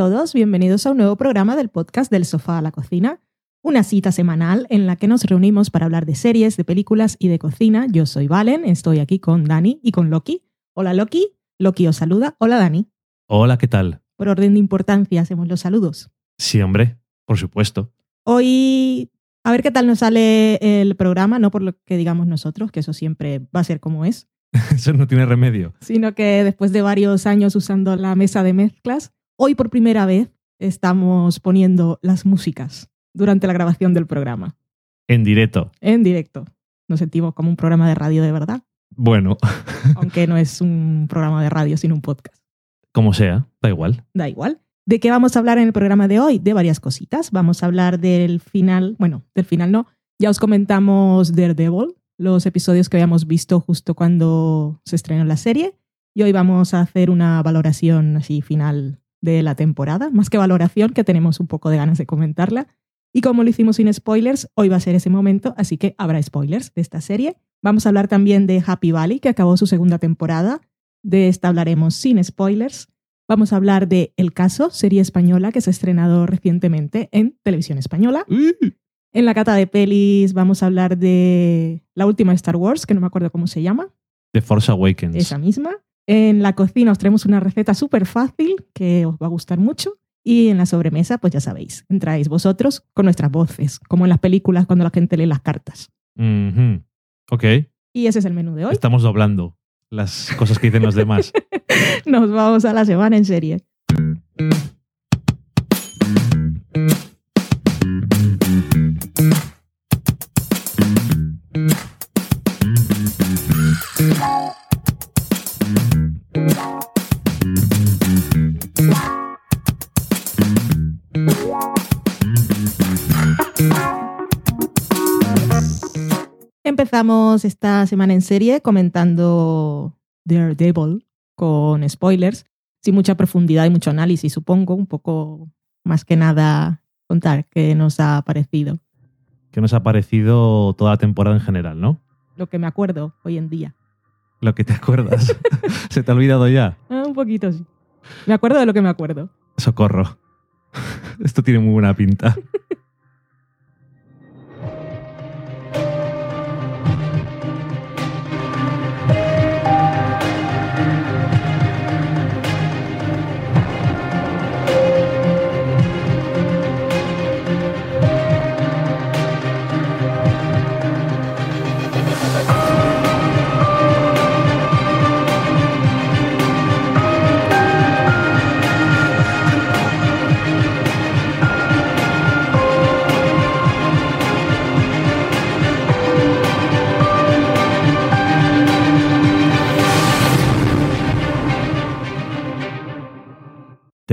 Todos, bienvenidos a un nuevo programa del podcast del sofá a la cocina, una cita semanal en la que nos reunimos para hablar de series, de películas y de cocina. Yo soy Valen, estoy aquí con Dani y con Loki. Hola Loki, Loki os saluda. Hola Dani. Hola, ¿qué tal? Por orden de importancia hacemos los saludos. Sí, hombre, por supuesto. Hoy, a ver qué tal nos sale el programa, no por lo que digamos nosotros, que eso siempre va a ser como es, Eso no tiene remedio. sino que después de varios años usando la mesa de mezclas, hoy por primera vez estamos poniendo las músicas durante la grabación del programa, En directo. en directo. Nos sentimos como un programa de radio de verdad, Bueno, aunque no es un programa de radio, sino un podcast. como sea, da igual. Da igual. ¿De qué vamos a hablar en el programa de hoy? De varias cositas. Vamos a hablar del final, bueno, del final no. Ya os comentamos Daredevil, los episodios que habíamos visto justo cuando se estrenó la serie. Y hoy vamos a hacer una valoración así final de la temporada. Más que valoración, que tenemos un poco de ganas de comentarla. Y como lo hicimos sin spoilers, hoy va a ser ese momento, así que habrá spoilers de esta serie. Vamos a hablar también de Happy Valley, que acabó su segunda temporada. De esta hablaremos sin spoilers. Vamos a hablar de El Caso, serie española que se ha estrenado recientemente en televisión española. En la cata de pelis vamos a hablar de la última Star Wars, que no me acuerdo cómo se llama, The Force Awakens. esa misma. En la cocina os traemos una receta súper fácil que os va a gustar mucho. Y en la sobremesa, pues ya sabéis, entráis vosotros con nuestras voces, como en las películas cuando la gente lee las cartas. Ujú. Ok, Y ese es el menú de hoy. estamos doblando las cosas que dicen los demás. Nos vamos a la semana en serie. Empezamos esta semana en serie comentando Daredevil con spoilers, sin mucha profundidad y mucho análisis, supongo, un poco más que nada contar qué nos ha parecido, ¿Qué nos ha parecido toda la temporada en general, no? lo que me acuerdo hoy en día. Lo que te acuerdas. ¿Se te ha olvidado ya? Ah, un poquito sí. Me acuerdo de lo que me acuerdo. Socorro. Esto tiene muy buena pinta.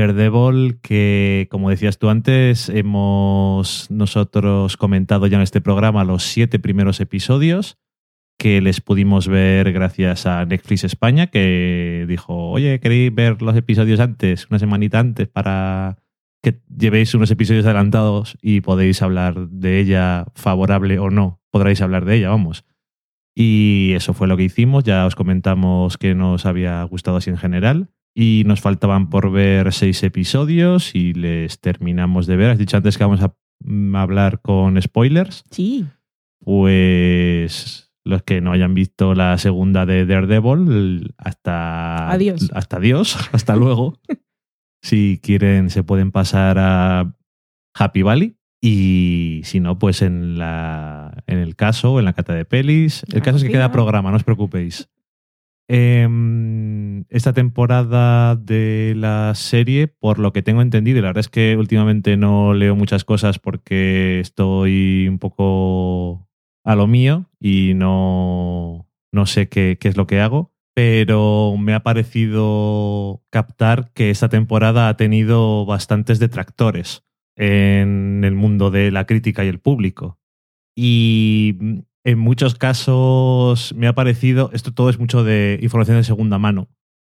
Daredevil, que como decías tú antes, hemos nosotros comentado ya en este programa los siete primeros episodios que les pudimos ver gracias a Netflix España, que dijo, oye, ¿queréis ver los episodios antes, una semanita antes, para que llevéis unos episodios adelantados y podéis hablar de ella, favorable o no, podréis hablar de ella, vamos. Y eso fue lo que hicimos, ya os comentamos que nos había gustado así en general. Y nos faltaban por ver seis episodios y les terminamos de ver. Has dicho antes que vamos a mm, hablar con spoilers. Sí, Pues los que no hayan visto la segunda de Daredevil, hasta Adiós. Hasta adiós, hasta luego. si quieren, se pueden pasar a Happy Valley. Y si no, pues en, la, en el caso, en la cata de pelis. El La caso es que queda programa, no os preocupéis. Em, esta temporada de la serie, por lo que tengo entendido, y la verdad es que últimamente no leo muchas cosas porque estoy un poco a lo mío y no, no sé qué, qué es lo que hago, pero me ha parecido captar que esta temporada ha tenido bastantes detractores en el mundo de la crítica y el público. Y en muchos casos me ha parecido, esto todo es mucho de información de segunda mano,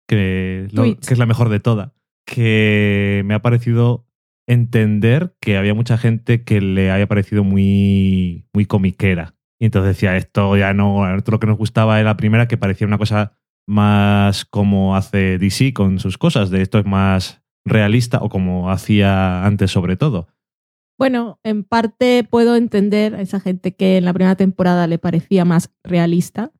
que, lo- Tweets. que es la mejor de toda, que me ha parecido entender que había mucha gente que le había parecido muy, muy comiquera. Y entonces decía, esto ya no, esto lo que nos gustaba era la primera, que parecía una cosa más como hace DC con sus cosas, de esto es más realista o como hacía antes sobre todo. Bueno, en parte puedo entender a esa gente que en la primera temporada le parecía más realista,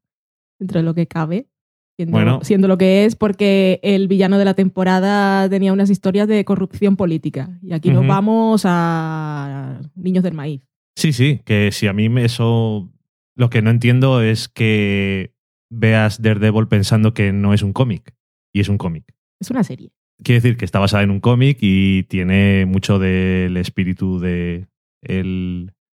dentro de lo que cabe, siendo, Bueno. siendo lo que es, porque el villano de la temporada tenía unas historias de corrupción política. Y aquí nos Ujú. vamos a Niños del Maíz. Sí, sí, que si a mí me- eso lo que no entiendo es que veas Daredevil pensando que no es un cómic y es un cómic. Es una serie. Quiere decir que está basada en un cómic y tiene mucho del espíritu de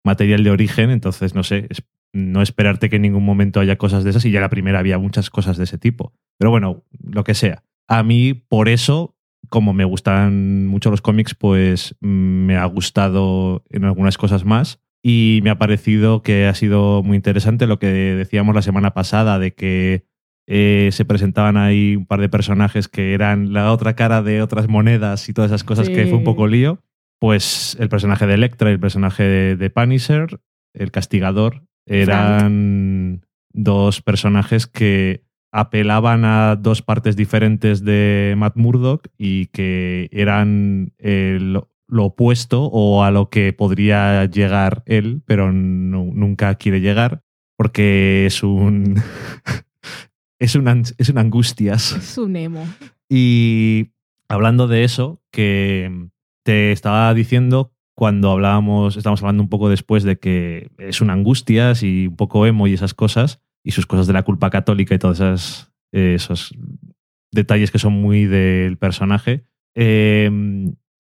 material de origen, entonces no sé, no esperarte que en ningún momento haya cosas de esas y ya la primera había muchas cosas de ese tipo. Pero bueno, lo que sea. A mí por eso, como me gustan mucho los cómics, pues mm, me ha gustado en algunas cosas más y me ha parecido que ha sido muy interesante lo que decíamos la semana pasada de que eh, se presentaban ahí un par de personajes que eran la otra cara de otras monedas y todas esas cosas que fue un poco lío. Pues el personaje de Electra y el personaje de, de Punisher, el castigador, eran dos personajes que apelaban a dos partes diferentes de Matt Murdock y que eran eh, lo, lo opuesto o a lo que podría llegar él, pero no- nunca quiere llegar porque es un es un es un angustias. Es un emo. Y hablando de eso, que te estaba diciendo cuando hablábamos, estábamos hablando un poco después de que es un angustias y un poco emo y esas cosas, y sus cosas de la culpa católica y todos esas, eh, esos detalles que son muy del personaje, eh,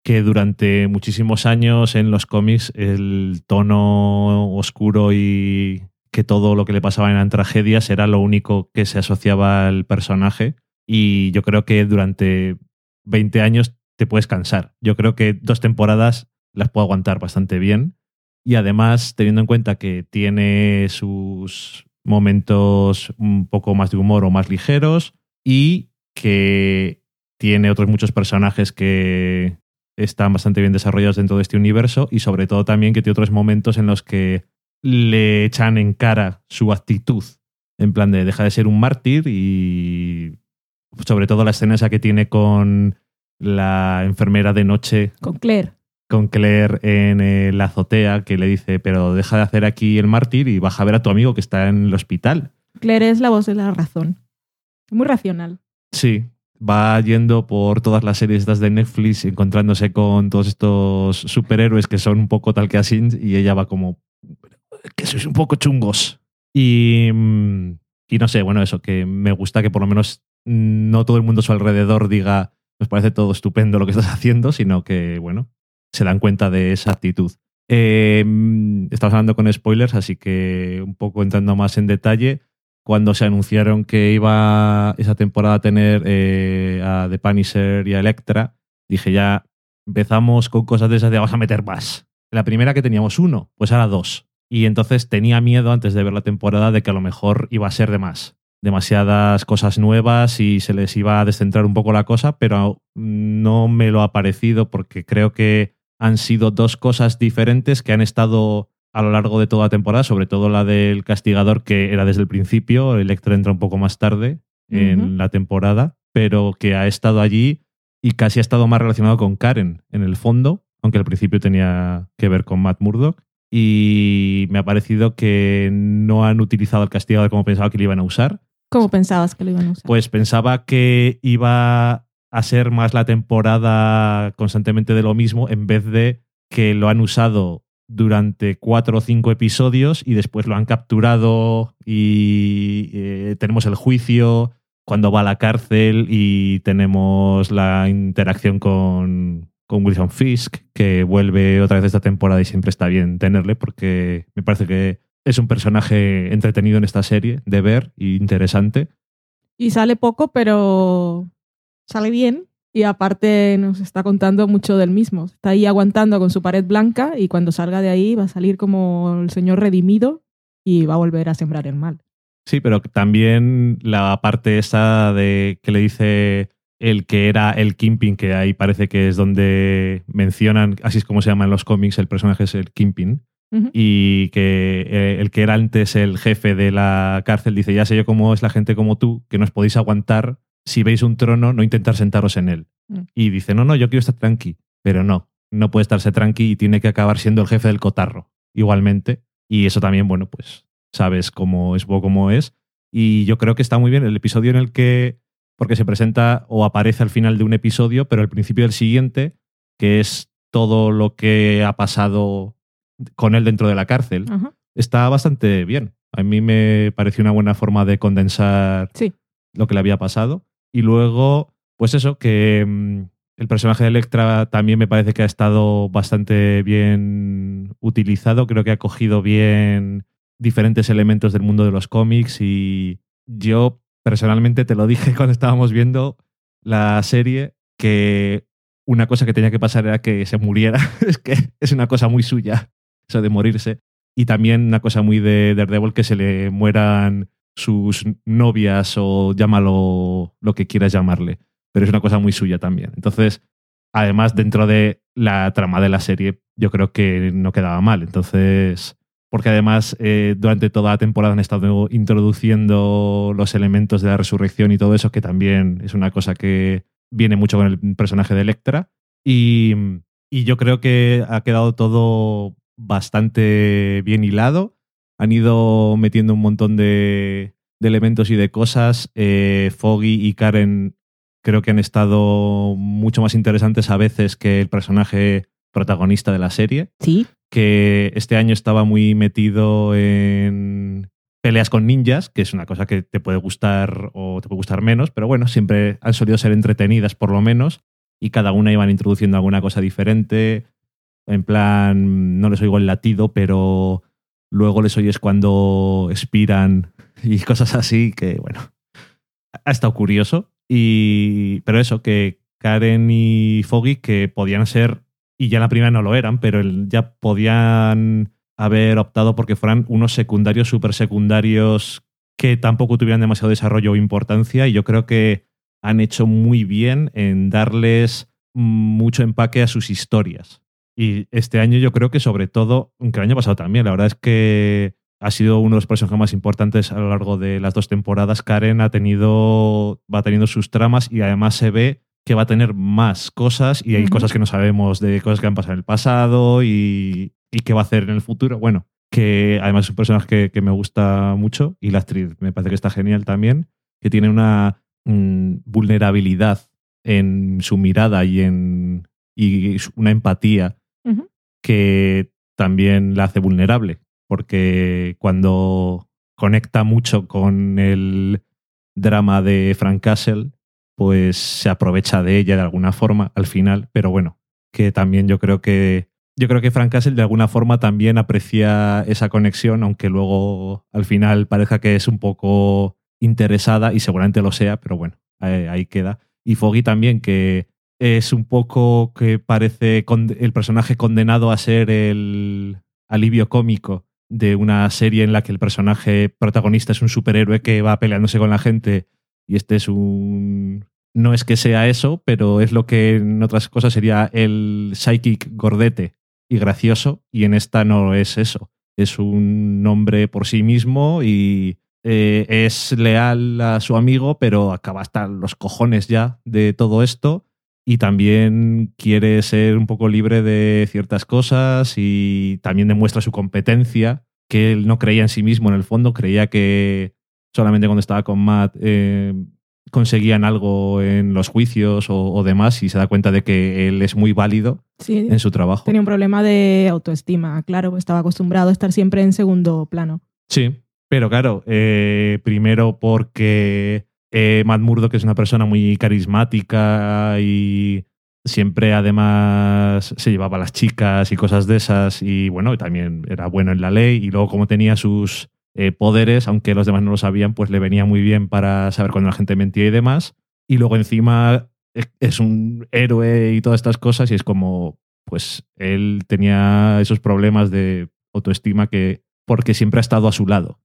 que durante muchísimos años en los cómics el tono oscuro y que todo lo que le pasaba eran tragedias era lo único que se asociaba al personaje y yo creo que durante 20 años te puedes cansar. Yo creo que dos temporadas las puedo aguantar bastante bien y además teniendo en cuenta que tiene sus momentos un poco más de humor o más ligeros y que tiene otros muchos personajes que están bastante bien desarrollados dentro de este universo y sobre todo también que tiene otros momentos en los que le echan en cara su actitud en plan de deja de ser un mártir y sobre todo la escena esa que tiene con la enfermera de noche Con Claire. con Claire en eh, la azotea que le dice pero deja de hacer aquí el mártir y baja a ver a tu amigo que está en el hospital. Claire es la voz de la razón. Muy racional. Sí, va yendo por todas las series estas de Netflix encontrándose con todos estos superhéroes que son un poco tal que así y ella va como que sois un poco chungos. Y, mm, y no sé, bueno, eso, que me gusta que por lo menos no todo el mundo a su alrededor diga nos parece todo estupendo lo que estás haciendo, sino que, bueno, se dan cuenta de esa actitud. Eh, mm, estamos hablando con spoilers, así que un poco entrando más en detalle, cuando se anunciaron que iba esa temporada a tener eh, a The Punisher y a Electra, dije ya empezamos con cosas de esas de vamos a meter más. La primera que teníamos uno, pues ahora dos. Y entonces tenía miedo antes de ver la temporada de que a lo mejor iba a ser de más. Demasiadas cosas nuevas y se les iba a descentrar un poco la cosa, pero no me lo ha parecido porque creo que han sido dos cosas diferentes que han estado a lo largo de toda la temporada, sobre todo la del castigador que era desde el principio, Electra entra un poco más tarde en la temporada, pero que ha estado allí y casi ha estado más relacionado con Karen en el fondo, aunque al principio tenía que ver con Matt Murdock. Y me ha parecido que no han utilizado el castigador como pensaba que lo iban a usar. ¿Cómo pensabas que lo iban a usar? Pues pensaba que iba a ser más la temporada constantemente de lo mismo en vez de que lo han usado durante cuatro o cinco episodios y después lo han capturado y eh, tenemos el juicio cuando va a la cárcel y tenemos la interacción con, con Wilson Fisk que vuelve otra vez esta temporada y siempre está bien tenerle porque me parece que es un personaje entretenido en esta serie de ver y interesante. Y sale poco, pero sale bien. Y aparte nos está contando mucho del mismo. Está ahí aguantando con su pared blanca y cuando salga de ahí va a salir como el señor redimido y va a volver a sembrar el mal. Sí, pero también la parte esa de que le dice el que era el Kimping, que ahí parece que es donde mencionan, así es como se llama en los cómics, el personaje es el Kimping, Ujú. y que eh, el que era antes el jefe de la cárcel dice, ya sé yo cómo es la gente como tú, que nos podéis aguantar si veis un trono, no intentar sentaros en él. Mm. Y dice, no, no, yo quiero estar tranqui. Pero no, no puede estarse tranqui y tiene que acabar siendo el jefe del cotarro, igualmente. Y eso también, bueno, pues sabes cómo es Bo como es. Y yo creo que está muy bien el episodio en el que, porque se presenta o aparece al final de un episodio, pero al principio del siguiente, que es todo lo que ha pasado con él dentro de la cárcel, está bastante bien. A mí me pareció una buena forma de condensar Sí. lo que le había pasado. Y luego, pues eso, que mm, el personaje de Electra también me parece que ha estado bastante bien utilizado. Creo que ha cogido bien diferentes elementos del mundo de los cómics y yo personalmente te lo dije cuando estábamos viendo la serie que una cosa que tenía que pasar era que se muriera. es que es una cosa muy suya, eso de morirse. Y también una cosa muy de Daredevil que se le mueran sus novias o llámalo lo que quieras llamarle. Pero es una cosa muy suya también. Entonces, además, dentro de la trama de la serie, yo creo que no quedaba mal. Entonces, porque además eh, durante toda la temporada han estado introduciendo los elementos de la resurrección y todo eso, que también es una cosa que viene mucho con el personaje de Electra. Y, y yo creo que ha quedado todo bastante bien hilado. Han ido metiendo un montón de, de elementos y de cosas. Eh, Foggy y Karen creo que han estado mucho más interesantes a veces que el personaje protagonista de la serie Sí. que este año estaba muy metido en peleas con ninjas, que es una cosa que te puede gustar o te puede gustar menos, pero bueno, siempre han solido ser entretenidas por lo menos y cada una iban introduciendo alguna cosa diferente. En plan, no les oigo el latido, pero luego les oyes cuando expiran y cosas así, que bueno, ha estado curioso. Y, pero eso, que Karen y Foggy, que podían ser y ya en la primera no lo eran, pero ya podían haber optado porque fueran unos secundarios, súper secundarios, que tampoco tuvieran demasiado desarrollo o importancia. Y yo creo que han hecho muy bien en darles mucho empaque a sus historias. Y este año yo creo que sobre todo, aunque el año pasado también, la verdad es que ha sido uno de los personajes más importantes a lo largo de las dos temporadas. Karen ha tenido, va teniendo sus tramas y además se ve que va a tener más cosas y hay cosas que no sabemos de cosas que han pasado en el pasado y, y qué va a hacer en el futuro. Bueno, que además es un personaje que, que me gusta mucho y la actriz me parece que está genial también, que tiene una mm, vulnerabilidad en su mirada y en y una empatía que también la hace vulnerable, porque cuando conecta mucho con el drama de Frank Castle, pues se aprovecha de ella de alguna forma al final, pero bueno, que también yo creo que yo creo que Frank Castle de alguna forma también aprecia esa conexión, aunque luego al final parezca que es un poco interesada y seguramente lo sea, pero bueno, ahí, ahí queda. Y Foggy también, que es un poco que parece el personaje condenado a ser el alivio cómico de una serie en la que el personaje protagonista es un superhéroe que va peleándose con la gente y este es un... No es que sea eso, pero es lo que en otras cosas sería el psychic gordete y gracioso y en esta no es eso. Es un hombre por sí mismo y eh, es leal a su amigo, pero acaba hasta los cojones ya de todo esto y también quiere ser un poco libre de ciertas cosas y también demuestra su competencia, que él no creía en sí mismo en el fondo, creía que solamente cuando estaba con Matt eh, conseguían algo en los juicios o, o demás y se da cuenta de que él es muy válido Sí. en su trabajo. Tenía un problema de autoestima, claro, estaba acostumbrado a estar siempre en segundo plano. Sí, pero claro, eh, primero porque eh, Matt Murdock es una persona muy carismática y siempre además se llevaba a las chicas y cosas de esas y bueno, también era bueno en la ley y luego como tenía sus eh, poderes, aunque los demás no lo sabían, pues le venía muy bien para saber cuando la gente mentía y demás. Y luego encima es- un héroe y todas estas cosas y es como, pues él tenía esos problemas de autoestima que porque siempre ha estado a su lado.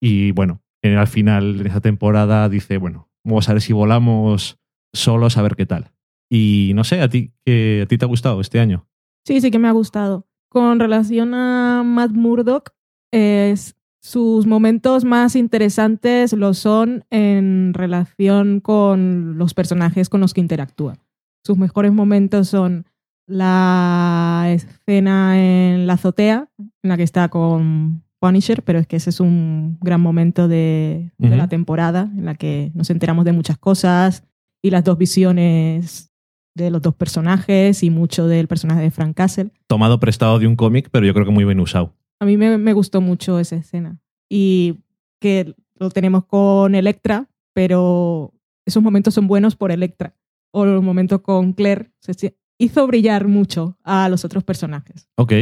Y bueno, eh, al final de esa temporada dice, bueno, vamos a ver si volamos solos a ver qué tal. Y no sé, ¿a ti, ¿a ti te ha gustado este año? Sí, sí que me ha gustado. Con relación a Matt Murdock, es, sus momentos más interesantes lo son en relación con los personajes con los que interactúa. sus mejores momentos son la escena en la azotea, en la que está con Punisher, pero es que ese es un gran momento de, la temporada, en la que nos enteramos de muchas cosas y las dos visiones de los dos personajes y mucho del personaje de Frank Castle. Tomado prestado de un cómic, pero yo creo que muy bien usado. A mí me, me gustó mucho esa escena. Y que lo tenemos con Electra, pero esos momentos son buenos por Electra. O los momentos con Claire. se hizo brillar mucho a los otros personajes. Ok.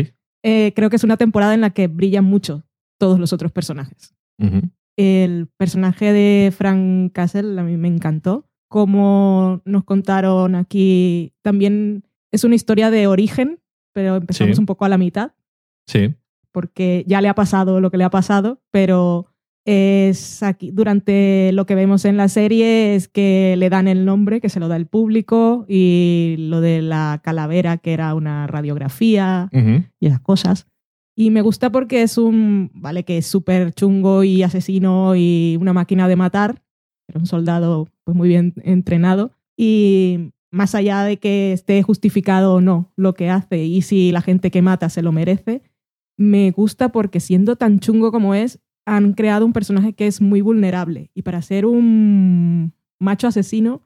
Eh, creo que es una temporada en la que brillan mucho todos los otros personajes. El personaje de Frank Castle a mí me encantó. Como nos contaron aquí, también es una historia de origen, pero empezamos Sí. un poco a la mitad Sí. Porque ya le ha pasado lo que le ha pasado, pero es aquí durante lo que vemos en la serie es que le dan el nombre, que se lo da el público y lo de la calavera que era una radiografía y esas cosas. Y me gusta porque es un, vale, que es súper chungo y asesino y una máquina de matar, pero un soldado pues muy bien entrenado y más allá de que esté justificado o no lo que hace y si la gente que mata se lo merece, me gusta porque siendo tan chungo como es, han creado un personaje que es muy vulnerable y para ser un macho asesino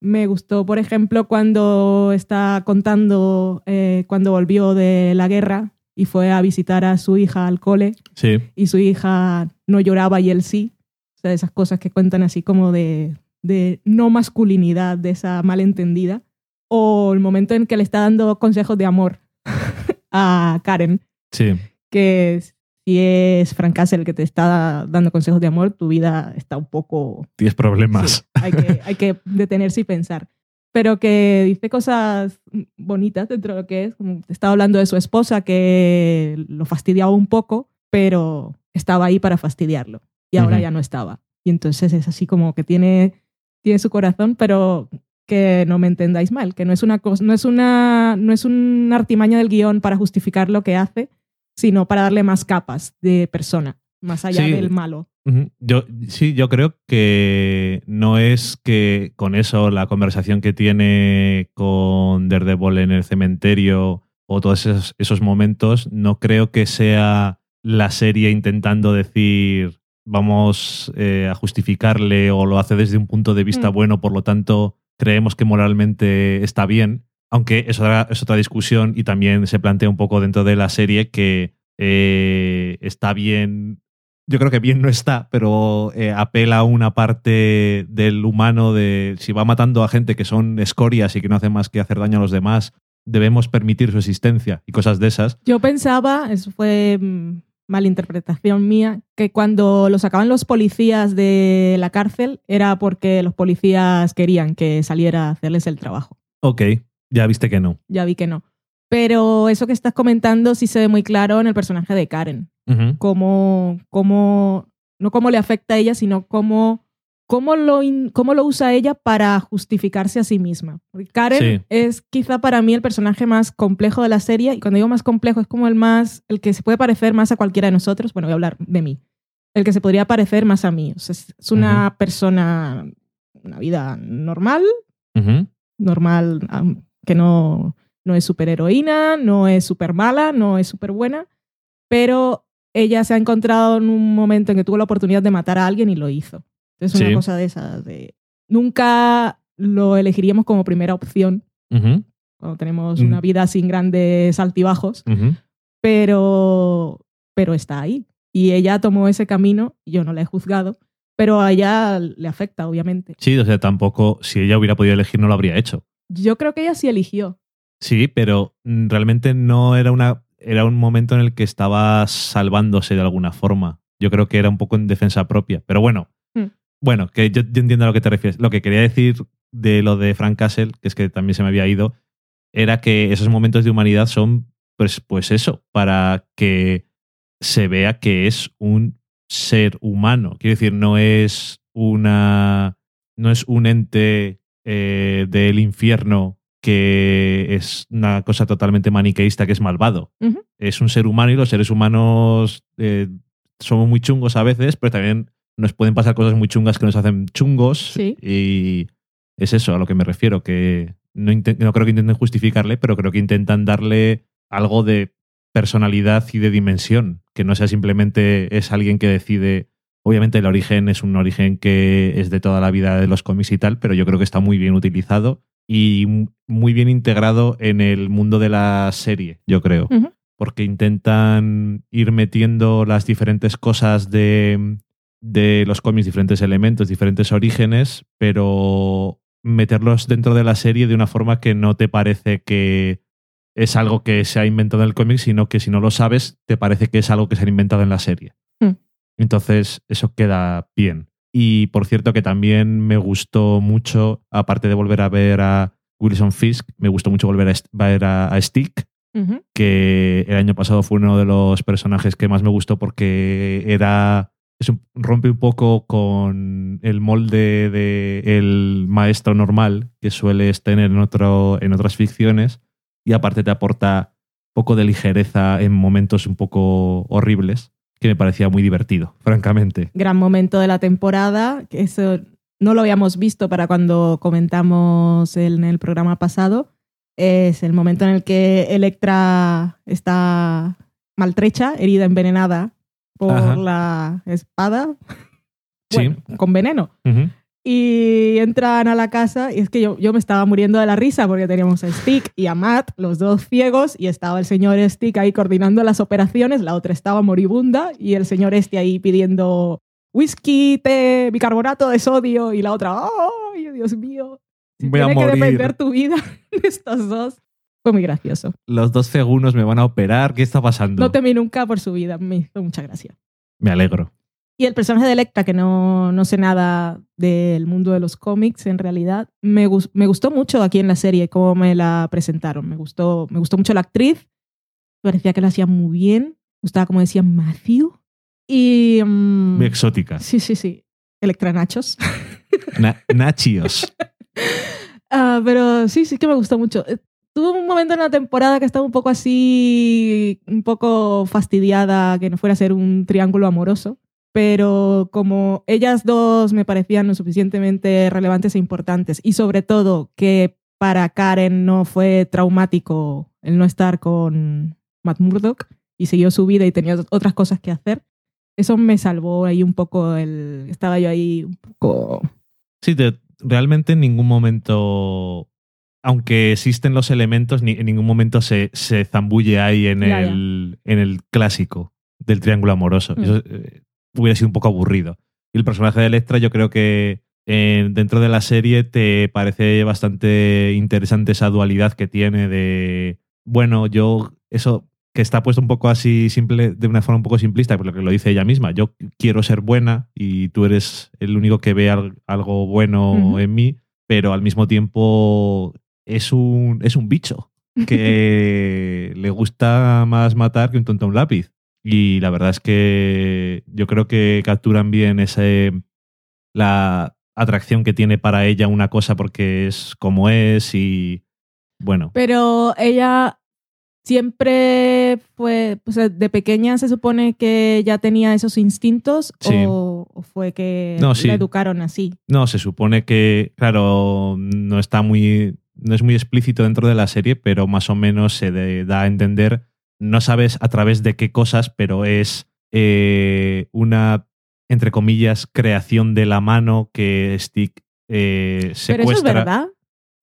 me gustó, por ejemplo, cuando está contando eh, cuando volvió de la guerra y fue a visitar a su hija al cole Sí. y su hija no lloraba y él sí. O sea, esas cosas que cuentan así como de, de no masculinidad, de esa malentendida. O el momento en que le está dando consejos de amor a Karen, Sí. que si es Frank Castle el que te está dando consejos de amor, tu vida está un poco Tienes problemas. Sí, hay, que, hay que detenerse y pensar. Pero que dice cosas bonitas dentro de lo que es. Como estaba hablando de su esposa que lo fastidiaba un poco, pero estaba ahí para fastidiarlo. Y ahora Ujú. ya no estaba. Y entonces es así como que tiene, tiene su corazón, pero que no me entendáis mal, que no es una cosa, no es una, no es una artimaña del guion para justificar lo que hace, sino para darle más capas de persona, más allá Sí. del malo. Yo, sí, yo creo que no es que con eso la conversación que tiene con Daredevil en el cementerio o todos esos, esos momentos, no creo que sea la serie intentando decir vamos eh, a justificarle o lo hace desde un punto de vista Mm. bueno, por lo tanto creemos que moralmente está bien, aunque es otra, es otra discusión y también se plantea un poco dentro de la serie que eh, está bien yo creo que bien no está, pero eh, apela a una parte del humano de si va matando a gente que son escorias y que no hacen más que hacer daño a los demás, debemos permitir su existencia y cosas de esas. Yo pensaba, eso fue mm, malinterpretación mía, que cuando lo sacaban los policías de la cárcel era porque los policías querían que saliera a hacerles el trabajo. Ok, ya viste que no. Ya vi que no. Pero eso que estás comentando sí se ve muy claro en el personaje de Karen. Ujú. Cómo, cómo- no cómo le afecta a ella, sino cómo, cómo, lo, in- cómo lo usa ella para justificarse a sí misma. Porque Karen Sí. es quizá para mí el personaje más complejo de la serie, y cuando digo más complejo es como el más, el que se puede parecer más a cualquiera de nosotros. Bueno, voy a hablar de mí. El que se podría parecer más a mí. O sea, es, una persona, una vida normal, Ujú. normal, am, que no, no es superheroína, no es super mala, no es súper buena, pero ella se ha encontrado en un momento en que tuvo la oportunidad de matar a alguien y lo hizo. Es una cosa de esas. De, nunca lo elegiríamos como primera opción cuando tenemos Mm. una vida sin grandes altibajos, pero, pero está ahí. Y ella tomó ese camino, yo no la he juzgado, pero a ella le afecta, obviamente. Sí, o sea, tampoco, si ella hubiera podido elegir, no lo habría hecho. Yo creo que ella sí eligió. Sí, pero mm, realmente no era una. Era un momento en el que estaba salvándose de alguna forma. Yo creo que era un poco en defensa propia. Pero bueno, Hmm. bueno, que yo, yo entiendo a lo que te refieres. Lo que quería decir de lo de Frank Castle, que es que también se me había ido, era que esos momentos de humanidad son, pues, pues eso, para que se vea que es un ser humano. Quiero decir, no es una. No es un ente eh, del infierno que es una cosa totalmente maniqueísta que es malvado. Es un ser humano y los seres humanos eh, somos muy chungos a veces, pero también nos pueden pasar cosas muy chungas que nos hacen chungos. Sí. Y es eso a lo que me refiero, que no, no creo que intenten justificarle, pero creo que intentan darle algo de personalidad y de dimensión, que no sea simplemente es alguien que decide Obviamente el origen es un origen que es de toda la vida de los cómics y tal, pero yo creo que está muy bien utilizado y muy bien integrado en el mundo de la serie, yo creo. Porque intentan ir metiendo las diferentes cosas de, de los cómics, diferentes elementos, diferentes orígenes, pero meterlos dentro de la serie de una forma que no te parece que es algo que se ha inventado en el cómic, sino que si no lo sabes, te parece que es algo que se ha inventado en la serie. Entonces, eso queda bien. Y por cierto, que también me gustó mucho, aparte de volver a ver a Wilson Fisk, me gustó mucho volver a ver a, Stick, que el año pasado fue uno de los personajes que más me gustó porque era. rompe un poco con el molde del maestro normal que sueles tener en, otro, en otras ficciones. Y aparte te aporta un poco de ligereza en momentos un poco horribles que me parecía muy divertido, francamente. Gran momento de la temporada, que eso no lo habíamos visto para cuando comentamos en el programa pasado. Es el momento en el que Electra está maltrecha, herida, envenenada por la espada. sí. Con veneno y entran a la casa y es que yo, yo me estaba muriendo de la risa porque teníamos a Stick y a Matt, los dos ciegos, y estaba el señor Stick ahí coordinando las operaciones, la otra estaba moribunda y el señor este ahí pidiendo whisky, té, bicarbonato de sodio y la otra, ¡ay, Dios mío! Voy a que depender tu vida de estos dos. Fue muy gracioso. Los dos segundos me van a operar. ¿Qué está pasando? No temí nunca por su vida. Me hizo mucha gracia. Me alegro. Y el personaje de Electra, que no, no sé nada del mundo de los cómics en realidad, me, me, gustó mucho aquí en la serie cómo me la presentaron. Me gustó, me gustó mucho la actriz, parecía que la hacía muy bien, gustaba como decía Matthew. Y, mm, muy exótica. Sí, sí, sí. Electra Nachos. nachios. Ah, pero sí, sí que me gustó mucho. Eh, tuve un momento en la temporada que estaba un poco así, un poco fastidiada que no fuera a ser un triángulo amoroso pero como ellas dos me parecían lo suficientemente relevantes e importantes y sobre todo que para Karen no fue traumático el no estar con Matt Murdock y siguió su vida y tenía otras cosas que hacer, eso me salvó ahí un poco el... Estaba yo ahí un poco... Sí, realmente en ningún momento, aunque existen los elementos, ni, en ningún momento se, se zambulle ahí en, el, en el clásico del triángulo amoroso. Mm. Eh, hubiera sido un poco aburrido. Y el personaje de Electra yo creo que eh, dentro de la serie te parece bastante interesante esa dualidad que tiene de, bueno, yo, eso que está puesto un poco así simple, de una forma un poco simplista, por lo que lo dice ella misma, yo quiero ser buena y tú eres el único que ve algo bueno en mí, pero al mismo tiempo es un, es un bicho que le gusta más matar que un tonto a un lápiz. Y la verdad es que yo creo que capturan bien ese la atracción que tiene para ella una cosa porque es como es y bueno. Pero ella siempre fue, de pequeña se supone que ya tenía esos instintos o, fue que la educaron así. No, se supone que, claro, no está muy, no es muy explícito dentro de la serie, pero más o menos se da a entender no sabes a través de qué cosas, pero es eh, una, entre comillas, creación de la mano que Stick eh, secuestra. Pero eso es verdad.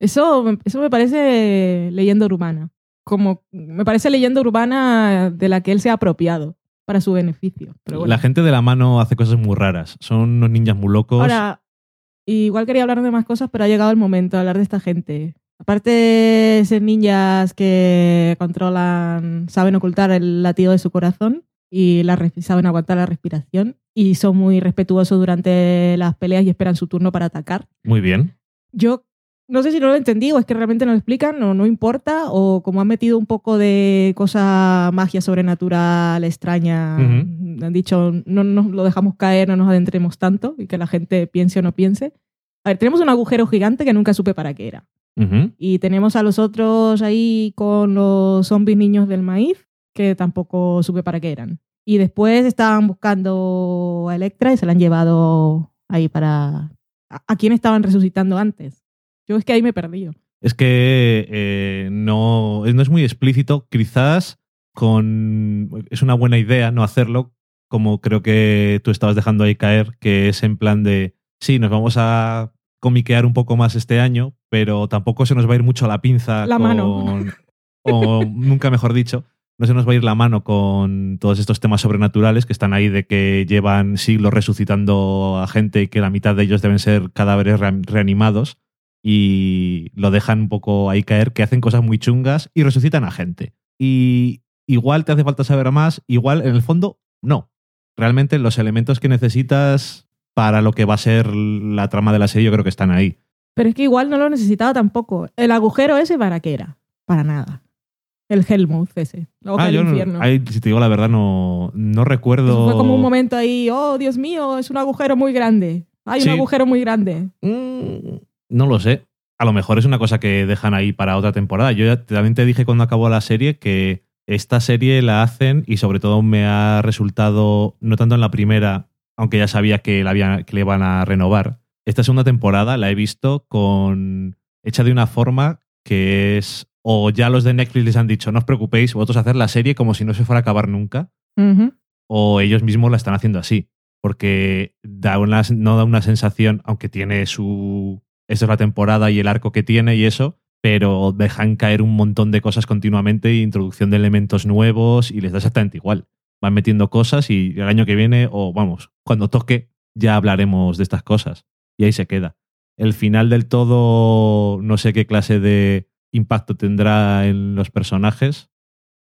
Eso, eso me parece leyenda urbana. Como me parece leyenda urbana de la que él se ha apropiado para su beneficio. La gente de la mano hace cosas muy raras. Son unos ninjas muy locos. Ahora, igual quería hablar de más cosas, pero ha llegado el momento de hablar de esta gente. Aparte de ser ninjas que controlan, saben ocultar el latido de su corazón y la, saben aguantar la respiración y son muy respetuosos durante las peleas y esperan su turno para atacar. Muy bien. Yo no sé si no lo entendí o es que realmente no lo explican o no importa o como han metido un poco de cosa magia sobrenatural extraña, han dicho no nos lo dejamos caer, no nos adentremos tanto y que la gente piense o no piense. A ver, tenemos un agujero gigante que nunca supe para qué era. Y tenemos a los otros ahí con los zombies niños del maíz, que tampoco supe para qué eran. Y después estaban buscando a Electra y se la han llevado ahí para... ¿A, quién estaban resucitando antes? Yo es que ahí me he perdido. Es que eh, no, no es muy explícito. Quizás con. Es una buena idea no hacerlo, como creo que tú estabas dejando ahí caer, que es en plan de. Sí, nos vamos a comiquear un poco más este año, pero tampoco se nos va a ir mucho la pinza La con, mano. O nunca mejor dicho, no se nos va a ir la mano con todos estos temas sobrenaturales que están ahí de que llevan siglos resucitando a gente y que la mitad de ellos deben ser cadáveres re- reanimados y lo dejan un poco ahí caer, que hacen cosas muy chungas y resucitan a gente. Y igual te hace falta saber más, igual en el fondo no. Realmente los elementos que necesitas para lo que va a ser la trama de la serie yo creo que están ahí. Pero es que igual no lo necesitaba tampoco. El agujero ese, ¿para qué era? Para nada. El Hellmouth ese. La boca Ah, del yo no- ahí, si te digo la verdad, no, no recuerdo. Fue como un momento ahí, oh, Dios mío, es un agujero muy grande. Hay Sí. un agujero muy grande. Mm, no lo sé. A lo mejor es una cosa que dejan ahí para otra temporada. Yo ya también te dije cuando acabó la serie que esta serie la hacen y sobre todo me ha resultado, no tanto en la primera, aunque ya sabía que, la había- que le iban a renovar. Esta segunda temporada la he visto con hecha de una forma que es o ya los de Netflix les han dicho no os preocupéis, vosotros hacer la serie como si no se fuera a acabar nunca o ellos mismos la están haciendo así. Porque da una, no da una sensación, aunque tiene su. Esta es la temporada y el arco que tiene y eso, pero dejan caer un montón de cosas continuamente, introducción de elementos nuevos y les da exactamente igual. Van metiendo cosas y el año que viene, o vamos, cuando toque, ya hablaremos de estas cosas. Y ahí se queda. El final del todo, no sé qué clase de impacto tendrá en los personajes,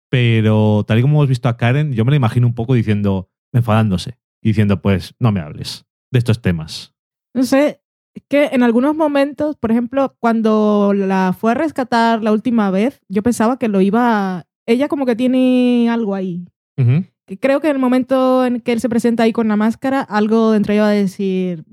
pero tal y como hemos visto a Karen, yo me la imagino un poco diciendo, enfadándose, y diciendo, pues no me hables de estos temas. No sé, es que en algunos momentos, por ejemplo, cuando la fue a rescatar la última vez, yo pensaba que lo iba. Ella como que tiene algo ahí. Que Creo que en el momento en que él se presenta ahí con la máscara, algo dentro de ella va a decir,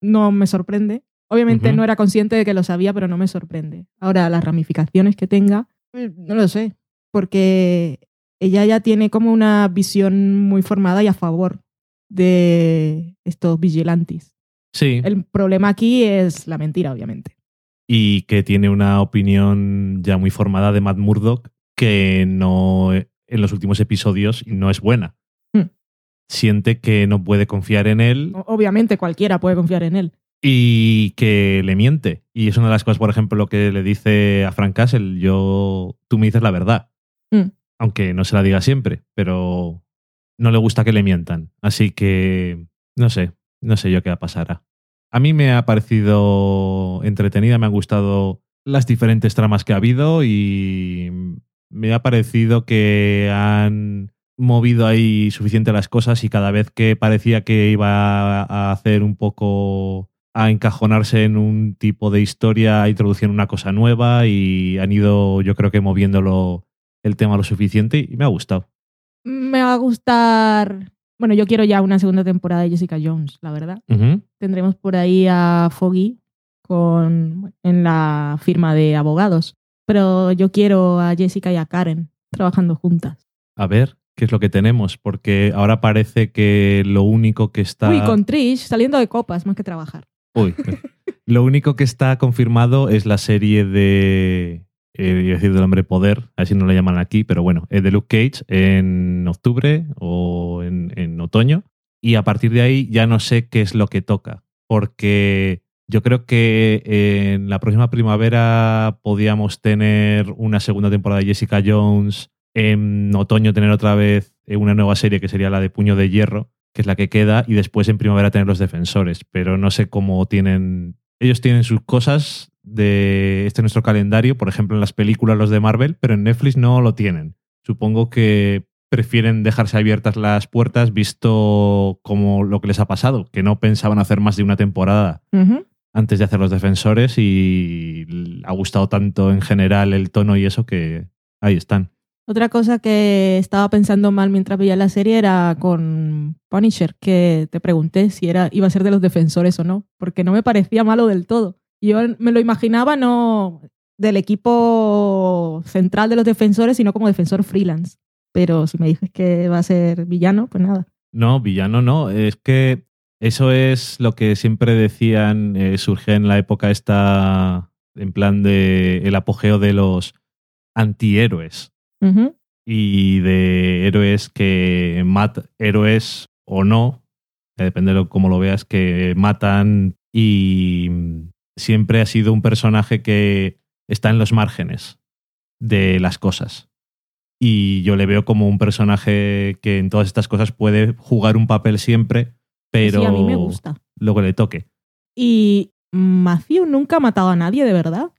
no me sorprende. Obviamente no era consciente de que lo sabía, pero no me sorprende. Ahora, las ramificaciones que tenga, eh, no lo sé, porque ella ya tiene como una visión muy formada y a favor de estos vigilantes. Sí, El problema aquí es la mentira, obviamente. y que tiene una opinión ya muy formada de Matt Murdock que no en los últimos episodios no es buena. Hmm. Siente que no puede confiar en él Obviamente cualquiera puede confiar en él. y que le miente. Y es una de las cosas, por ejemplo, lo que le dice a Frank Castle, yo, tú me dices la verdad. Mm. Aunque no se la diga siempre, pero no le gusta que le mientan. Así que, no sé, no sé yo qué pasará. A mí me ha parecido entretenida, me han gustado las diferentes tramas que ha habido y me ha parecido que han movido ahí suficiente las cosas y cada vez que parecía que iba a hacer un poco a encajonarse en un tipo de historia, introducían una cosa nueva y han ido, yo creo que moviéndolo el tema lo suficiente y me ha gustado. Me va a gustar. Bueno, yo quiero ya una segunda temporada de Jessica Jones, la verdad. Tendremos por ahí a Foggy con, en la firma de abogados. Pero yo quiero a Jessica y a Karen trabajando juntas. A ver, ¿qué es lo que tenemos? Porque ahora parece que lo único que está... Uy, con Trish saliendo de copas más que trabajar. Uy. Lo único que está confirmado es la serie de. Eh, iba a decir del hombre poder, a ver si no la llaman aquí, pero bueno, eh, de Luke Cage en octubre o en, en otoño. Y a partir de ahí ya no sé qué es lo que toca. Porque yo creo que en la próxima primavera podíamos tener una segunda temporada de Jessica Jones. En otoño tener otra vez eh, una nueva serie que sería la de Puño de Hierro que es la que queda, y después en primavera tener los defensores. Pero no sé cómo tienen. Ellos tienen sus cosas de este nuestro calendario, por ejemplo, en las películas los de Marvel, pero en Netflix no lo tienen. Supongo que prefieren dejarse abiertas las puertas visto como lo que les ha pasado, que no pensaban hacer más de una temporada Ujú. Antes de hacer los defensores y ha gustado tanto en general el tono y eso que ahí están. Otra cosa que estaba pensando mal mientras veía la serie era con Punisher, que te pregunté si era, iba a ser de los defensores o no, porque no me parecía malo del todo. Yo me lo imaginaba no del equipo central de los defensores, sino como defensor freelance. Pero si me dices que va a ser villano, pues nada. No, villano no. Es que eso es lo que siempre decían, eh, surge en la época esta en plan de el apogeo de los antihéroes y de héroes que matan, héroes o no, eh, depende de cómo lo veas, que matan y mm, siempre ha sido un personaje que está en los márgenes de las cosas. Y yo le veo como un personaje que en todas estas cosas puede jugar un papel siempre, pero Sí, a mí me gusta. lo que le toque. Y Matthew nunca ha matado a nadie, de verdad.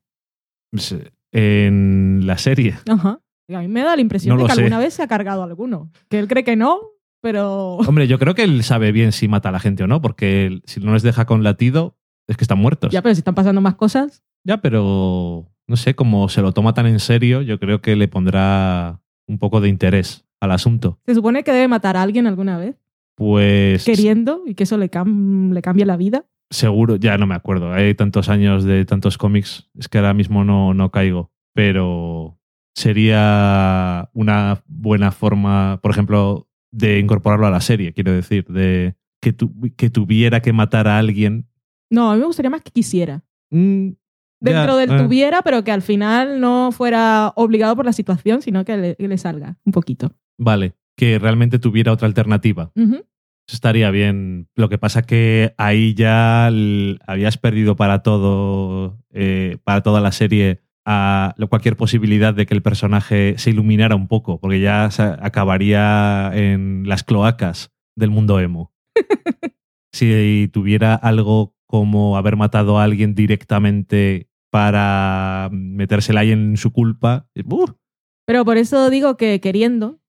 Pues, En la serie. Ajá. A mí me da la impresión No de que sé. alguna vez se ha cargado a alguno. Que él cree que no, pero. Hombre, yo creo que él sabe bien si mata a la gente o no, porque él- si no les deja con latido, es que están muertos. ya, pero si están pasando más cosas. Ya, pero no sé, como se lo toma tan en serio, yo creo que le pondrá un poco de interés al asunto. Se supone que debe matar a alguien alguna vez, Pues queriendo, y que eso le, cam- le cambie la vida. seguro, ya no me acuerdo, hay tantos años de tantos cómics, es que ahora mismo no, no caigo, pero sería una buena forma, por ejemplo, de incorporarlo a la serie, quiero decir, de que, tu- que tuviera que matar a alguien. No, a mí me gustaría más que quisiera. Mm, ya, Dentro del eh. tuviera, pero que al final no fuera obligado por la situación, sino que le, que le salga un poquito. Vale, que realmente tuviera otra alternativa. Eso estaría bien. Lo que pasa que ahí ya habías perdido para todo, eh, para toda la serie, a cualquier posibilidad de que el personaje se iluminara un poco, porque ya se acabaría en las cloacas del mundo emo. si tuviera algo como haber matado a alguien directamente para metérsela ahí en su culpa, ¡uh! Pero por eso digo que queriendo,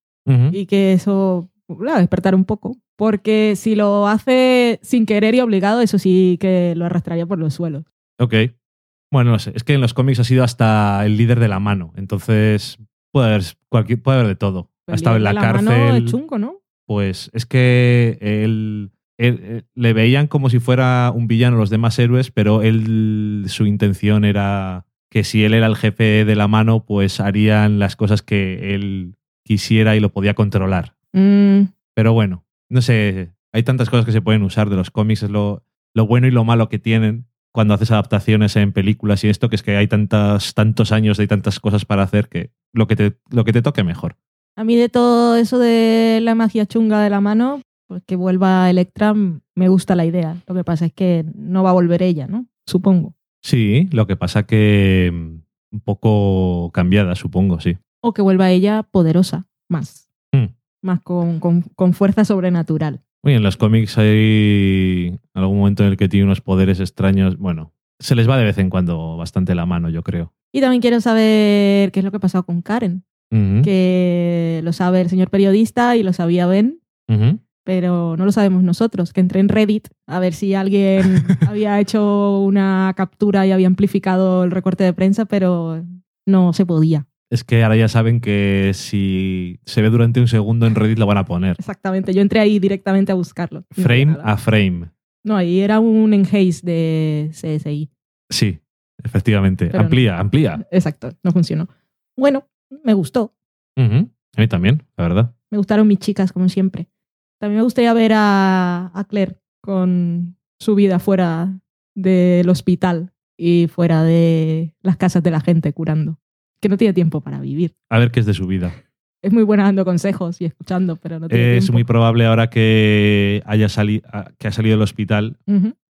Y que eso la despertar un poco. Porque si lo hace sin querer y obligado, eso sí que lo arrastraría por los suelos. Ok. Bueno, no sé. Es que en los cómics ha sido hasta el líder de la mano. Entonces puede haber, cualquier, puede haber de todo. Ha estado en la, mano cárcel. es chungo, ¿no? Pues es que él, él- él- le veían como si fuera un villano los demás héroes, pero él su intención era que si él era el jefe de la mano, pues harían las cosas que él quisiera y lo podía controlar. Mm, Pero bueno, no sé, hay tantas cosas que se pueden usar de los cómics, es lo, lo bueno y lo malo que tienen cuando haces adaptaciones en películas y esto, que es que hay tantas, tantos años y tantas cosas para hacer que lo que te, lo que te toque mejor. a mí de todo eso de la magia chunga de la mano, pues que vuelva Electra, me gusta la idea. Lo que pasa es que no va a volver ella, ¿no? Supongo. Sí, lo que pasa que mm, un poco cambiada, supongo, sí. O que vuelva ella poderosa, más. Hmm. Más con, con- con fuerza sobrenatural. Oye, en los cómics hay algún momento en el que tiene unos poderes extraños. Bueno, se les va de vez en cuando bastante la mano, yo creo. Y también quiero saber qué es lo que ha pasado con Karen. Que lo sabe el señor periodista y lo sabía Ben, pero no lo sabemos nosotros. Que entré en Reddit a ver si alguien había hecho una captura y había amplificado el recorte de prensa, pero no se podía. Es que ahora ya saben que si se ve durante un segundo en Reddit lo van a poner. Exactamente, yo entré ahí directamente a buscarlo. Frame a frame. No, ahí era un enhaze de CSI. Sí, efectivamente. Pero no. amplía, amplía. Exacto, no funcionó. Bueno, me gustó. Ujú. A mí también, la verdad. Me gustaron mis chicas, como siempre. También me gustaría ver a, a Claire con su vida fuera del hospital y fuera de las casas de la gente curando. Que no tiene tiempo para vivir. A ver qué es de su vida. Es muy buena dando consejos y escuchando, pero no tiene Es tiempo. muy probable ahora que haya sali- que ha salido del hospital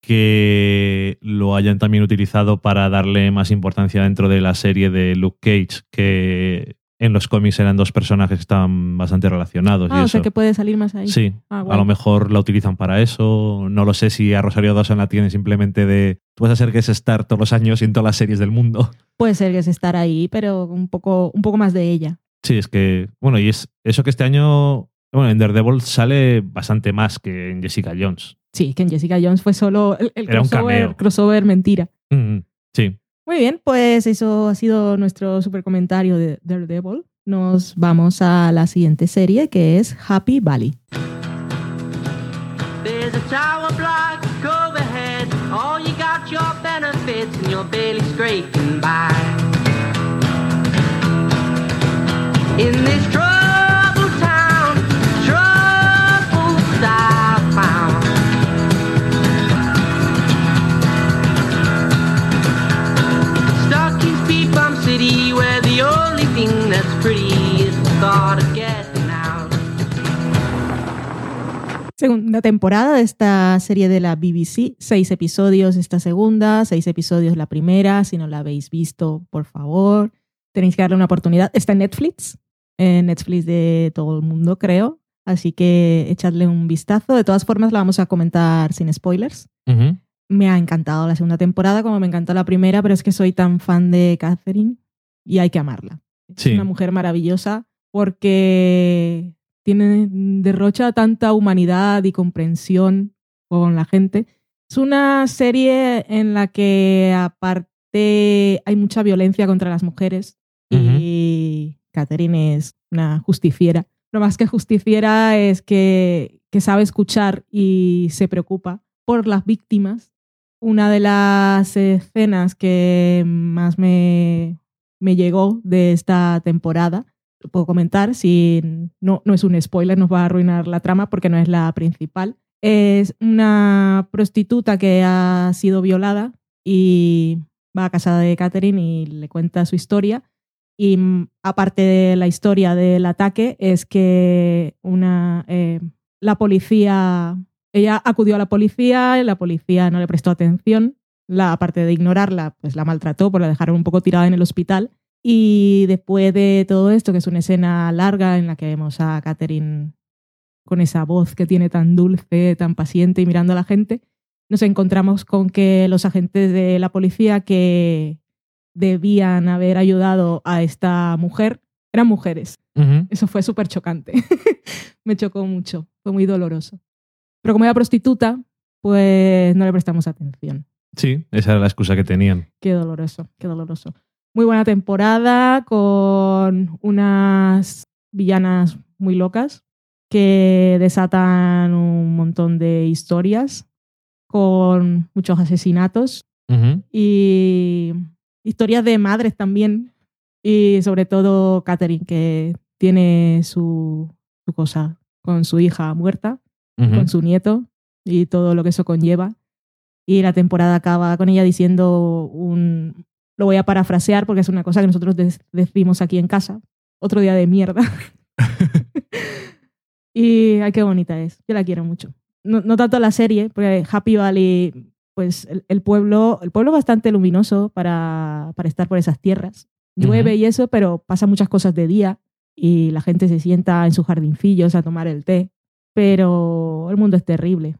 que lo hayan también utilizado para darle más importancia dentro de la serie de Luke Cage, que en los cómics eran dos personajes que estaban bastante relacionados. y Ah, o sea eso. que puede salir más ahí. Sí, Ah, a lo mejor la utilizan para eso. No lo sé si a Rosario Dawson la tienen simplemente de. Tú vas a ser que es estar todos los años y en todas las series del mundo. Puede ser que es estar ahí, pero un poco, un poco más de ella. Sí, es que. Bueno, y es eso que este año. Bueno, en Daredevil sale bastante más que en Jessica Jones. Sí, que en Jessica Jones fue solo el, el Era un crossover, crossover mentira. Mm, sí. Muy bien, pues eso ha sido nuestro super comentario de Daredevil. Nos vamos a la siguiente serie que es Happy Valley. Segunda temporada de esta serie de la BBC. Seis episodios esta segunda, seis episodios la primera. Si no la habéis visto, por favor, tenéis que darle una oportunidad. Está en Netflix, en Netflix de todo el mundo, creo. Así que echadle un vistazo. De todas formas, la vamos a comentar sin spoilers. Me ha encantado la segunda temporada como me encantó la primera, pero es que soy tan fan de Catherine y hay que amarla. Sí. Es una mujer maravillosa porque tiene derrocha tanta humanidad y comprensión con la gente. Es una serie en la que aparte hay mucha violencia contra las mujeres y Catherine es una justiciera. Lo más que justiciera es que, que sabe escuchar y se preocupa por las víctimas. Una de las escenas que más me, me llegó de esta temporada, lo puedo comentar, si no, no es un spoiler, nos va a arruinar la trama porque no es la principal. Es una prostituta que ha sido violada y va a casa de Catherine y le cuenta su historia. Y mm, aparte de la historia del ataque, es que una, eh, la policía, ella acudió a la policía y la policía no le prestó atención. La, aparte de ignorarla, pues la maltrató, pues la dejaron un poco tirada en el hospital. Y después de todo esto, que es una escena larga en la que vemos a Catherine con esa voz que tiene tan dulce, tan paciente y mirando a la gente, nos encontramos con que los agentes de la policía que debían haber ayudado a esta mujer eran mujeres. Eso fue súper chocante. Me chocó mucho, fue muy doloroso. Pero como era prostituta, pues no le prestamos atención. Sí, esa era la excusa que tenían. Qué doloroso, qué doloroso. Muy buena temporada con unas villanas muy locas que desatan un montón de historias con muchos asesinatos y historias de madres también y sobre todo Catherine que tiene su, su cosa con su hija muerta, con su nieto y todo lo que eso conlleva. Y la temporada acaba con ella diciendo un... Lo voy a parafrasear porque es una cosa que nosotros decimos aquí en casa. Otro día de mierda. y ay, qué bonita es. Yo la quiero mucho. No, no tanto la serie, porque Happy Valley, pues el, el pueblo, el pueblo es bastante luminoso para, para estar por esas tierras. Llueve y eso, pero pasan muchas cosas de día y la gente se sienta en sus jardincillos a tomar el té. Pero el mundo es terrible,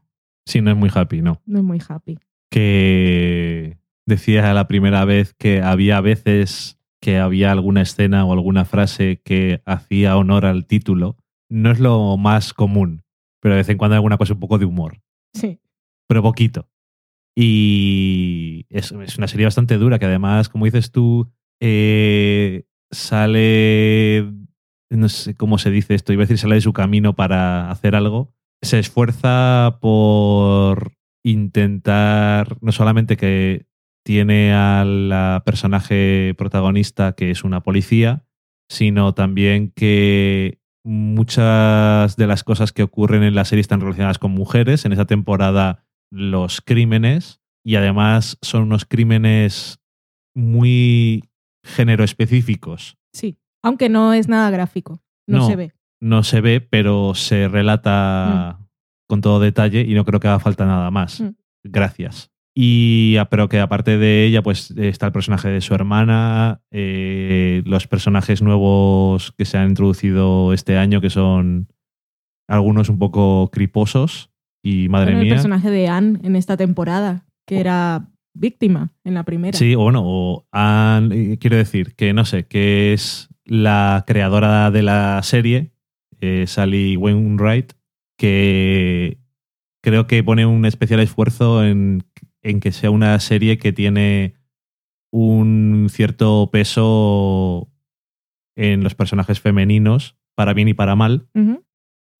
Sí, no es muy happy, no. no es muy happy. Que decía la primera vez que había veces que había alguna escena o alguna frase que hacía honor al título. No es lo más común, pero de vez en cuando hay alguna cosa un poco de humor. Sí. pero poquito. Y es, es una serie bastante dura que además, como dices tú, eh, sale, no sé cómo se dice esto, iba a decir sale de su camino para hacer algo. Se esfuerza por intentar, no solamente que tiene a la personaje protagonista que es una policía, sino también que muchas de las cosas que ocurren en la serie están relacionadas con mujeres. En esta temporada los crímenes y además son unos crímenes muy género específicos. Sí. Aunque no es nada gráfico. No, No. se ve. No se ve, pero se relata con todo detalle y no creo que haga falta nada más. Mm. Gracias. Y ah, pero que aparte de ella, pues está el personaje de su hermana, eh, los personajes nuevos que se han introducido este año, que son algunos un poco criposos. Y madre Bueno, el mía. personaje de Anne en esta temporada, que era víctima en la primera. Sí, o bueno, o han- eh, quiero decir que no sé, que es la creadora de la serie, eh, Sally Wainwright, que creo que pone un especial esfuerzo en, en que sea una serie que tiene un cierto peso en los personajes femeninos, para bien y para mal,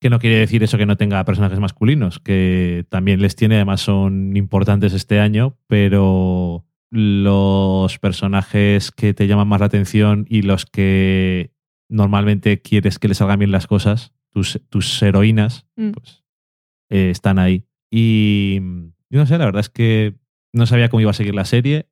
que no quiere decir eso que no tenga personajes masculinos, que también les tiene, además son importantes este año, pero los personajes que te llaman más la atención y los que normalmente quieres que les salgan bien las cosas, tus, tus heroínas, Mm. pues eh, están ahí. Y yo no sé, la verdad es que no sabía cómo iba a seguir la serie.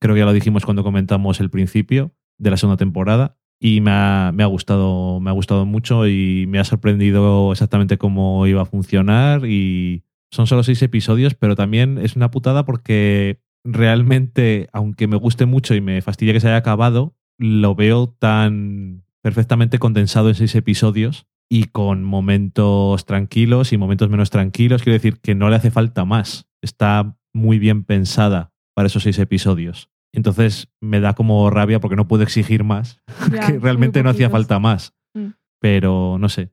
Creo que ya lo dijimos cuando comentamos el principio de la segunda temporada. y me ha, me ha gustado, me ha gustado mucho y me ha sorprendido exactamente cómo iba a funcionar y son solo seis episodios, pero también es una putada porque realmente, aunque me guste mucho y me fastidia que se haya acabado, lo veo tan perfectamente condensado en seis episodios y con momentos tranquilos y momentos menos tranquilos. Quiero decir que no le hace falta más. Está muy bien pensada para esos seis episodios. Entonces me da como rabia porque no puedo exigir más, Ya, que realmente no hacía falta más. Mm. Pero no sé.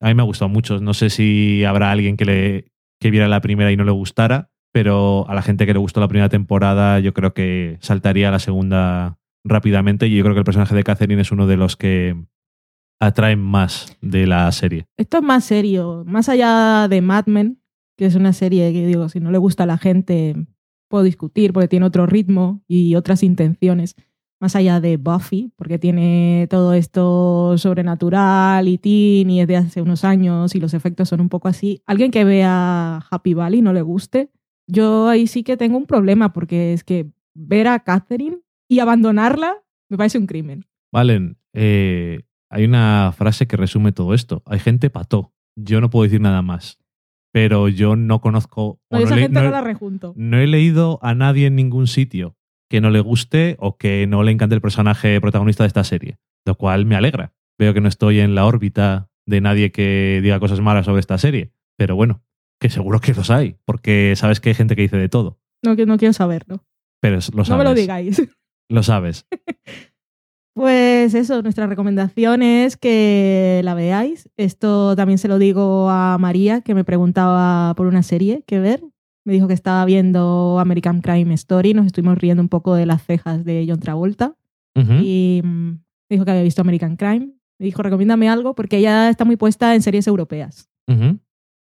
A mí me ha gustado mucho. No sé si habrá alguien que, le, que viera la primera y no le gustara, pero a la gente que le gustó la primera temporada yo creo que saltaría a la segunda rápidamente y yo creo que el personaje de Catherine es uno de los que atraen más de la serie. Esto es más serio, más allá de Mad Men, que es una serie que digo, si no le gusta a la gente, puedo discutir porque tiene otro ritmo y otras intenciones. Más allá de Buffy, porque tiene todo esto sobrenatural y teen y es de hace unos años y los efectos son un poco así. Alguien que vea Happy Valley y no le guste, yo ahí sí que tengo un problema porque es que ver a Catherine y abandonarla me parece un crimen. Valen, eh, hay una frase que resume todo esto. Hay gente pató. Yo no puedo decir nada más. Pero yo no conozco. No, esa gente no- no la rejunto. no he leído a nadie en ningún sitio que no le guste o que no le encante el personaje protagonista de esta serie, lo cual me alegra. Veo que no estoy en la órbita de nadie que diga cosas malas sobre esta serie, pero bueno, que seguro que los hay, porque sabes que hay gente que dice de todo, No, que- no quiero saberlo. pero lo sabes. No me lo digáis. Lo sabes. Pues eso, nuestra recomendación es que la veáis. Esto también se lo digo a María, que me preguntaba por una serie que ver. Me dijo que estaba viendo American Crime Story. Nos estuvimos riendo un poco de las cejas de John Travolta. Y mm, me dijo que había visto American Crime. Me dijo, recomiéndame algo, porque ella está muy puesta en series europeas.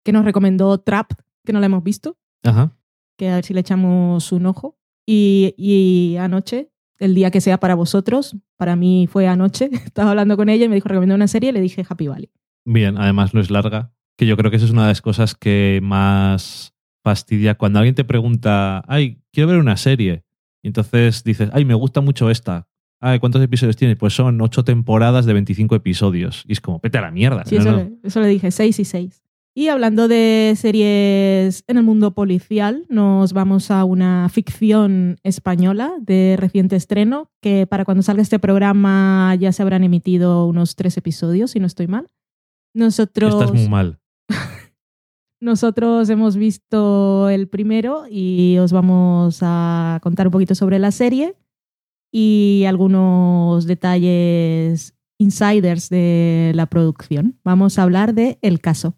Que nos recomendó Trap, que no la hemos visto. Ajá. que a ver si le echamos un ojo. Y, y anoche, el día que sea para vosotros, para mí fue anoche, estaba hablando con ella y me dijo recomendó una serie y le dije Happy Valley. Bien, además no es larga, que yo creo que esa es una de las cosas que más fastidia cuando alguien te pregunta, ay, quiero ver una serie. Y entonces dices, ay, me gusta mucho esta. Ay, ¿cuántos episodios tiene? Pues son ocho temporadas de 25 episodios. Y es como, vete a la mierda. Sí, No, eso, no. Le, eso le dije, seis y seis. Y hablando de series en el mundo policial, nos vamos a una ficción española de reciente estreno, que para cuando salga este programa ya se habrán emitido unos tres episodios, si no estoy mal. Nosotros... Estás muy mal. Nosotros hemos visto el primero y os vamos a contar un poquito sobre la serie y algunos detalles insiders de la producción. Vamos a hablar de El caso.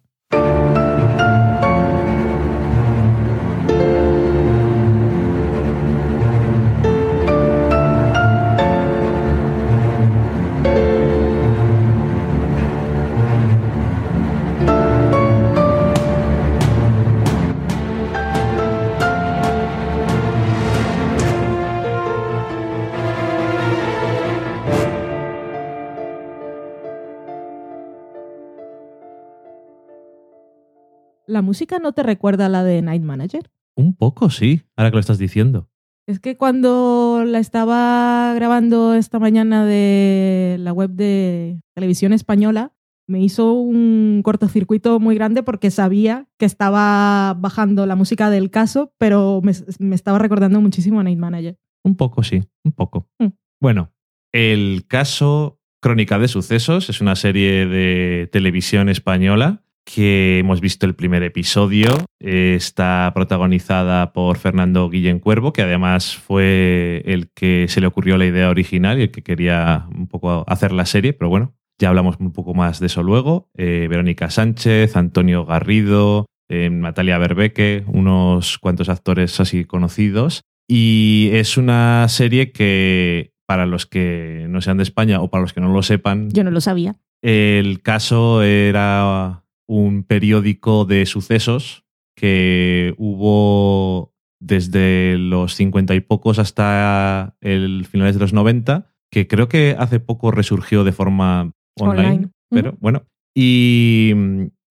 ¿La música no te recuerda a la de Night Manager? Un poco, sí, ahora que lo estás diciendo. Es que cuando la estaba grabando esta mañana de la web de televisión española, me hizo un cortocircuito muy grande porque sabía que estaba bajando la música del caso, pero me, me estaba recordando muchísimo a Night Manager. Un poco, sí, un poco. Mm. Bueno, el caso Crónica de Sucesos es una serie de televisión española que hemos visto el primer episodio. Eh, Está protagonizada por Fernando Guillén Cuervo, que además fue el que se le ocurrió la idea original y el que quería un poco hacer la serie, pero bueno, ya hablamos un poco más de eso luego. Eh, Verónica Sánchez, Antonio Garrido, eh, Natalia Berbeque, unos cuantos actores así conocidos. Y es una serie que, para los que no sean de España o para los que no lo sepan, Yo no lo sabía. el caso era un periódico de sucesos que hubo desde los 50 y pocos hasta el finales de los 90, que creo que hace poco resurgió de forma online, Online. pero bueno. Y,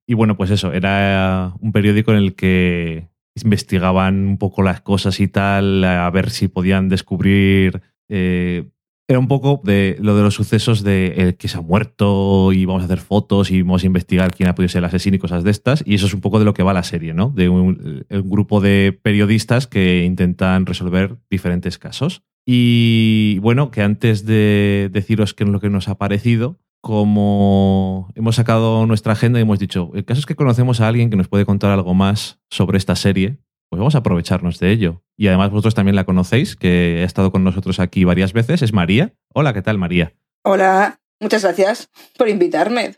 y bueno, pues eso, era un periódico en el que investigaban un poco las cosas y tal, a ver si podían descubrir eh, era un poco de lo de los sucesos de el que se ha muerto y vamos a hacer fotos y vamos a investigar quién ha podido ser el asesino y cosas de estas. Y eso es un poco de lo que va la serie, ¿no? De un, un grupo de periodistas que intentan resolver diferentes casos. Y bueno, que antes de deciros qué es lo que nos ha parecido, como hemos sacado nuestra agenda y hemos dicho, el caso es que conocemos a alguien que nos puede contar algo más sobre esta serie, pues vamos a aprovecharnos de ello. Y además vosotros también la conocéis, que ha estado con nosotros aquí varias veces, es María. Hola, ¿qué tal María? Hola, muchas gracias por invitarme.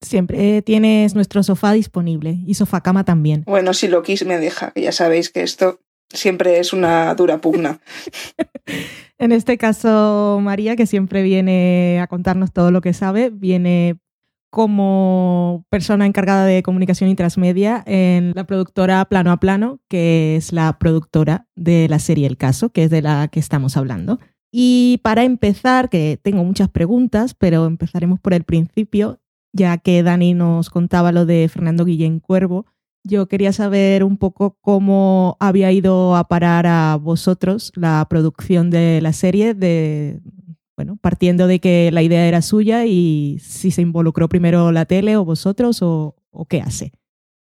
Siempre tienes nuestro sofá disponible y sofá cama también. Bueno, si lo quis me deja, que ya sabéis que esto siempre es una dura pugna. en este caso, María, que siempre viene a contarnos todo lo que sabe, viene como persona encargada de comunicación y transmedia en la productora Plano a Plano, que es la productora de la serie El Caso, que es de la que estamos hablando. Y para empezar, que tengo muchas preguntas, pero empezaremos por el principio, ya que Dani nos contaba lo de Fernando Guillén Cuervo, yo quería saber un poco cómo había ido a parar a vosotros la producción de la serie, de, bueno, partiendo de que la idea era suya y si se involucró primero la tele o vosotros o, o qué hace.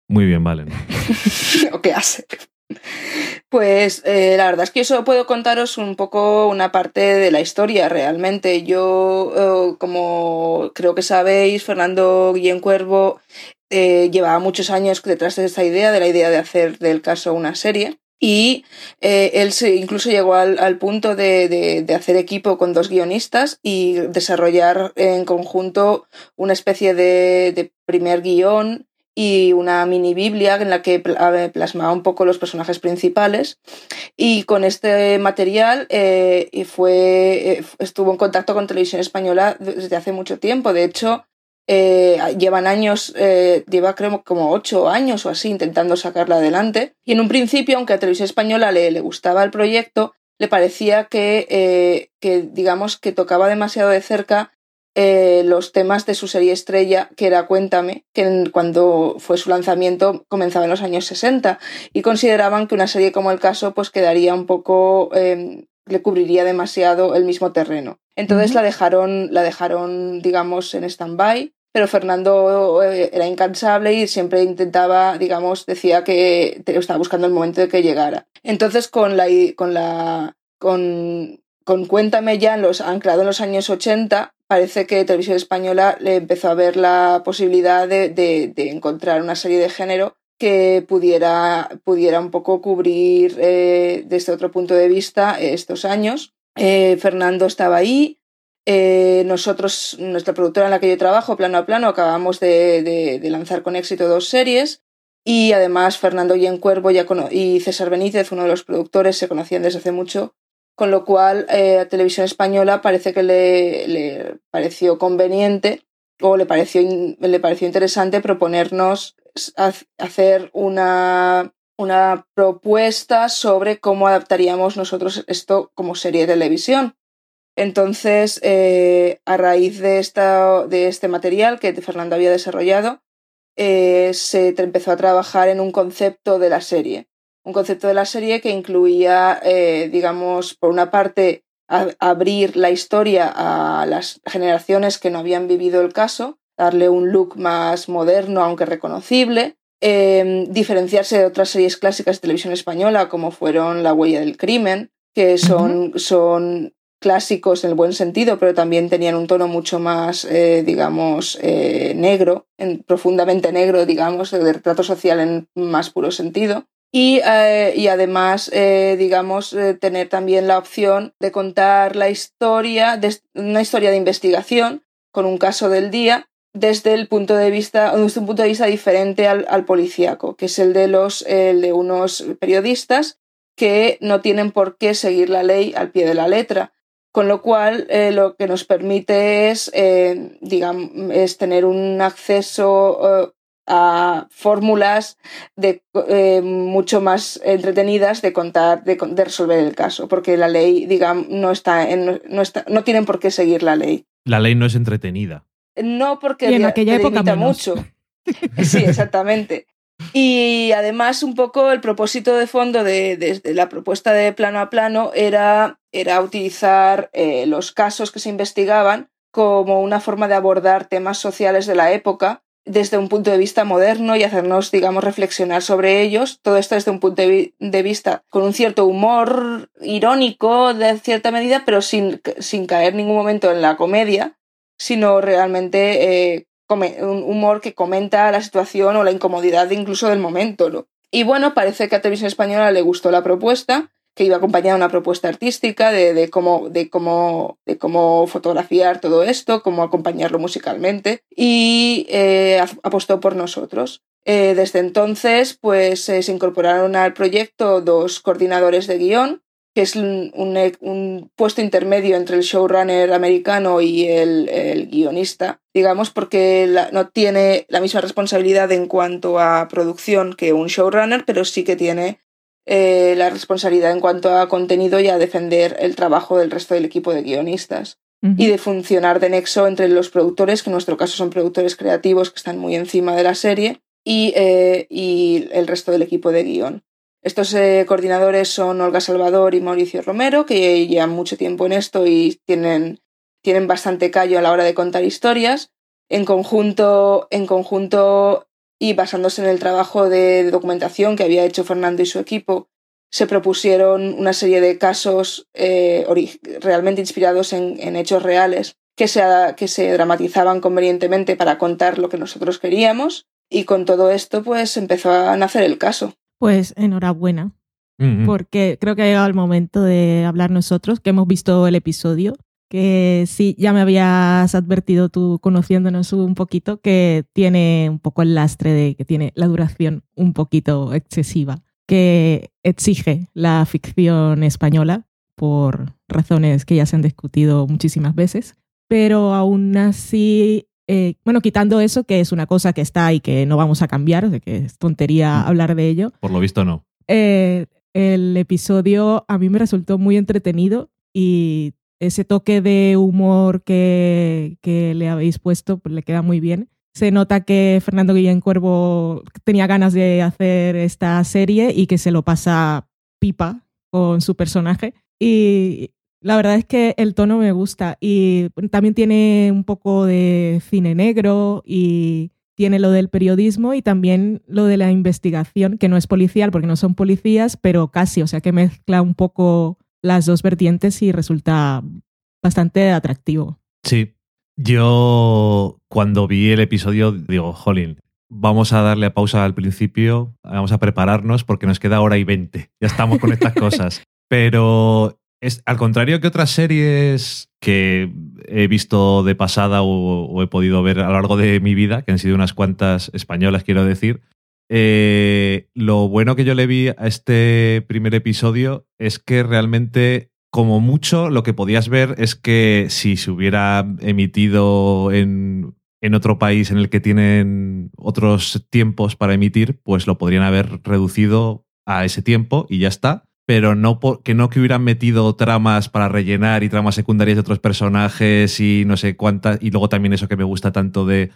Muy bien, vale. ¿O qué hace? Pues eh, la verdad es que yo solo puedo contaros un poco una parte de la historia realmente. Yo, eh, como creo que sabéis, Fernando Guillén Cuervo eh, llevaba muchos años detrás de esta idea, de la idea de hacer del caso una serie. Y eh, él se incluso llegó al, al punto de, de, hacer equipo con dos guionistas y desarrollar en conjunto una especie de, de primer guion y una mini biblia en la que plasmaba un poco los personajes principales. Y con este material eh, fue, estuvo en contacto con Televisión Española desde hace mucho tiempo. De hecho, eh, llevan años, eh, lleva creo como ocho años o así intentando sacarla adelante. Y en un principio, aunque a Televisión Española le, le gustaba el proyecto, le parecía que, eh, que, digamos, que tocaba demasiado de cerca eh, los temas de su serie estrella, que era Cuéntame, que en, cuando fue su lanzamiento comenzaba en los años 60, y consideraban que una serie como El Caso pues quedaría un poco, eh, le cubriría demasiado el mismo terreno. Entonces uh -huh. la dejaron, la dejaron, digamos, en stand-by pero Fernando eh, era incansable y siempre intentaba, digamos, decía que estaba buscando el momento de que llegara. Entonces, con la, con la, con, con Cuéntame ya en los, anclado en los años 80, parece que Televisión Española le empezó a ver la posibilidad de, de, de encontrar una serie de género que pudiera, pudiera un poco cubrir eh, desde otro punto de vista estos años. Eh, Fernando estaba ahí, eh, nosotros, nuestra productora en la que yo trabajo, Plano a Plano, acabamos de, lanzar con éxito dos series y además Fernando Cuervo ya y César Benítez, uno de los productores, se conocían desde hace mucho, con lo cual eh, a Televisión Española parece que le, le, pareció conveniente o le pareció, le pareció interesante proponernos hacer una, una propuesta sobre cómo adaptaríamos nosotros esto como serie de televisión. Entonces, eh, a raíz de, esta, de este material que Fernando había desarrollado, eh, se empezó a trabajar en un concepto de la serie. Un concepto de la serie que incluía, eh, digamos, por una parte, a, abrir la historia a las generaciones que no habían vivido el caso, darle un look más moderno, aunque reconocible, eh, diferenciarse de otras series clásicas de televisión española, como fueron La huella del crimen, que son, uh -huh. son clásicos en el buen sentido, pero también tenían un tono mucho más, eh, digamos, eh, negro, en, profundamente negro, digamos, de retrato social en más puro sentido. Y, eh, y además, eh, digamos, tener también la opción de contar la historia, una historia de investigación con un caso del día desde el punto de vista, desde un punto de vista diferente al, al policíaco, que es el de los, el de unos periodistas que no tienen por qué seguir la ley al pie de la letra, con lo cual eh, lo que nos permite es, eh, digamos, es tener un acceso eh, a fórmulas de, eh, mucho más entretenidas de contar, de, de, resolver el caso, porque la ley, digamos, no está, en, no está, no tienen por qué seguir la ley. La ley no es entretenida. No, porque y en aquella época mucho. Sí, exactamente. Y además, un poco el propósito de fondo de, de, de, la propuesta de plano a plano era era utilizar eh, los casos que se investigaban como una forma de abordar temas sociales de la época desde un punto de vista moderno y hacernos, digamos, reflexionar sobre ellos. Todo esto desde un punto de, vista con un cierto humor irónico de cierta medida, pero sin, sin caer ningún momento en la comedia, sino realmente eh, un humor que comenta la situación o la incomodidad incluso del momento. Y bueno, parece que a Televisión Española le gustó la propuesta que iba acompañada de una propuesta artística de, cómo, de, cómo, de cómo fotografiar todo esto, cómo acompañarlo musicalmente y eh, apostó por nosotros. Eh, desde entonces, pues eh, se incorporaron al proyecto dos coordinadores de guion, que es un, puesto intermedio entre el showrunner americano y el, guionista, digamos, porque no tiene la misma responsabilidad en cuanto a producción que un showrunner, pero sí que tiene eh, la responsabilidad en cuanto a contenido y a defender el trabajo del resto del equipo de guionistas. Y de funcionar de nexo entre los productores, que en nuestro caso son productores creativos que están muy encima de la serie, y, eh, el resto del equipo de guion. Estos eh, coordinadores son Olga Salvador y Mauricio Romero, que llevan mucho tiempo en esto y tienen, tienen bastante callo a la hora de contar historias. En conjunto, en conjunto y basándose en el trabajo de documentación que había hecho Fernando y su equipo, se propusieron una serie de casos eh, realmente inspirados en, hechos reales que se, que se dramatizaban convenientemente para contar lo que nosotros queríamos y con todo esto pues empezó a nacer el caso. Pues enhorabuena, porque creo que ha llegado el momento de hablar nosotros, que hemos visto el episodio que sí, ya me habías advertido tú conociéndonos un poquito que tiene un poco el lastre de que tiene la duración un poquito excesiva, que exige la ficción española por razones que ya se han discutido muchísimas veces, pero aún así, eh, bueno, quitando eso, que es una cosa que está y que no vamos a cambiar, de que es tontería mm. hablar de ello. Por lo visto no. Eh, el episodio a mí me resultó muy entretenido y ese toque de humor que, le habéis puesto pues, le queda muy bien. Se nota que Fernando Guillén Cuervo tenía ganas de hacer esta serie y que se lo pasa pipa con su personaje. Y la verdad es que el tono me gusta y también tiene un poco de cine negro y tiene lo del periodismo y también lo de la investigación, que no es policial porque no son policías, pero casi, o sea que mezcla un poco las dos vertientes y resulta bastante atractivo. Sí, yo cuando vi el episodio digo, jolín, vamos a darle pausa al principio, vamos a prepararnos porque nos queda hora y veinte, ya estamos con estas cosas. Pero es al contrario que otras series que he visto de pasada o, he podido ver a lo largo de mi vida, que han sido unas cuantas españolas, quiero decir, eh, lo bueno que yo le vi a este primer episodio es que realmente, como mucho, lo que podías ver es que si se hubiera emitido en, otro país en el que tienen otros tiempos para emitir, pues lo podrían haber reducido a ese tiempo y ya está. Pero no que no que hubieran metido tramas para rellenar y tramas secundarias de otros personajes y no sé cuántas. Y luego también eso que me gusta tanto de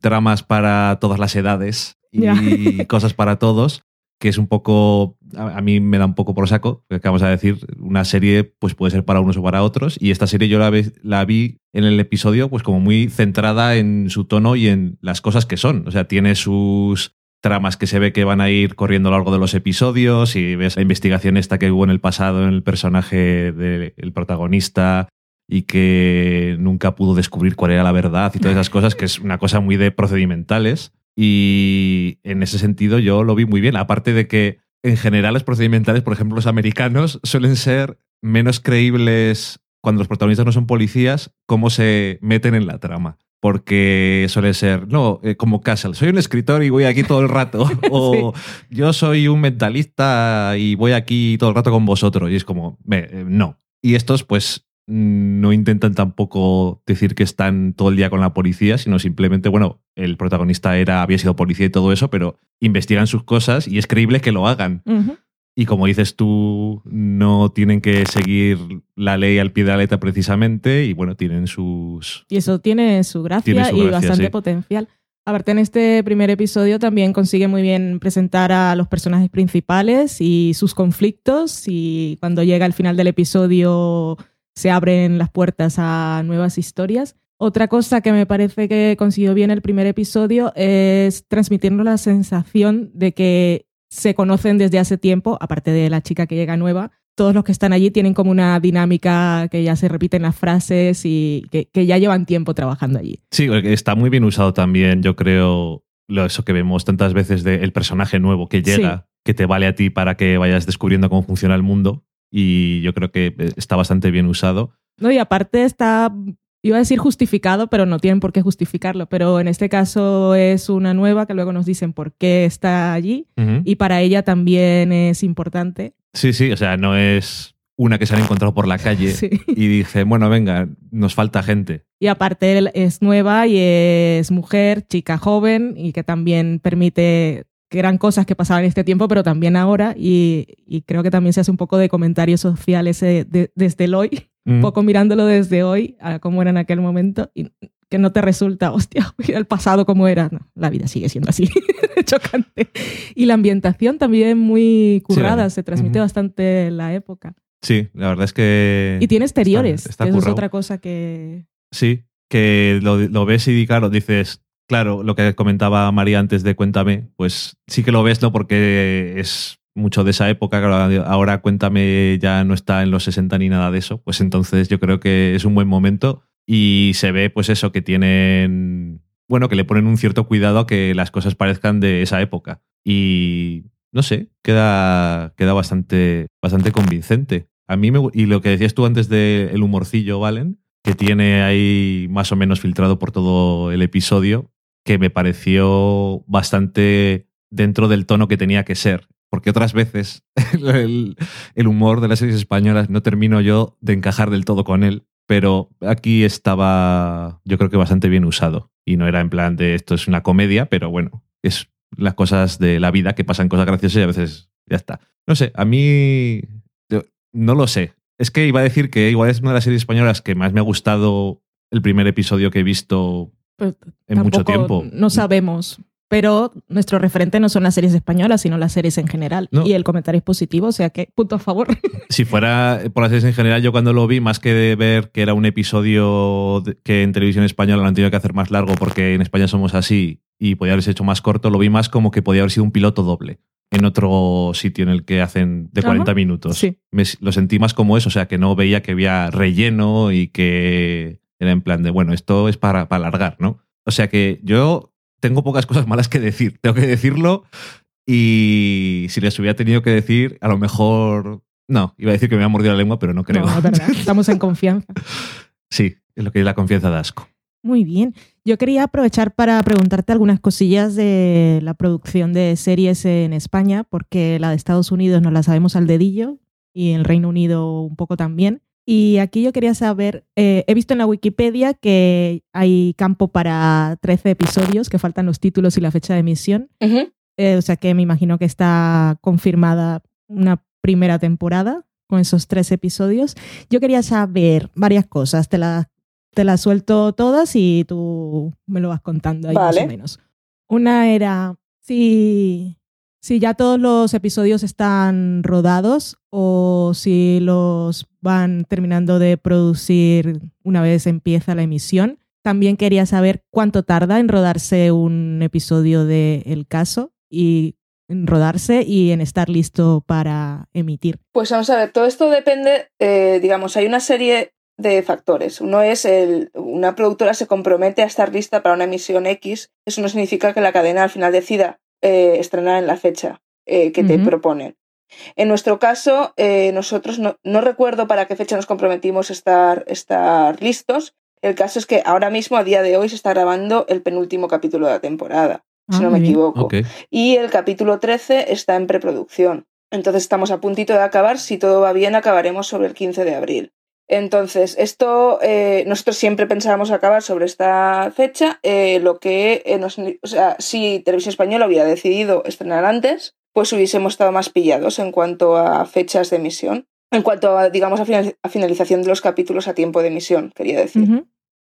tramas para todas las edades y cosas para todos, que es un poco, a, mí me da un poco por saco, que acabamos de decir, una serie pues puede ser para unos o para otros, y esta serie yo la, la vi en el episodio pues como muy centrada en su tono y en las cosas que son, o sea, tiene sus tramas que se ve que van a ir corriendo a lo largo de los episodios y ves la investigación esta que hubo en el pasado en el personaje del protagonista y que nunca pudo descubrir cuál era la verdad y todas esas cosas, que es una cosa muy de procedimentales. Y en ese sentido yo lo vi muy bien. Aparte de que en general los procedimentales, por ejemplo, los americanos, suelen ser menos creíbles cuando los protagonistas no son policías, cómo se meten en la trama. Porque suele ser, no, eh, como Castle, soy un escritor y voy aquí todo el rato. o yo soy un mentalista y voy aquí todo el rato con vosotros. Y es como, eh, no. Y estos, pues, no intentan tampoco decir que están todo el día con la policía, sino simplemente, bueno, el protagonista era, había sido policía y todo eso, pero investigan sus cosas y es creíble que lo hagan. Y como dices tú, no tienen que seguir la ley al pie de la letra precisamente y bueno, tienen sus... Y eso tiene su gracia y bastante potencial. Aparte, en este primer episodio también consigue muy bien presentar a los personajes principales y sus conflictos. Y cuando llega al final del episodio se abren las puertas a nuevas historias. Otra cosa que me parece que consiguió bien el primer episodio es transmitirnos la sensación de que se conocen desde hace tiempo, aparte de la chica que llega nueva, todos los que están allí tienen como una dinámica que ya se repiten las frases y que, que ya llevan tiempo trabajando allí. Sí, está muy bien usado también, yo creo, lo, eso que vemos tantas veces del personaje nuevo que llega, que te vale a ti para que vayas descubriendo cómo funciona el mundo. Y yo creo que eh, está bastante bien usado. No, y aparte está iba a decir justificado, pero no tienen por qué justificarlo. Pero en este caso es una nueva que luego nos dicen por qué está allí y para ella también es importante. Sí, sí, o sea, no es una que se han encontrado por la calle Sí. y dice, bueno, venga, nos falta gente. Y aparte es nueva y es mujer, chica joven y que también permite que eran cosas que pasaban en este tiempo, pero también ahora. Y, y creo que también se hace un poco de comentario social ese de- desde el hoy, un Mm. poco mirándolo desde hoy a cómo era en aquel momento y que no te resulta, hostia, el pasado cómo era. No, la vida sigue siendo así, chocante. Y la ambientación también muy currada, se transmite Ujú. bastante la época. Sí, la verdad es que... Y tiene exteriores, está que eso es otra cosa que... Sí, que lo, lo ves y claro, dices, claro, lo que comentaba María antes de Cuéntame, pues sí que lo ves, ¿no? Porque es mucho de esa época, ahora Cuéntame ya no está en los 60 ni nada de eso, pues entonces yo creo que es un buen momento y se ve pues eso, que tienen, bueno, que le ponen un cierto cuidado a que las cosas parezcan de esa época y no sé, queda, queda bastante, bastante convincente. A mí me, y lo que decías tú antes del humorcillo, Valen, que tiene ahí más o menos filtrado por todo el episodio, que me pareció bastante dentro del tono que tenía que ser. Porque otras veces el, humor de las series españolas no termino yo de encajar del todo con él, pero aquí estaba yo creo que bastante bien usado. Y no era en plan de esto es una comedia, pero bueno, es las cosas de la vida que pasan cosas graciosas y a veces ya está. No sé, a mí no lo sé. Es que iba a decir que igual es una de las series españolas que más me ha gustado el primer episodio que he visto pues, en mucho tiempo. No sabemos. Pero nuestro referente no son las series españolas, sino las series en general. No. Y el comentario es positivo, o sea que punto a favor. Si fuera por las series en general, yo cuando lo vi, más que de ver que era un episodio que en televisión española lo han tenido que hacer más largo porque en España somos así y podía haberse hecho más corto, lo vi más como que podía haber sido un piloto doble en otro sitio en el que hacen de Ajá. 40 minutos. Sí. Me- lo sentí más como eso, o sea, que no veía que había relleno y que era en plan de, bueno, esto es para, para alargar, ¿no? O sea que yo tengo pocas cosas malas que decir, tengo que decirlo y si les hubiera tenido que decir, a lo mejor... No, iba a decir que me había mordido la lengua, pero no creo. No, es verdad. Estamos en confianza. Sí, es lo que es la confianza de asco. Muy bien. Yo quería aprovechar para preguntarte algunas cosillas de la producción de series en España, porque la de Estados Unidos no la sabemos al dedillo y el Reino Unido un poco también. Y aquí yo quería saber, eh, he visto en la Wikipedia que hay campo para 13 episodios, que faltan los títulos y la fecha de emisión. Eh, o sea que me imagino que está confirmada una primera temporada con esos tres episodios. Yo quería saber varias cosas, te las te las suelto todas y tú me lo vas contando ahí más Vale. o menos. Una era si, si ya todos los episodios están rodados o si los van terminando de producir una vez empieza la emisión. También quería saber cuánto tarda en rodarse un episodio de El Caso y en rodarse y en estar listo para emitir. Pues vamos a ver, todo esto depende, eh, digamos, hay una serie de factores. Uno es el, una productora se compromete a estar lista para una emisión X. Eso no significa que la cadena al final decida eh, estrenar en la fecha eh, que te proponen. En nuestro caso, eh, nosotros no, no recuerdo para qué fecha nos comprometimos a estar, estar listos. El caso es que ahora mismo, a día de hoy, se está grabando el penúltimo capítulo de la temporada, si Ah, no me equivoco y el capítulo 13 está en preproducción. Entonces estamos a puntito de acabar. Si todo va bien, acabaremos sobre el 15 de abril. Entonces, esto eh, nosotros siempre pensábamos acabar sobre esta fecha. eh, lo que eh, nos, o sea, si Televisión Española hubiera decidido estrenar antes, pues hubiésemos estado más pillados en cuanto a fechas de emisión. En cuanto a, digamos, a, final- a finalización de los capítulos a tiempo de emisión, quería decir.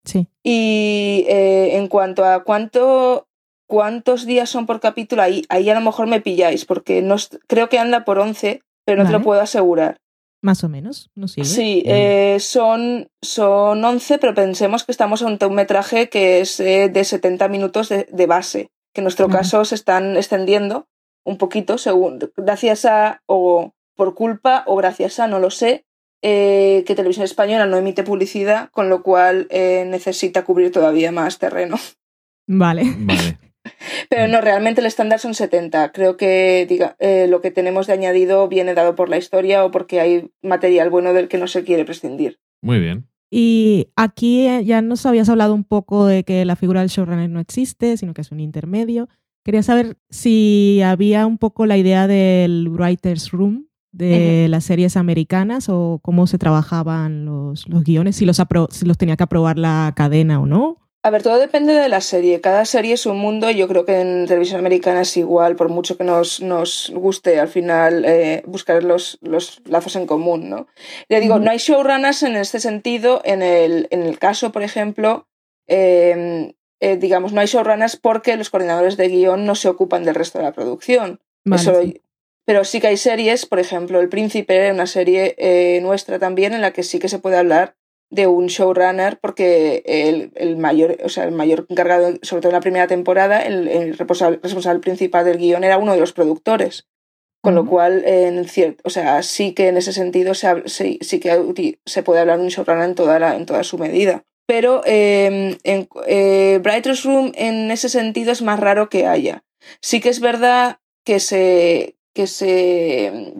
Sí. Y eh, en cuanto a cuánto cuántos días son por capítulo, ahí, ahí a lo mejor me pilláis, porque no, creo que anda por 11, pero no te lo puedo asegurar. Más o menos, ¿no sigue? Sí, eh, son, son 11, pero pensemos que estamos ante un metraje que es eh, de 70 minutos de, de base, que en nuestro caso se están extendiendo un poquito, según, gracias a, o por culpa, o gracias a, no lo sé, eh, que Televisión Española no emite publicidad, con lo cual eh, necesita cubrir todavía más terreno. Vale. Vale. Pero no, realmente el estándar son 70. Creo que diga, eh, lo que tenemos de añadido viene dado por la historia o porque hay material bueno del que no se quiere prescindir. Muy bien. Y aquí eh, ya nos habías hablado un poco de que la figura del showrunner no existe, sino que es un intermedio. Quería saber si había un poco la idea del writer's room de las series americanas o cómo se trabajaban los, los guiones, si los, apro- si los tenía que aprobar la cadena o no. A ver, todo depende de la serie. Cada serie es un mundo. y Yo creo que en televisión americana es igual, por mucho que nos, nos guste al final eh, buscar los, los lazos en común, ¿no? Ya digo, no hay showrunners en este sentido. En el, en el caso, por ejemplo, eh, eh, digamos, no hay showrunners porque los coordinadores de guion no se ocupan del resto de la producción. Vale, Eso lo- sí. Pero sí que hay series, por ejemplo, El Príncipe, una serie eh, nuestra también, en la que sí que se puede hablar de un showrunner, porque el, el mayor, o sea, el mayor encargado, sobre todo en la primera temporada, el, el responsable, responsable principal del guion era uno de los productores. Con lo cual, en cierto, o sea, sí que en ese sentido se, sí, sí que se puede hablar de un showrunner en toda, la, en toda su medida. Pero eh, en eh, Room en ese sentido es más raro que haya. Sí que es verdad que se que se,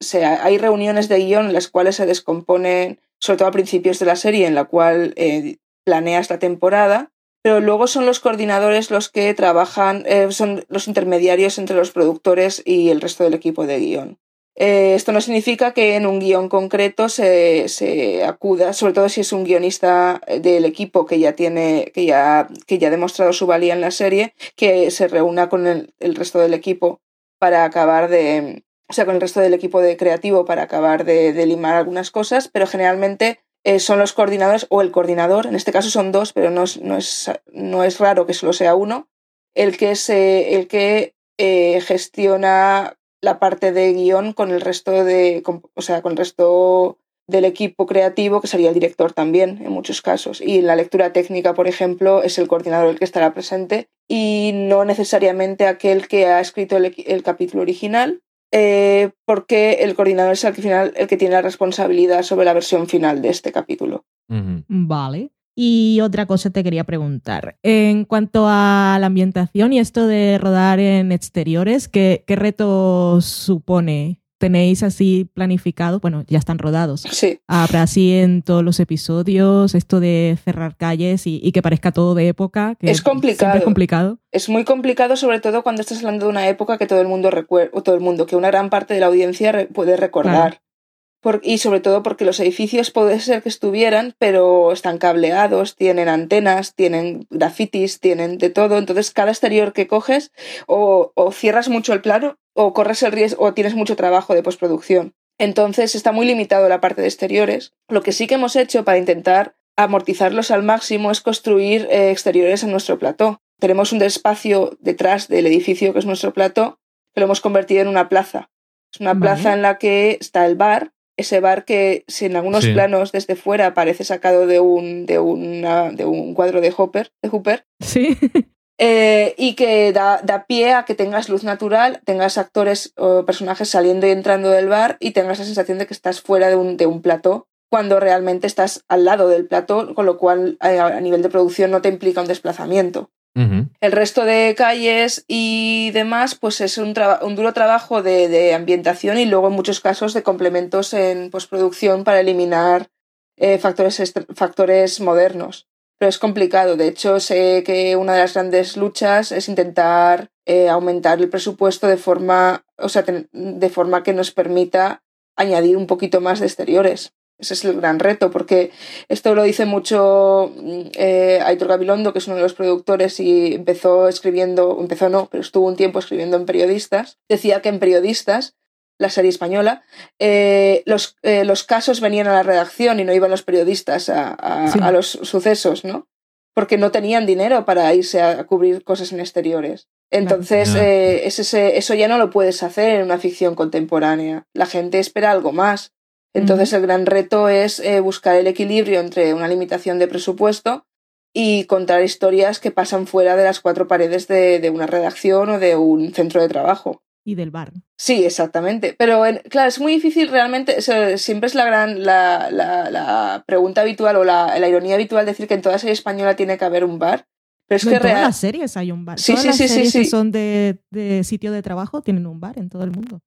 se- hay reuniones de guion en las cuales se descomponen, sobre todo a principios de la serie, en la cual eh, planeas la temporada, pero luego son los coordinadores los que trabajan, eh, son los intermediarios entre los productores y el resto del equipo de guion. Eh, esto no significa que en un guion concreto se, se acuda, sobre todo si es un guionista del equipo que ya tiene, que ya, que ya ha demostrado su valía en la serie, que se reúna con el, el resto del equipo para acabar de, o sea, con el resto del equipo de creativo para acabar de, limar algunas cosas, pero generalmente eh, son los coordinadores o el coordinador, en este caso son dos, pero no es, no es, no es raro que solo sea uno, el que, se, el que eh, gestiona la parte de guion con el resto de, o sea, con el resto del equipo creativo, que sería el director también en muchos casos. Y en la lectura técnica, por ejemplo, es el coordinador el que estará presente y no necesariamente aquel que ha escrito el capítulo original, eh, porque el coordinador es el que, final, el que tiene la responsabilidad sobre la versión final de este capítulo. Vale. Y otra cosa te quería preguntar. En cuanto a la ambientación y esto de rodar en exteriores, ¿qué, qué retos supone? ¿Tenéis así planificado? Bueno, ya están rodados. Sí. Habrá así en todos los episodios esto de cerrar calles y, y que parezca todo de época. Que Es complicado. es complicado. Es muy complicado, sobre todo cuando estás hablando de una época que todo el mundo recuerda, o todo el mundo, que una gran parte de la audiencia re- puede recordar. Por- y sobre todo porque los edificios puede ser que estuvieran, pero están cableados, tienen antenas, tienen grafitis, tienen de todo. Entonces, cada exterior que coges, o, o cierras mucho el plano, o corres el riesgo, o tienes mucho trabajo de postproducción. Entonces, está muy limitado la parte de exteriores. Lo que sí que hemos hecho para intentar amortizarlos al máximo es construir eh, exteriores en nuestro plató. Tenemos un espacio detrás del edificio que es nuestro plató, que lo hemos convertido en una plaza. Es una Vale. plaza en la que está el bar, ese bar que si en algunos Sí. planos desde fuera parece sacado de un, de una, de un cuadro de Hopper, de Hooper, Sí. eh, y que da, da pie a que tengas luz natural, tengas actores o personajes saliendo y entrando del bar y tengas la sensación de que estás fuera de un, de un plató cuando realmente estás al lado del plató, con lo cual eh, a nivel de producción no te implica un desplazamiento. El resto de calles y demás, pues es un, un duro trabajo de, ambientación y luego en muchos casos de complementos en postproducción para eliminar eh, factores, factores modernos. Pero es complicado. De hecho, sé que una de las grandes luchas es intentar eh, aumentar el presupuesto de forma, o sea, de forma que nos permita añadir un poquito más de exteriores. Ese es el gran reto, porque esto lo dice mucho mm, eh, Aitor Gabilondo, que es uno de los productores y empezó escribiendo, empezó no, pero estuvo un tiempo escribiendo en periodistas. Decía que en periodistas, la serie española, eh, los, eh, los casos venían a la redacción y no iban los periodistas a, a- Sí. a los sucesos, ¿no? porque no tenían dinero para irse a cubrir cosas en exteriores. Entonces, eh, es ese- eso ya no lo puedes hacer en una ficción contemporánea. La gente espera algo más. Entonces, el gran reto es eh, buscar el equilibrio entre una limitación de presupuesto y contar historias que pasan fuera de las cuatro paredes de, de una redacción o de un centro de trabajo. Y del bar. Sí, exactamente. Pero en- claro, es muy difícil realmente. o sea, siempre es la gran la, la, la pregunta habitual o la, la ironía habitual decir que en toda serie española tiene que haber un bar. Pero es No, que en todas real. las series hay un bar. Sí, todas sí, las sí, sí, series que sí. son de, de sitio de trabajo tienen un bar en todo el mundo.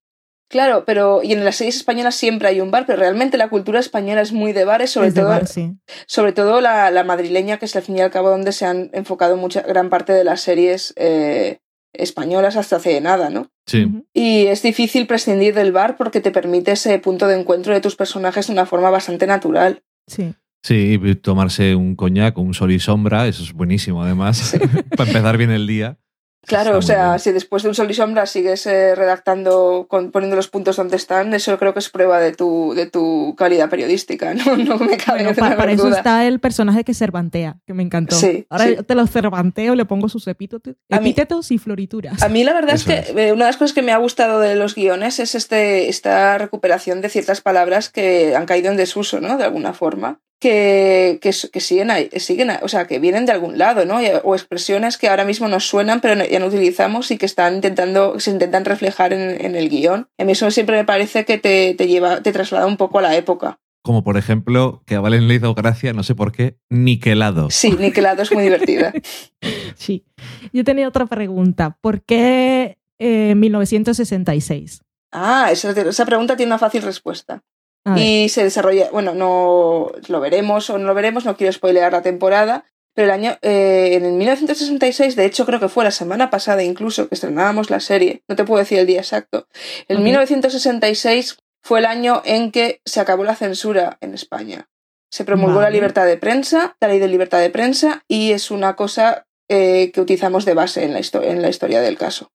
Claro, pero y en las series españolas siempre hay un bar, pero realmente la cultura española es muy de bares, sobre Es todo, bar, sí. sobre todo la, la madrileña, que es al fin y al cabo donde se han enfocado mucha gran parte de las series eh, españolas hasta hace nada, ¿no? Sí. Y es difícil prescindir del bar porque te permite ese punto de encuentro de tus personajes de una forma bastante natural. Sí. Sí, y tomarse un coñac, un sol y sombra, eso es buenísimo además, para empezar bien el día. Claro, o sea, bien. si después de un sol y sombra sigues eh, redactando, con- poniendo los puntos donde están, eso creo que es prueba de tu, de tu calidad periodística, no, no me cabe Bueno, la pa- menor para eso duda. está el personaje que cervantea, que me encantó. Sí, Ahora sí. yo te lo cervanteo, le pongo sus epítetos, A mí- epítetos y florituras. A mí la verdad Eso es que eh, una de las cosas que me ha gustado de los guiones es este, esta recuperación de ciertas palabras que han caído en desuso, ¿no? De alguna forma. Que, que, siguen, ahí- siguen, ahí, o sea, que vienen de algún lado, ¿no? Y- O expresiones que ahora mismo nos suenan, pero ya no utilizamos y que están intentando, se intentan reflejar en, en el guion. A mí eso siempre me parece que te, te lleva, te traslada un poco a la época. Como por ejemplo, que a Valen le hizo gracia, no sé por qué, niquelado. Sí, Niquelado es muy divertida. Sí. Yo tenía otra pregunta. ¿Por qué eh, 1966? Ah, esa, esa pregunta tiene una fácil respuesta. Y se desarrolla, bueno, no lo veremos o no lo veremos, no quiero spoilear la temporada, pero el año, eh, en el 1966, de hecho creo que fue la semana pasada incluso que estrenábamos la serie, no te puedo decir el día exacto, el Ok. 1966 fue el año en que se acabó la censura en España. Se promulgó la libertad de prensa, la ley de libertad de prensa, y es una cosa eh, que utilizamos de base en la, histo- en la historia del caso.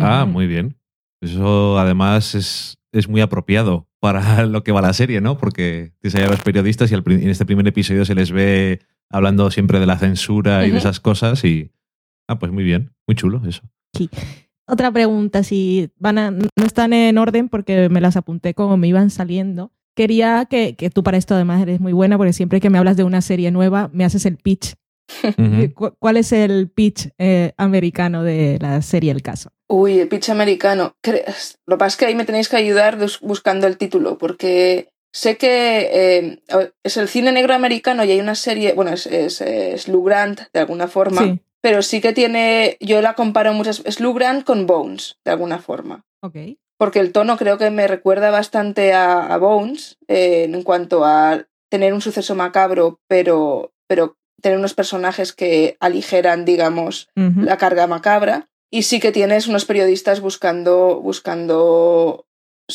Ah, Mm. muy bien. Eso además es, es muy apropiado para lo que va la serie, ¿no? Porque tienes a los periodistas y al en este primer episodio se les ve hablando siempre de la censura y de esas cosas y... Ah, pues muy bien, muy chulo eso. Otra pregunta, si van a, no están en orden porque me las apunté como me iban saliendo. Quería que, que tú para esto además eres muy buena porque siempre que me hablas de una serie nueva me haces el pitch. Ujú. ¿Cu- ¿Cuál es el pitch eh, americano de la serie El Caso? Uy, el pitch americano. Lo que pasa es que ahí me tenéis que ayudar bus- buscando el título, porque sé que eh, es el cine negro americano y hay una serie, bueno, es, es, es Lou Grant de alguna forma, Sí, pero sí que tiene, yo la comparo muchas, es Lou Grant con Bones, de alguna forma. ok. Porque el tono creo que me recuerda bastante a, a Bones eh, en cuanto a tener un suceso macabro, pero, pero tener unos personajes que aligeran, digamos, la carga macabra. Y sí que tienes unos periodistas buscando, buscando,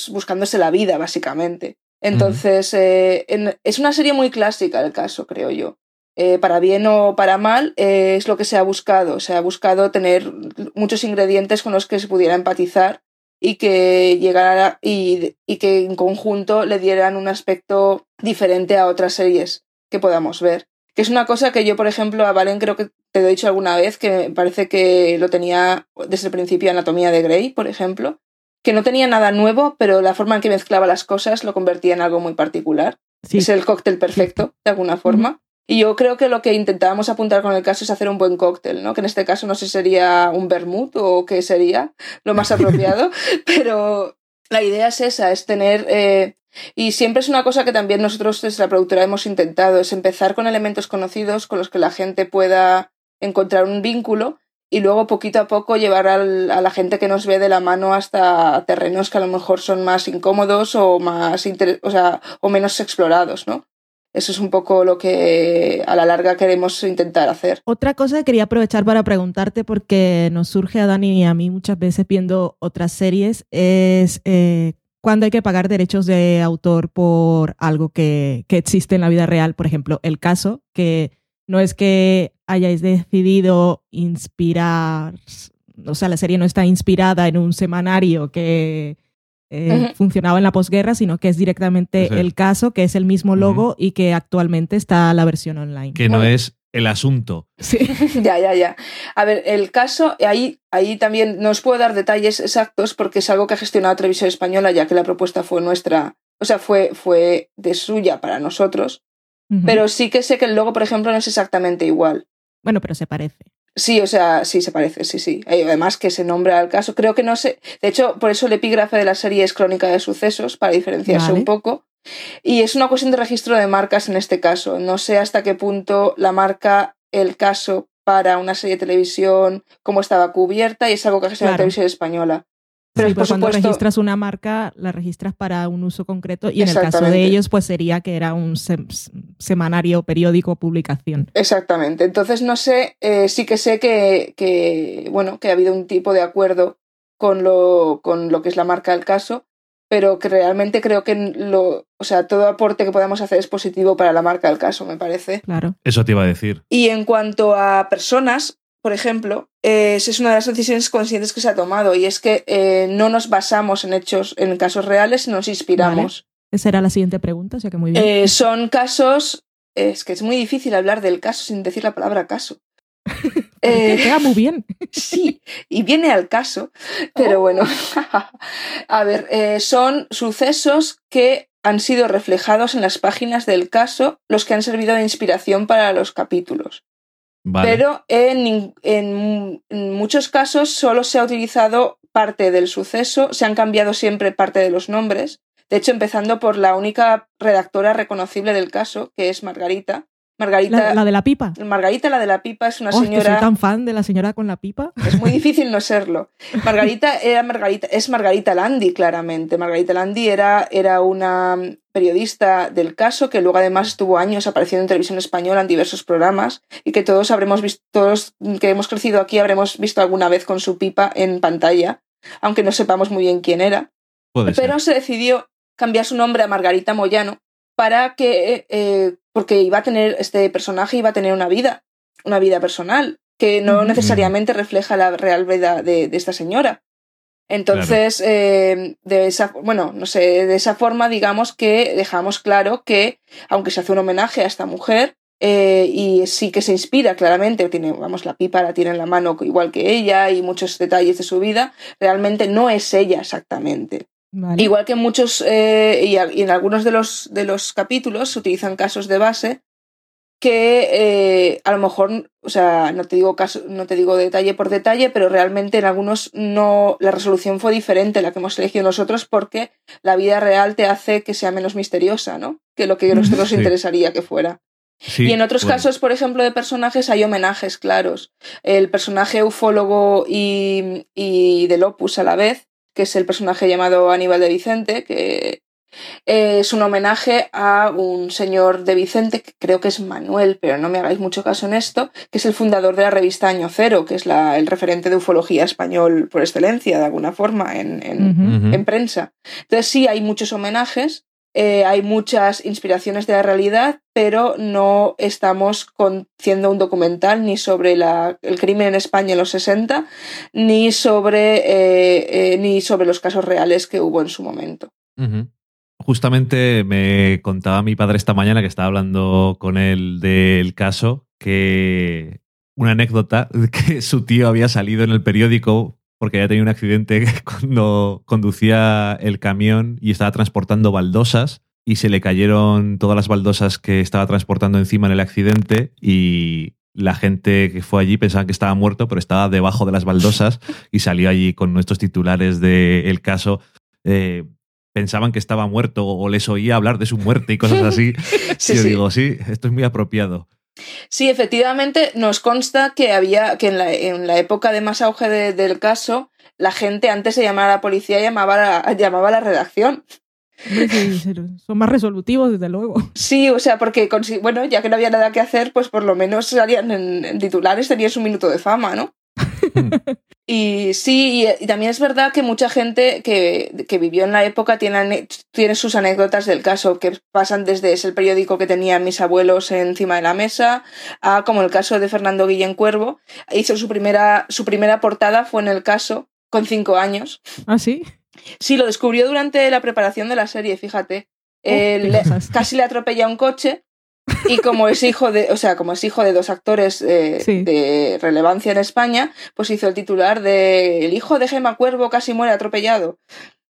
buscándose la vida, básicamente. Entonces, eh, en- es una serie muy clásica el caso, creo yo. Eh, para bien o para mal, eh, es lo que se ha buscado. Se ha buscado tener muchos ingredientes con los que se pudiera empatizar y que llegara y, y que en conjunto le dieran un aspecto diferente a otras series que podamos ver. Que es una cosa que yo, por ejemplo, a Valen creo que te lo he dicho alguna vez, que me parece que lo tenía desde el principio Anatomía de Grey, por ejemplo, que no tenía nada nuevo, pero la forma en que mezclaba las cosas lo convertía en algo muy particular. Sí. Es el cóctel perfecto, de alguna forma. Y yo creo que lo que intentábamos apuntar con el caso es hacer un buen cóctel, ¿no? Que en este caso no sé si sería un vermut o qué sería lo más apropiado, pero la idea es esa, es tener... eh, y siempre es una cosa que también nosotros desde la productora hemos intentado, es empezar con elementos conocidos con los que la gente pueda encontrar un vínculo y luego poquito a poco llevar al- a la gente que nos ve de la mano hasta terrenos que a lo mejor son más incómodos o más o, sea, o menos explorados, ¿no? Eso es un poco lo que a la larga queremos intentar hacer. Otra cosa que quería aprovechar para preguntarte, porque nos surge a Dani y a mí muchas veces viendo otras series, es eh, cuándo hay que pagar derechos de autor por algo que, que existe en la vida real. Por ejemplo, el caso, que no es que hayáis decidido inspirar, o sea, la serie no está inspirada en un semanario que eh, funcionaba en la posguerra, sino que es directamente Sí. el caso, que es el mismo logo y que actualmente está la versión online. Que no es el asunto. Sí. ya, ya, ya. A ver, el caso, ahí, ahí también no os puedo dar detalles exactos porque es algo que ha gestionado Televisión Española, ya que la propuesta fue nuestra, o sea, fue, fue de suya para nosotros. Pero sí que sé que el logo, por ejemplo, no es exactamente igual. Bueno, pero se parece. Sí, o sea, sí se parece, sí, sí. Eh, Además que se nombra al caso. Creo que no sé. De hecho, por eso el epígrafe de la serie es crónica de sucesos, para diferenciarse Vale. un poco. Y es una cuestión de registro de marcas en este caso. No sé hasta qué punto la marca el caso para una serie de televisión, cómo estaba cubierta, y es algo que gestiona Claro. Televisión Española. Pero sí, por pues cuando supuesto. registras una marca, la registras para un uso concreto y en el caso de ellos, pues sería que era un sem- semanario, periódico, publicación. Exactamente. Entonces no sé, eh, sí que sé que, que, bueno, que ha habido un tipo de acuerdo con lo, con lo que es la marca del caso, pero que realmente creo que lo, o sea, todo aporte que podamos hacer es positivo para la marca del caso, me parece. Claro. Eso te iba a decir. Y en cuanto a personas, por ejemplo, eh, esa es una de las decisiones conscientes que se ha tomado y es que eh, no nos basamos en hechos, en casos reales, sino nos inspiramos. Esa era la siguiente pregunta, o sea que muy bien. Eh, son casos, es que es muy difícil hablar del caso sin decir la palabra caso. Que Eh, queda muy bien. Sí, y viene al caso, pero Oh. bueno. A ver, eh, son sucesos que han sido reflejados en las páginas del caso, los que han servido de inspiración para los capítulos. Vale. Pero en- en muchos casos solo se ha utilizado parte del suceso, se han cambiado siempre parte de los nombres. De hecho, empezando por la única redactora reconocible del caso, que es Margarita. Margarita, La, la de la pipa. Margarita, la de la pipa, es una Oh, es que señora. soy tan fan de la señora con la pipa. Es muy difícil no serlo. Margarita era Margarita, es Margarita Landi, claramente. Margarita Landi era, era una periodista del caso que luego además estuvo años apareciendo en televisión española en diversos programas y que todos habremos visto, todos que hemos crecido aquí habremos visto alguna vez con su pipa en pantalla, aunque no sepamos muy bien quién era. Puede ser. Pero se decidió cambiar su nombre a Margarita Moyano para que, eh, porque iba a tener, este personaje iba a tener una vida, una vida personal, que no necesariamente refleja la real vida de, de esta señora. Entonces, eh, de esa, bueno, no sé, de esa forma, digamos que dejamos claro que, aunque se hace un homenaje a esta mujer, eh, y sí que se inspira claramente, tiene, vamos, la pipa la tiene en la mano igual que ella y muchos detalles de su vida, realmente no es ella exactamente. Vale. Igual que muchos eh, y, a- y en algunos de los, de los capítulos se utilizan casos de base que eh, a lo mejor, o sea, no te digo caso, no te digo detalle por detalle, pero realmente en algunos no la resolución fue diferente la que hemos elegido nosotros porque la vida real te hace que sea menos misteriosa, ¿no? Que lo que a nosotros nos Sí. interesaría que fuera. Sí, Y en otros casos, por ejemplo, de personajes hay homenajes claros. El personaje ufólogo y, y del Opus a la vez, que es el personaje llamado Aníbal de Vicente, que eh, es un homenaje a un señor de Vicente, que creo que es Manuel, pero no me hagáis mucho caso en esto, que es el fundador de la revista Año Cero, que es la- el referente de ufología español por excelencia, de alguna forma, en, en, en prensa. Entonces sí, hay muchos homenajes, eh, hay muchas inspiraciones de la realidad, pero no estamos haciendo un documental ni sobre el crimen en España en los 60, ni sobre, eh, eh, ni sobre los casos reales que hubo en su momento. Justamente me contaba mi padre esta mañana que estaba hablando con él del caso, que una anécdota, que su tío había salido en el periódico porque había tenido un accidente cuando conducía el camión y estaba transportando baldosas y se le cayeron todas las baldosas que estaba transportando encima en el accidente y la gente que fue allí pensaba que estaba muerto, pero estaba debajo de las baldosas y salió allí con nuestros titulares del caso. eh, pensaban que estaba muerto o les oía hablar de su muerte y cosas así. Sí, y yo sí. digo, sí, esto es muy apropiado. Sí, efectivamente, nos consta que había, que en la, en la época de más auge de- del caso, la gente antes de llamar a la policía llamaba a, llamaba a la redacción. Son más resolutivos, desde luego. Sí, o sea, porque, bueno, ya que no había nada que hacer, pues por lo menos salían en, en titulares, tenías un minuto de fama, ¿no? y sí, y, y también es verdad que mucha gente que, que vivió en la época tiene, tiene sus anécdotas del caso, que pasan desde es el periódico que tenían mis abuelos encima de la mesa, a como el caso de Fernando Guillén Cuervo. Hizo su primera, su primera portada, fue en el caso, con cinco años. ¿Ah, sí? Sí, lo descubrió durante la preparación de la serie, fíjate. Oh, Eh, le- casi le atropella un coche Y como es hijo de, o sea, como es hijo de dos actores eh, Sí. de relevancia en España, pues hizo el titular de El hijo de Gema Cuervo casi muere atropellado.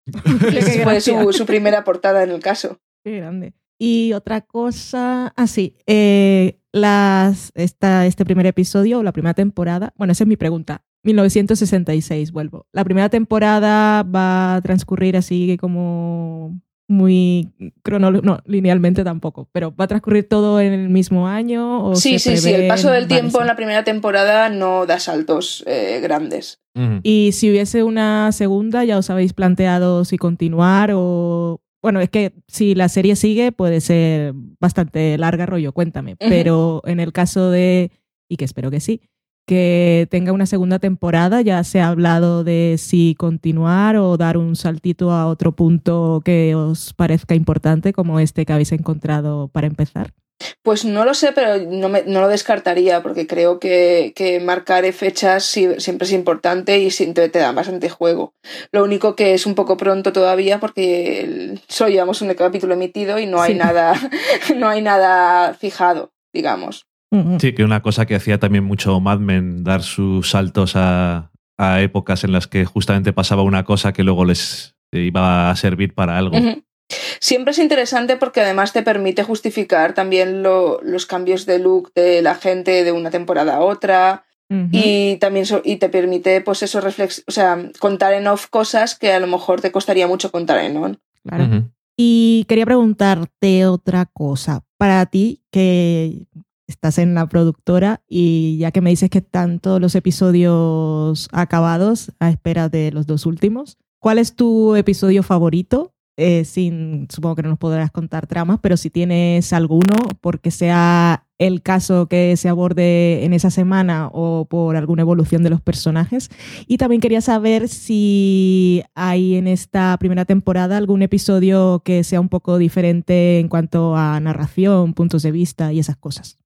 Esa fue su, su primera portada en el caso. Qué grande. Y otra cosa, ah, sí, eh, las, esta, este primer episodio o la primera temporada, bueno, esa es mi pregunta. 1966, vuelvo. La primera temporada va a transcurrir así como muy cronológico, no, linealmente tampoco, pero va a transcurrir todo en el mismo año. ¿o Sí, se sí, sí. El paso del vale, tiempo sí. en la primera temporada no da saltos eh, grandes. Y si hubiese una segunda, ya os habéis planteado si continuar o... Bueno, es que si la serie sigue puede ser bastante larga, rollo, cuéntame. Pero en el caso de, y que espero que sí, que tenga una segunda temporada, ya se ha hablado de si continuar o dar un saltito a otro punto que os parezca importante, como este que habéis encontrado para empezar. Pues no lo sé, pero no, me- no lo descartaría porque creo que, que marcar fechas siempre es importante y siempre te da bastante juego. Lo único que es un poco pronto todavía porque solo llevamos un capítulo emitido y no hay Sí. nada, no hay nada fijado, digamos. Sí, que una cosa que hacía también mucho Mad Men, dar sus saltos a, a épocas en las que justamente pasaba una cosa que luego les iba a servir para algo. Siempre es interesante porque además te permite justificar también lo- los cambios de look de la gente de una temporada a otra. Y también so- y te permite, pues eso, reflex o sea, contar en off cosas que a lo mejor te costaría mucho contar en on. Claro. Y quería preguntarte otra cosa. Para ti, que estás en la productora y ya que me dices que están todos los episodios acabados a espera de los dos últimos, ¿cuál es tu episodio favorito? Eh, sin, supongo que no nos podrás contar tramas, pero si tienes alguno, porque sea el caso que se aborde en esa semana o por alguna evolución de los personajes. Y también quería saber si hay en esta primera temporada algún episodio que sea un poco diferente en cuanto a narración, puntos de vista y esas cosas.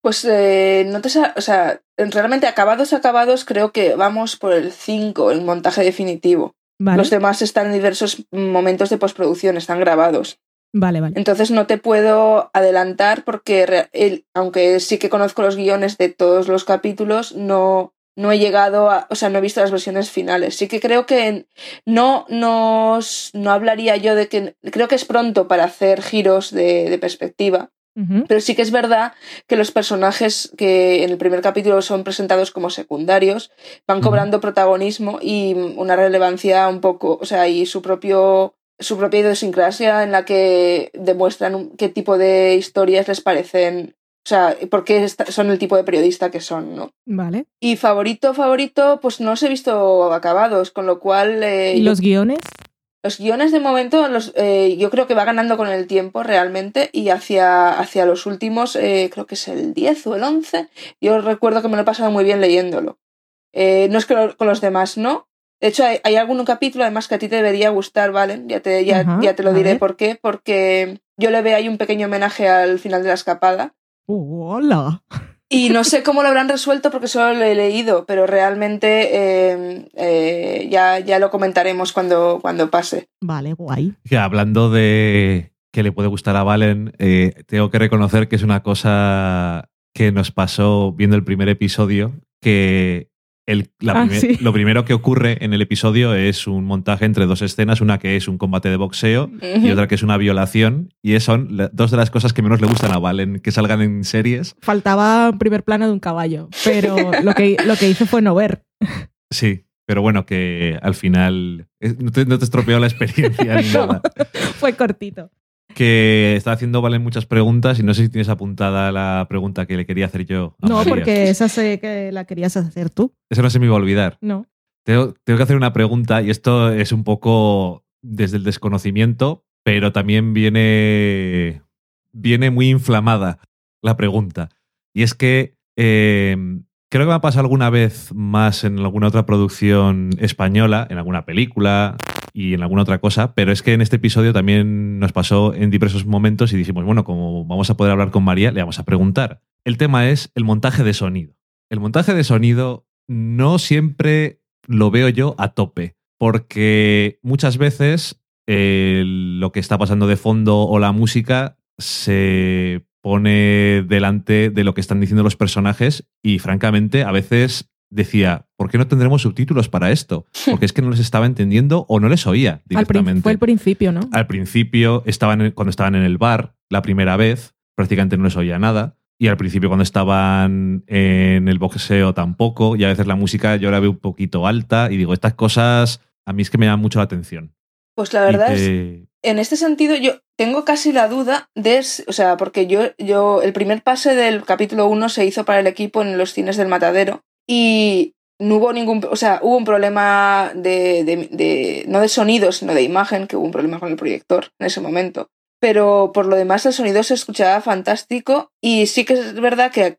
Pues eh, no te o sea, realmente acabados, acabados, creo que vamos por el 5 en montaje definitivo. Vale, Los demás están en diversos momentos de postproducción, están grabados. vale, vale. Entonces no te puedo adelantar porque el- aunque sí que conozco los guiones de todos los capítulos, no, no he llegado a, o sea, no he visto las versiones finales. Sí que creo que no, no, no hablaría yo de que, creo que es pronto para hacer giros de, de perspectiva, Pero sí que es verdad que los personajes que en el primer capítulo son presentados como secundarios van cobrando protagonismo y una relevancia un poco, o sea, y su propio su propia idiosincrasia en la que demuestran qué tipo de historias les parecen, o sea, por qué esta- son el tipo de periodista que son, ¿no? Vale. Y favorito, favorito, pues no os he visto acabados, con lo cual eh, ¿Y los guiones? Los guiones de momento, los, eh, yo creo que va ganando con el tiempo realmente y hacia, hacia los últimos, eh, creo que es el 10 o el 11, yo recuerdo que me lo he pasado muy bien leyéndolo. Eh, no es que lo- con los demás no. De hecho, hay, hay algún capítulo además que a ti te debería gustar, ¿vale? Ya te, ya, ya te lo diré por qué, porque yo le veo ahí un pequeño homenaje al final de la escapada. Uh, hola. Y no sé cómo lo habrán resuelto porque solo lo he leído, pero realmente eh, eh, ya, ya lo comentaremos cuando, cuando pase. Vale, guay. Hablando de que le puede gustar a Valen, eh, tengo que reconocer que es una cosa que nos pasó viendo el primer episodio, que el- la Ah, primer- sí. lo primero que ocurre en el episodio es un montaje entre dos escenas, una que es un combate de boxeo y otra que es una violación, y son dos de las cosas que menos le gustan a Valen, que salgan en series. Faltaba un primer plano de un caballo, pero lo que, lo que hice fue no ver. Sí, pero bueno, que al final eh, no te, no te estropeó la experiencia ni nada. fue cortito. Que está haciendo Valen muchas preguntas y no sé si tienes apuntada la pregunta que le quería hacer yo. a No, María. porque esa sé que la querías hacer tú. Eso no se me iba a olvidar. No. Tengo, tengo que hacer una pregunta y esto es un poco desde el desconocimiento, pero también viene, viene muy inflamada la pregunta. Y es que eh, creo que me ha pasado alguna vez más en alguna otra producción española, en alguna película y en alguna otra cosa, pero es que en este episodio también nos pasó en diversos momentos y dijimos, bueno, como vamos a poder hablar con María, le vamos a preguntar. El tema es el montaje de sonido. El montaje de sonido no siempre lo veo yo a tope, porque muchas veces eh, lo que está pasando de fondo o la música se pone delante de lo que están diciendo los personajes y francamente a veces decía, ¿por qué no tendremos subtítulos para esto? Porque es que no les estaba entendiendo o no les oía Al directamente. fue el principio, ¿no? Al principio, estaban cuando estaban en el bar, la primera vez, prácticamente no les oía nada. Y al principio, cuando estaban en el boxeo, tampoco. Y a veces la música yo la veo un poquito alta. Y digo, estas cosas a mí es que me llaman mucho la atención. Pues la verdad es, en este sentido yo tengo casi la duda de, o sea, porque yo, yo, el primer pase del capítulo 1 se hizo para el equipo en los cines del Matadero y no hubo ningún, o sea, hubo un problema de, de- no de sonido, sino de imagen, que hubo un problema con el proyector en ese momento. Pero por lo demás el sonido se escuchaba fantástico y sí que es verdad que,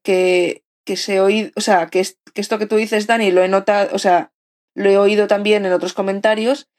que, se oí, o sea, que, que esto que tú dices, Dani, lo he notado, o sea, lo he oído también en otros comentarios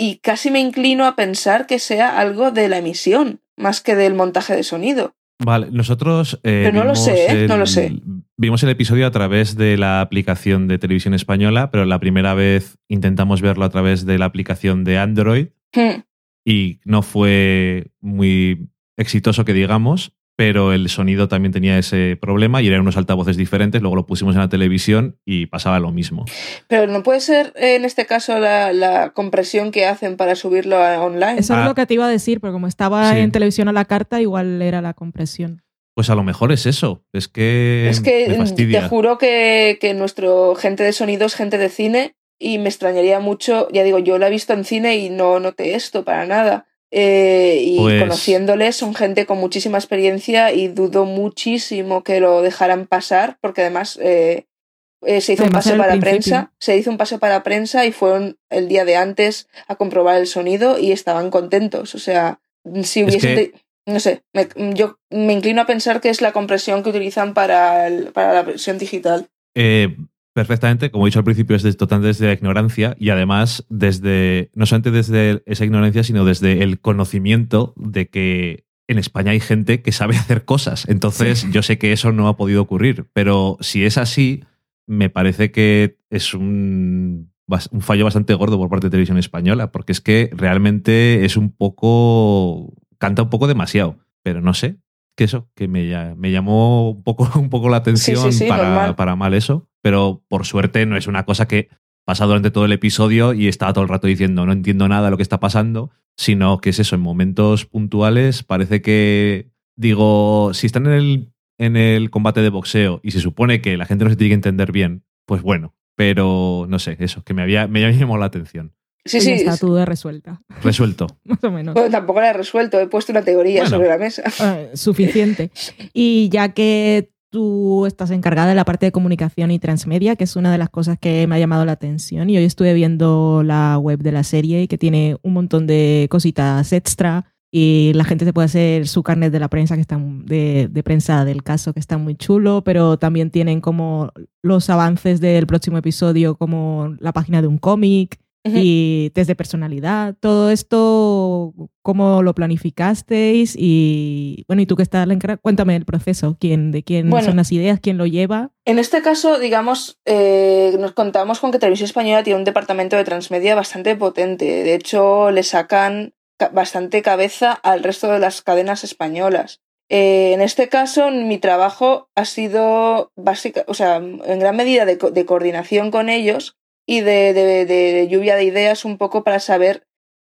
y casi me inclino a pensar que sea algo de la emisión, más que del montaje de sonido. Vale, nosotros. eh, Pero no lo sé, ¿eh? No el- lo sé. Vimos el episodio a través de la aplicación de televisión española, pero la primera vez intentamos verlo a través de la aplicación de Android Hmm. y no fue muy exitoso que digamos, pero el sonido también tenía ese problema y eran unos altavoces diferentes, luego lo pusimos en la televisión y pasaba lo mismo. Pero no puede ser eh, en este caso la, la compresión que hacen para subirlo a online. Eso Ah. es lo que te iba a decir, pero como estaba Sí. en televisión a la carta, igual era la compresión. Pues a lo mejor es eso, es que, es que me mm, fastidia. te juro que, que nuestro gente de sonido es gente de cine y me extrañaría mucho, ya digo, yo la he visto en cine y no noté esto para nada. Eh, y Pues- conociéndoles son gente con muchísima experiencia y dudo muchísimo que lo dejaran pasar porque además eh, eh, se hizo un Además, pase era el para principio. prensa, se hizo un pase para prensa y fueron el día de antes a comprobar el sonido y estaban contentos. O sea, si Es hubiesen... que- te- No sé, me- yo me inclino a pensar que es la compresión que utilizan para, el- para la versión digital. Perfectamente, como he dicho al principio, es de- totalmente desde la ignorancia y además desde, no solamente desde esa ignorancia, sino desde el conocimiento de que en España hay gente que sabe hacer cosas. Entonces, yo sé que eso no ha podido ocurrir, pero si es así, me parece que es un, un fallo bastante gordo por parte de Televisión Española, porque es que realmente es un poco, canta un poco demasiado, pero no sé, que eso, que me, me llamó un poco, un poco la atención sí, para, para mal eso, pero por suerte no es una cosa que pasa durante todo el episodio y estaba todo el rato diciendo no entiendo nada de lo que está pasando, sino que es eso, en momentos puntuales parece que, digo, si están en el, en el combate de boxeo y se supone que la gente no se tiene que entender bien, pues bueno, pero no sé, eso, que me había, me llamado la atención. Sí, Y sí, está duda resuelta, Resuelto. más o menos. bueno, tampoco la he resuelto, he puesto una teoría Bueno. sobre la mesa. Eh, suficiente. Y ya que tú estás encargada de la parte de comunicación y transmedia, que es una de las cosas que me ha llamado la atención, y hoy estuve viendo la web de la serie y que tiene un montón de cositas extra y la gente se puede hacer su carnet de la prensa que está de, de prensa del caso que está muy chulo, pero también tienen como los avances del próximo episodio como la página de un cómic Y test de personalidad. Todo esto, ¿cómo lo planificasteis? Y bueno, y tú que estás la encargada, cuéntame el proceso, quién, de quién Bueno. son las ideas, quién lo lleva. En este caso, digamos, eh, nos contamos con que Televisión Española tiene un departamento de transmedia bastante potente. De hecho, le sacan ca- bastante cabeza al resto de las cadenas españolas. Eh, en este caso, mi trabajo ha sido básica, o sea, en gran medida de, co- de coordinación con ellos y de, de- lluvia de ideas un poco para saber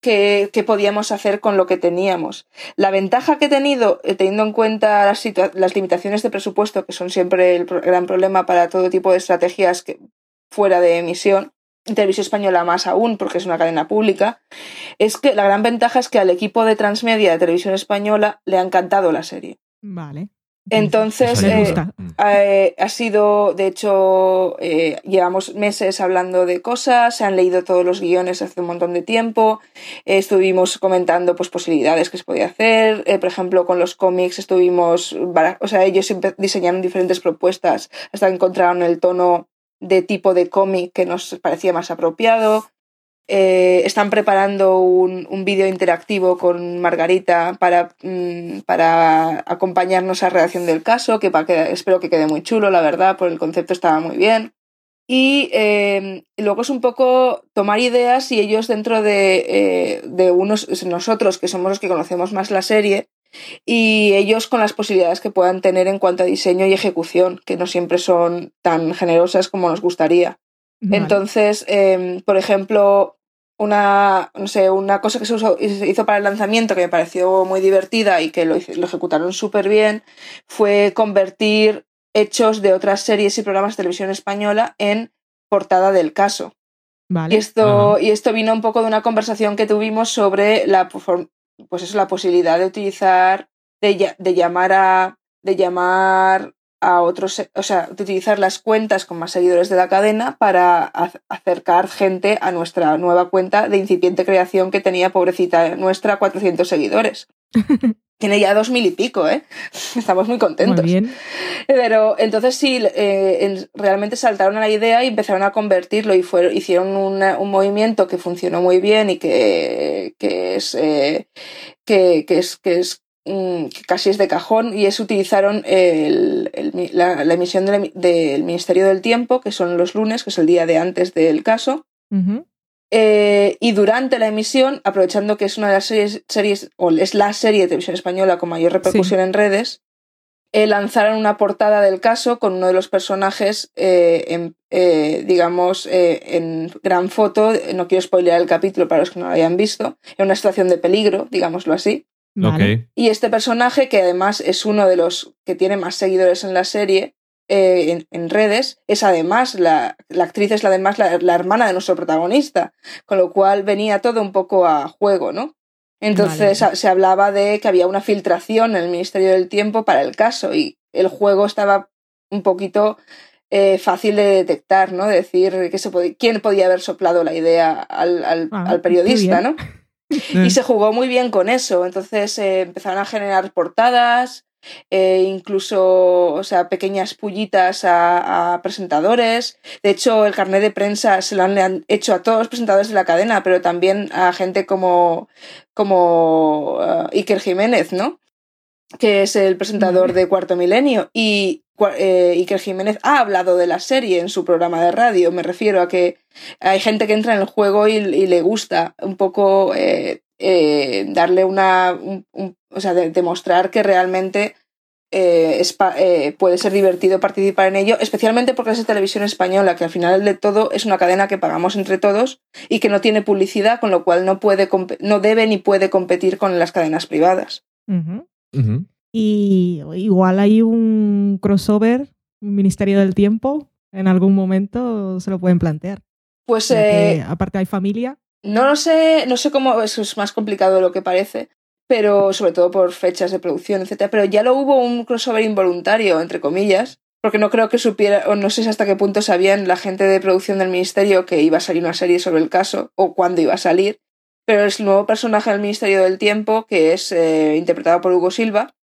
qué, qué podíamos hacer con lo que teníamos. La ventaja que he tenido, eh, teniendo en cuenta las, las limitaciones de presupuesto, que son siempre el gran problema para todo tipo de estrategias que, fuera de emisión, televisión española más aún, porque es una cadena pública, es que la gran ventaja es que al equipo de transmedia de televisión española le ha encantado la serie. Vale. Entonces, gusta. Mm. Eh, ha sido, de hecho, eh, llevamos meses hablando de cosas, se han leído todos los guiones hace un montón de tiempo, eh, estuvimos comentando pues, posibilidades que se podía hacer, eh, por ejemplo, con los cómics estuvimos, o sea, ellos siempre diseñaron diferentes propuestas hasta encontraron el tono de tipo de cómic que nos parecía más apropiado. Eh, están preparando un, un vídeo interactivo con Margarita para, mm, para acompañarnos a la redacción del caso, que, espero que quede muy chulo, la verdad, por el concepto estaba muy bien. Y eh, luego es un poco tomar ideas y ellos dentro de, eh, de unos, nosotros que somos los que conocemos más la serie, y ellos con las posibilidades que puedan tener en cuanto a diseño y ejecución, que no siempre son tan generosas como nos gustaría. Vale. Entonces, eh, por ejemplo, una, no sé, una cosa que se usó- se hizo para el lanzamiento que me pareció muy divertida y que lo, ejecutaron súper bien fue convertir hechos de otras series y programas de televisión española en portada del caso. Vale. Y esto, Ajá. y esto vino un poco de una conversación que tuvimos sobre la, pues eso, la posibilidad de utilizar, de, de llamar a, de llamar a otros, o sea, de utilizar las cuentas con más seguidores de la cadena para ac- acercar gente a nuestra nueva cuenta de incipiente creación que tenía, pobrecita nuestra, 400 seguidores. Tiene ya dos mil y pico, ¿eh? Estamos muy contentos. Muy bien. Pero entonces sí, eh, en- realmente saltaron a la idea y empezaron a convertirlo y fueron, hicieron una- un movimiento que funcionó muy bien y que, que es, eh, que, que es, que es que casi es de cajón y es utilizaron el- la, la emisión del, del Ministerio del Tiempo, que son los lunes, que es el día de antes del caso, eh, y durante la emisión, aprovechando que es una de las series, series o es la serie de televisión española con mayor repercusión en redes, eh, lanzaron una portada del caso con uno de los personajes, eh, en, eh, digamos, en gran foto. No quiero spoilear el capítulo para los que no lo hayan visto. En una situación de peligro, digámoslo así. Vale. Y este personaje, que además es uno de los que tiene más seguidores en la serie, eh, en, en redes, es además, la, la actriz es la, además la, la hermana de nuestro protagonista, con lo cual venía todo un poco a juego, ¿no? Entonces Vale. se hablaba de que había una filtración en el Ministerio del Tiempo para el caso y el juego estaba un poquito eh, fácil de detectar, ¿no? De decir que se podía- quién podía haber soplado la idea al, al- Ah, al periodista, ¿no? Y se jugó muy bien con eso. Entonces eh, empezaron a generar portadas, eh, incluso, o sea, pequeñas pullitas a, a presentadores. De hecho, el carnet de prensa se lo han, hecho a todos los presentadores de la cadena, pero también a gente como, como eh, Iker Jiménez, ¿no? Que es el presentador de Cuarto Milenio. Y eh, Iker Jiménez ha hablado de la serie en su programa de radio. Me refiero a que hay gente que entra en el juego y, y le gusta un poco eh, eh, darle una. un- un- o sea, de- demostrar que realmente eh, es eh, puede ser divertido participar en ello, especialmente porque es de televisión española, que al final de todo es una cadena que pagamos entre todos y que no tiene publicidad, con lo cual no, puede no debe ni puede competir con las cadenas privadas. Y igual hay un crossover, un Ministerio del Tiempo, en algún momento se lo pueden plantear. Pues eh, aparte hay familia. No lo sé, no sé cómo, eso es más complicado de lo que parece, pero sobre todo por fechas de producción, etcétera. Pero ya lo hubo un crossover involuntario, entre comillas, porque no creo que supiera, o no sé hasta qué punto sabían la gente de producción del ministerio que iba a salir una serie sobre el caso, o cuándo iba a salir. Pero es el nuevo personaje del Ministerio del Tiempo, que es eh, interpretado por Hugo Silva,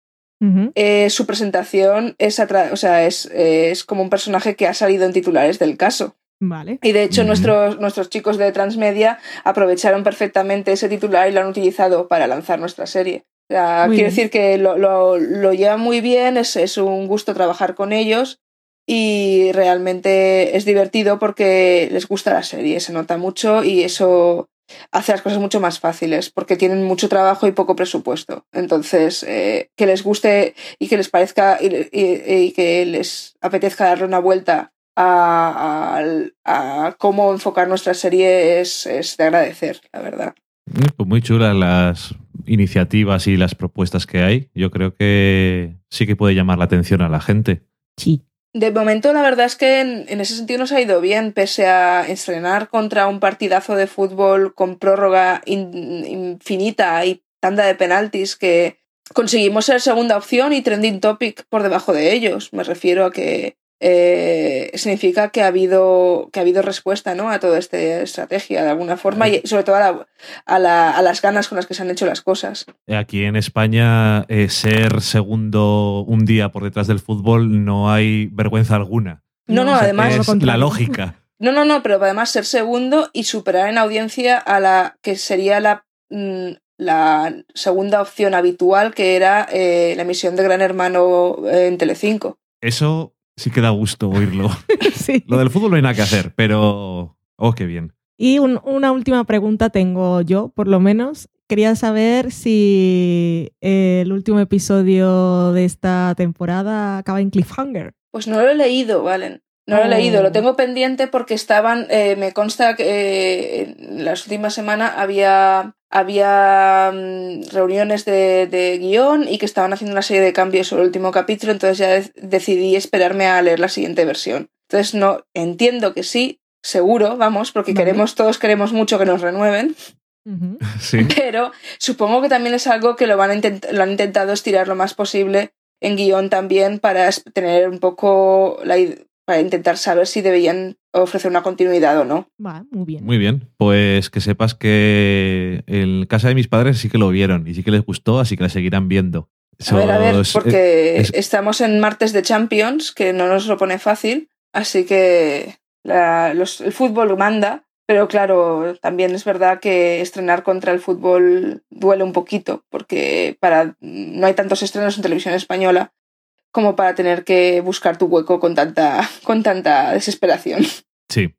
Eh, su presentación es, atra- o sea, es, eh, es como un personaje que ha salido en titulares del caso. Vale. Y de hecho nuestros, nuestros chicos de Transmedia aprovecharon perfectamente ese titular y lo han utilizado para lanzar nuestra serie. O sea, quiero bien. decir que lo, lo, lo llevan muy bien, es, es un gusto trabajar con ellos y realmente es divertido porque les gusta la serie, se nota mucho y eso hace las cosas mucho más fáciles porque tienen mucho trabajo y poco presupuesto. Entonces, eh, que les guste y que les parezca y, y- y que les apetezca darle una vuelta a, a- a cómo enfocar nuestra serie es, es de agradecer, la verdad. Pues muy chulas las iniciativas y las propuestas que hay. Yo creo que sí que puede llamar la atención a la gente. Sí. De momento, la verdad es que en, en ese sentido nos ha ido bien, pese a estrenar contra un partidazo de fútbol con prórroga in- infinita y tanda de penaltis que conseguimos ser segunda opción y trending topic por debajo de ellos. Me refiero a que eh, significa que ha habido que ha habido respuesta ¿no? a toda esta estrategia de alguna forma y sobre todo a, la- a la- a las ganas con las que se han hecho las cosas. Aquí en España, eh, ser segundo un día por detrás del fútbol no hay vergüenza alguna. No, no, además es la lógica. No, no, no, pero además ser segundo y superar en audiencia a la que sería la, mm, la segunda opción habitual, que era eh, la emisión de Gran Hermano en Telecinco. Eso sí que da gusto oírlo. sí. Lo del fútbol no hay nada que hacer, pero... Oh, qué bien. Y un- una última pregunta tengo yo, por lo menos. Quería saber si el último episodio de esta temporada acaba en cliffhanger. Pues no lo he leído, Valen. No lo he leído, lo tengo pendiente porque estaban, eh, me consta que eh, en las últimas semanas había, había mm, reuniones de, de guion y que estaban haciendo una serie de cambios sobre el último capítulo, entonces ya de- decidí esperarme a leer la siguiente versión. Entonces no, entiendo que sí, seguro, vamos, porque Vale. queremos, todos queremos mucho que nos renueven. Sí. pero supongo que también es algo que lo, van a intent- lo han intentado estirar lo más posible en guion también para tener un poco la para intentar saber si debían ofrecer una continuidad o no. Va, muy bien. Muy bien, pues que sepas que en casa de mis padres sí que lo vieron y sí que les gustó, así que la seguirán viendo. A ver, a ver, es- porque es- estamos en martes de Champions, que no nos lo pone fácil, así que la- los- el fútbol manda, pero claro, también es verdad que estrenar contra el fútbol duele un poquito, porque para, no hay tantos estrenos en televisión española como para tener que buscar tu hueco con tanta, con tanta desesperación. Sí,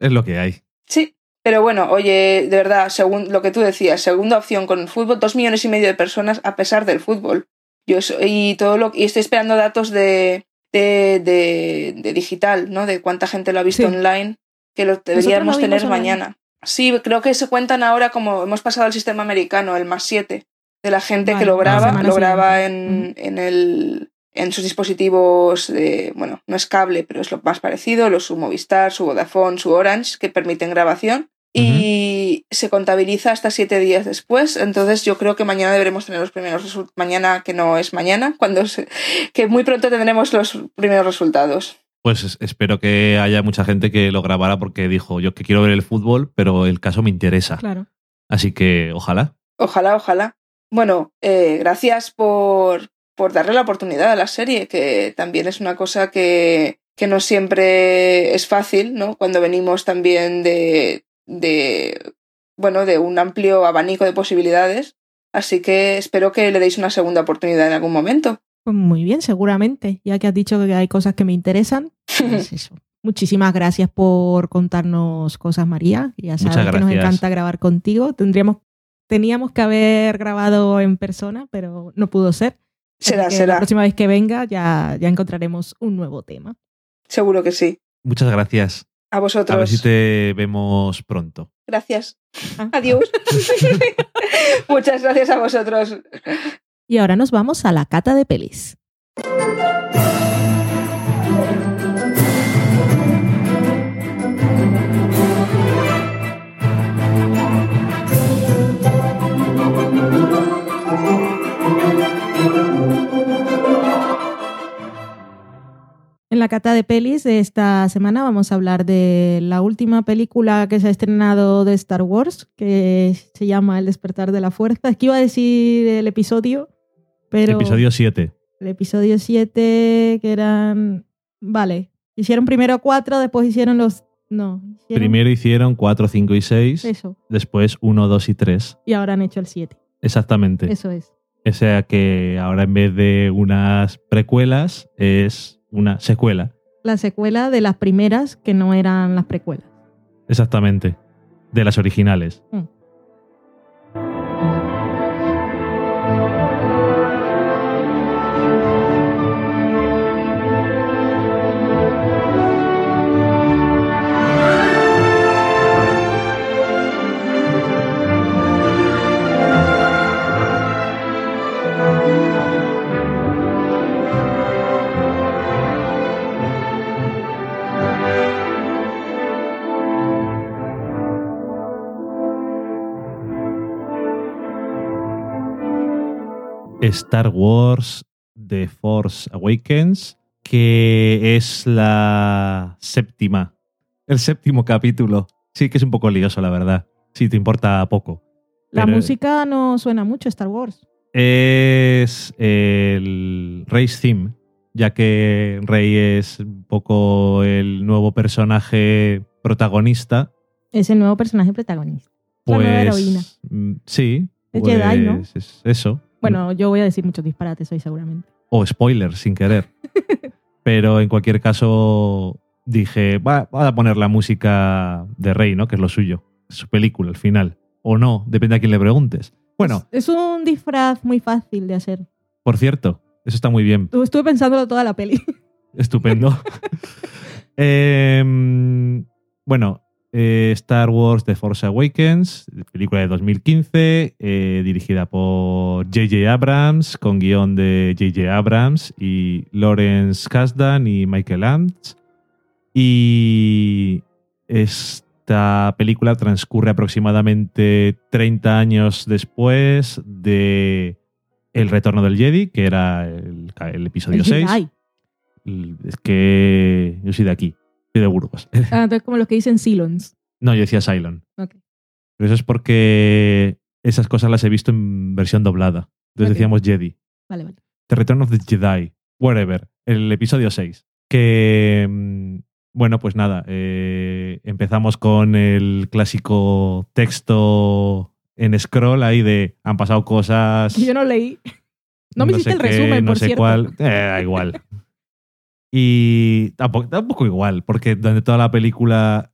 es lo que hay. Sí, pero bueno, oye, de verdad, según lo que tú decías, segunda opción con el fútbol, dos millones y medio de personas a pesar del fútbol. Yo so- y todo lo y estoy esperando datos de, de, de, de digital, ¿no? De cuánta gente lo ha visto Sí. online, que lo deberíamos lo tener online. mañana. Sí, creo que se cuentan ahora como hemos pasado al sistema americano, el más siete, de la gente Vale, que lo la graba, semana lo graba en, en el en sus dispositivos, de, bueno, no es cable, pero es lo más parecido, los su Movistar, su Vodafone, su Orange, que permiten grabación. Y se contabiliza hasta siete días después. Entonces yo creo que mañana deberemos tener los primeros resultados. Mañana, que no es mañana, cuando se- que muy pronto tendremos los primeros resultados. Pues es- espero que haya mucha gente que lo grabara porque dijo, yo que quiero ver el fútbol, pero el caso me interesa. Claro. Así que ojalá. Ojalá, ojalá. Bueno, eh, gracias por, por darle la oportunidad a la serie, que también es una cosa que, que no siempre es fácil, ¿no? Cuando venimos también de, de, bueno, de un amplio abanico de posibilidades. Así que espero que le deis una segunda oportunidad en algún momento. Pues muy bien, seguramente. Ya que has dicho que hay cosas que me interesan, pues eso. Muchísimas gracias por contarnos cosas, María. Ya Muchas sabes que nos encanta grabar contigo. Tendríamos, teníamos que haber grabado en persona, pero no pudo ser. Será, que será. La próxima vez que venga ya, ya encontraremos un nuevo tema. Seguro que sí. Muchas gracias. A A vosotros. ver si te vemos pronto. Gracias. Ah. Adiós. Muchas gracias a vosotros. Y ahora nos vamos a la cata de pelis. La cata de pelis de esta semana vamos a hablar de la última película que se ha estrenado de Star Wars, que se llama El despertar de la fuerza. Es que iba a decir el episodio, pero Episodio 7. el episodio 7 que eran... Vale, hicieron primero cuatro, después hicieron los... No, hicieron Primero hicieron 4, 5 y 6, eso. después 1, 2 y 3. Y ahora han hecho el 7. Exactamente. Eso es. O sea que ahora en vez de unas precuelas es una secuela. La secuela de las primeras que no eran las precuelas. Exactamente. De las originales. Mm. Star Wars The Force Awakens, que es la séptima, el séptimo capítulo. Sí que es un poco lioso, la verdad. Si te importa poco. La Pero música no suena mucho a Star Wars. Es el Rey's Theme, ya que Rey es un poco el nuevo personaje protagonista. Es el nuevo personaje protagonista. La Pues, nueva heroína. mm, Sí. Es pues, Jedi, ¿no? es eso. Bueno, yo voy a decir muchos disparates hoy seguramente. O spoiler, sin querer. Pero en cualquier caso, dije, va, a poner la música de Rey, ¿no? Que es lo suyo, su película al final. O no, depende a quién le preguntes. Bueno, Es, es un disfraz muy fácil de hacer. por cierto, eso está muy bien. Estuve pensándolo toda la peli. Estupendo. Em, bueno, eh, Star Wars The Force Awakens, película de 2015, eh, dirigida por J.J. Abrams, con guion de J.J. Abrams y Lawrence Kasdan y Michael Ants. Y esta película transcurre aproximadamente 30 años después de El Retorno del Jedi, que era el, el episodio El 6. Jedi. Es que yo soy de aquí, de Burgos. Ah, entonces como los que dicen Silons. No, yo decía Cylon. Ok. Pero eso es porque esas cosas las he visto en versión doblada. Entonces decíamos Jedi. Vale, vale. The Return of the Jedi. Whatever. El episodio 6. Que. mm, Bueno, pues nada. eh, empezamos con el clásico texto en scroll ahí de han pasado cosas. Que yo no leí. No me hiciste sé el qué, resumen, no por sé cierto. cuál. Eh, da igual. Y tampoco, tampoco igual, porque durante toda la película.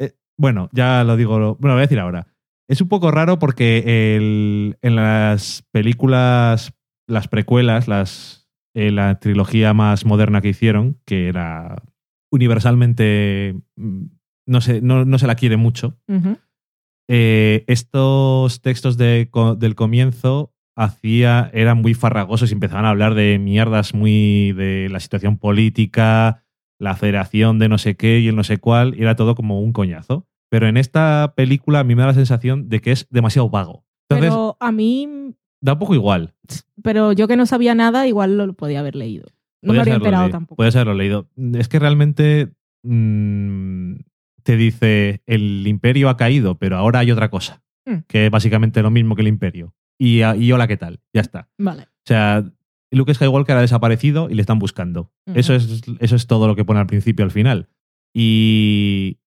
eh, bueno, ya lo digo. Bueno, lo voy a decir ahora. Es un poco raro porque el- en las películas, las precuelas, las, eh, la trilogía más moderna que hicieron, que era universalmente. mm, No se, no, no se la quiere mucho. Eh, estos textos de del comienzo hacía, eran muy farragosos y empezaban a hablar de mierdas muy de la situación política, la federación de no sé qué y el no sé cuál, y era todo como un coñazo. Pero en esta película a mí me da la sensación de que es demasiado vago. Entonces, Pero a mí, da un poco igual. pero yo que no sabía nada, igual lo podía haber leído. No me Podías habría haberlo enterado tampoco. Podías haberlo leído. Es que realmente mm, te dice el imperio ha caído, pero ahora hay otra cosa, Mm. que es básicamente lo mismo que el imperio. Y, y hola, ¿qué tal? Ya está. Vale. O sea, Luke Skywalker ha desaparecido y le están buscando. Eso, es, eso es todo lo que pone al principio al final. Y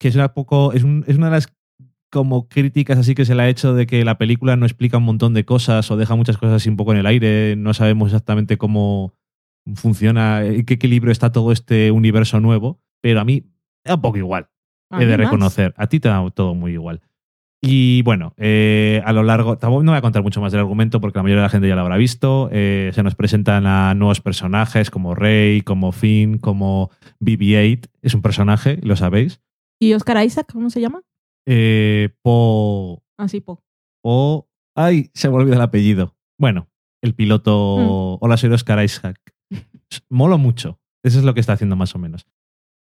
que es una poco. Es, un- es una de las como críticas así que se le ha hecho de que la película no explica un montón de cosas o deja muchas cosas así un poco en el aire. No sabemos exactamente cómo funciona, en qué equilibrio está todo este universo nuevo. Pero a mí es un poco igual he de más. reconocer. A ti te da todo muy igual. Y bueno, eh, a lo largo, tampoco no voy a contar mucho más del argumento porque la mayoría de la gente ya lo habrá visto. Eh, se nos presentan a nuevos personajes como Rey, como Finn, como BB-8. Es un personaje, lo sabéis. ¿Y Oscar Isaac, cómo se llama? Eh, Po. Ah, sí, Po. Po. Ay, se me olvida el apellido. Bueno, el piloto. Hola, soy Oscar Isaac. Molo mucho. Eso es lo que está haciendo más o menos.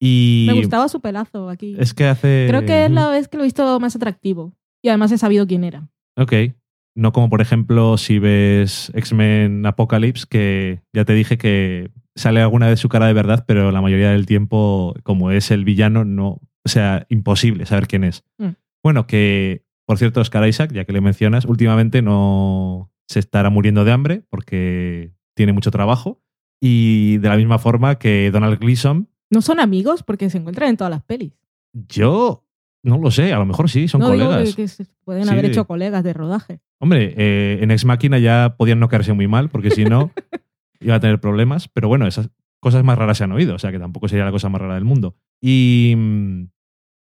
Y. Me gustaba su pelazo aquí. Es que hace. Creo que es la vez que lo he visto más atractivo. Y además he sabido quién era. Ok. No como, por ejemplo, si ves X-Men Apocalypse, que ya te dije que sale alguna vez su cara de verdad, pero la mayoría del tiempo, como es el villano, no. O sea, imposible saber quién es. Mm. Bueno, que, por cierto, Oscar Isaac, ya que le mencionas, últimamente no se estará muriendo de hambre porque tiene mucho trabajo. Y de la misma forma que Donald Gleason, No son amigos porque se encuentran en todas las pelis. yo no lo sé, a lo mejor sí, son no digo colegas. que, que se pueden Sí, haber hecho colegas de rodaje. Hombre, eh, en Ex Máquina ya podían no caerse muy mal, porque si no, iba a tener problemas. Pero bueno, esas cosas más raras se han oído, o sea que tampoco sería la cosa más rara del mundo. Y, mm,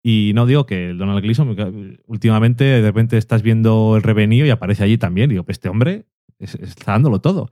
y no digo que el Donald Gleason, que últimamente de repente estás viendo el revenio y aparece allí también. Digo, pues este hombre es- está dándolo todo.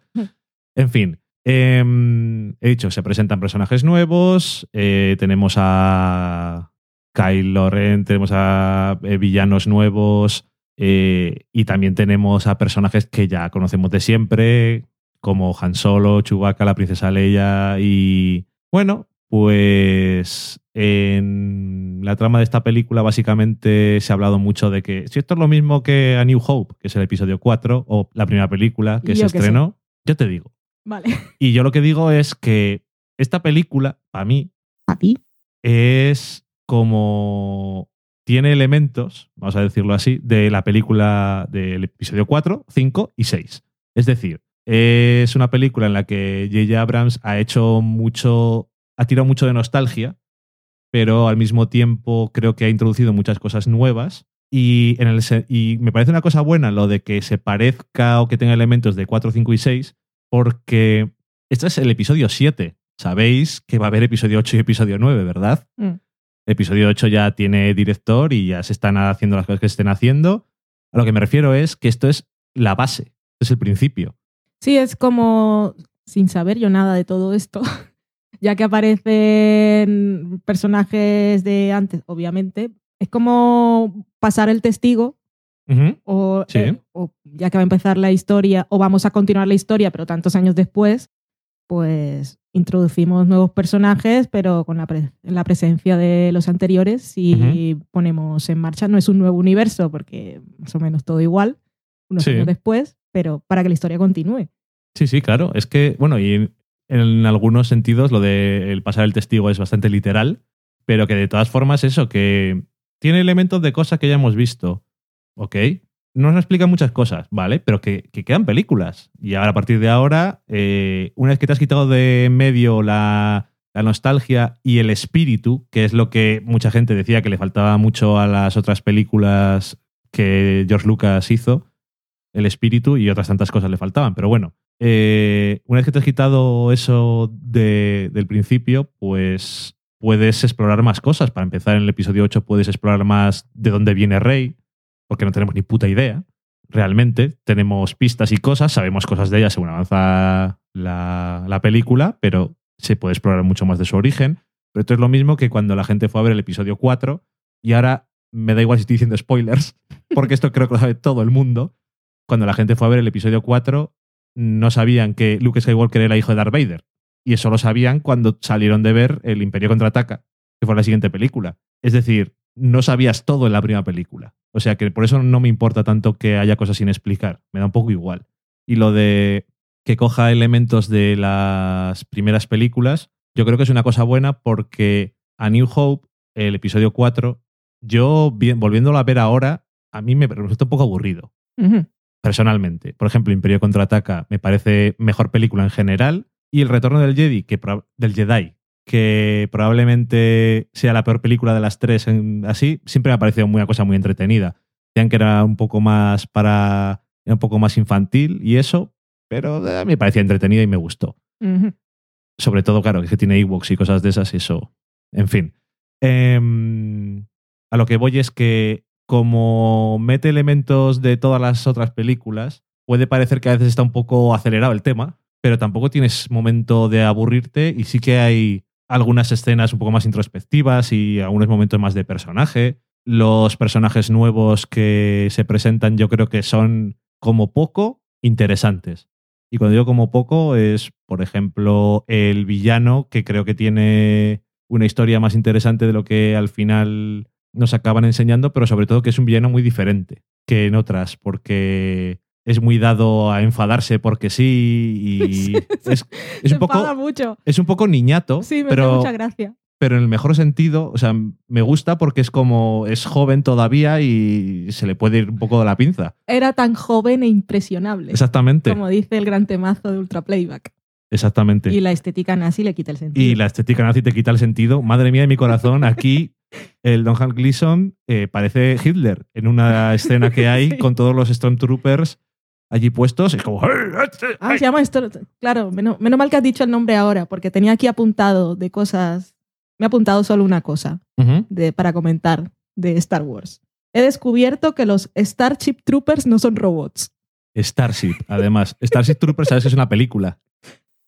En fin, em, he dicho, se presentan personajes nuevos, eh, tenemos a Kylo Ren, tenemos a eh, villanos nuevos eh, y también tenemos a personajes que ya conocemos de siempre, como Han Solo, Chewbacca, la princesa Leia y bueno, pues en la trama de esta película básicamente se ha hablado mucho de que si esto es lo mismo que A New Hope, que es el episodio 4 o la primera película que se sé. estrenó, yo te digo. Vale. Y yo lo que digo es que esta película, para mí, ¿A ti? es como. Tiene elementos, vamos a decirlo así, de la película del episodio 4, 5 y 6. Es decir, es una película en la que J.J. Abrams ha hecho mucho. ha tirado mucho de nostalgia, pero al mismo tiempo creo que ha introducido muchas cosas nuevas. Y, en el, y me parece una cosa buena lo de que se parezca o que tenga elementos de 4, 5 y 6, porque este es el episodio 7. sabéis que va a haber episodio 8 y episodio 9, ¿verdad? Mm. Episodio 8 ya tiene director y ya se están haciendo las cosas que se estén haciendo. A lo que me refiero es que esto es la base, es el principio. Sí, es como, sin saber yo nada de todo esto, ya que aparecen personajes de antes, obviamente, es como pasar el testigo o, Sí. eh, o ya que va a empezar la historia o vamos a continuar la historia, pero tantos años después, pues introducimos nuevos personajes, pero con la, pre- la presencia de los anteriores y ponemos en marcha, no es un nuevo universo, porque más o menos todo igual, unos Sí. años después, pero para que la historia continúe. Sí, sí, claro. Es que, bueno, y en, en algunos sentidos lo de el pasar el testigo es bastante literal, pero que de todas formas eso, que tiene elementos de cosas que ya hemos visto. Ok. No nos explica muchas cosas, ¿vale? Pero que, que quedan películas. Y ahora, a partir de ahora, eh, una vez que te has quitado de medio la, la nostalgia y el espíritu, que es lo que mucha gente decía que le faltaba mucho a las otras películas que George Lucas hizo, el espíritu y otras tantas cosas le faltaban. Pero bueno, eh, una vez que te has quitado eso de- del principio, pues puedes explorar más cosas. Para empezar, en el episodio 8 puedes explorar más de dónde viene Rey, porque no tenemos ni puta idea. Realmente tenemos pistas y cosas, sabemos cosas de ella según avanza la, la película, pero se puede explorar mucho más de su origen. Pero esto es lo mismo que cuando la gente fue a ver el episodio 4 y ahora me da igual si estoy diciendo spoilers, porque esto creo que lo sabe todo el mundo. Cuando la gente fue a ver el episodio 4 no sabían que Luke Skywalker era hijo de Darth Vader. Y eso lo sabían cuando salieron de ver El Imperio Contraataca, que fue la siguiente película. Es decir, no sabías todo en la primera película. O sea que por eso no me importa tanto que haya cosas sin explicar. Me da un poco igual. Y lo de que coja elementos de las primeras películas, yo creo que es una cosa buena porque a New Hope, el episodio 4, yo vi- volviéndolo a ver ahora, a mí me resulta un poco aburrido personalmente. Por ejemplo, Imperio contraataca me parece mejor película en general y El retorno del Jedi, que del Jedi, que probablemente sea la peor película de las tres en- así, siempre me ha parecido una cosa muy entretenida. Decían que era un poco más para era un poco más infantil y eso, pero eh, me parecía entretenida y me gustó. Sobre todo, claro, que tiene Ewoks y cosas de esas, y eso. En fin. Em, a lo que voy es que, como mete elementos de todas las otras películas, puede parecer que a veces está un poco acelerado el tema, pero tampoco tienes momento de aburrirte y sí que hay algunas escenas un poco más introspectivas y algunos momentos más de personaje. Los personajes nuevos que se presentan yo creo que son como poco interesantes. Y cuando digo como poco es, por ejemplo, el villano, que creo que tiene una historia más interesante de lo que al final nos acaban enseñando, pero sobre todo que es un villano muy diferente que en otras, porque es muy dado a enfadarse porque sí y Sí, es, un poco mucho. es un poco niñato, Sí, me hace pero mucha gracia. pero en el mejor sentido, o sea, me gusta porque es como es joven todavía y se le puede ir un poco de la pinza. Era tan joven e impresionable. Exactamente, Como dice el gran temazo de Ultra Playback. exactamente. Y la estética nazi le quita el sentido. Y la estética nazi te quita el sentido. Madre mía de mi corazón, aquí el Don Han Gleason eh, parece Hitler en una escena que hay Sí. con todos los Stormtroopers allí puestos. Es como... Ah, se llama esto. Claro, menos, menos mal que has dicho el nombre ahora, porque tenía aquí apuntado de cosas. Me he apuntado solo una cosa de, para comentar de Star Wars. He descubierto que los Starship Troopers no son robots. Starship, además. Starship Troopers, sabes que es una película.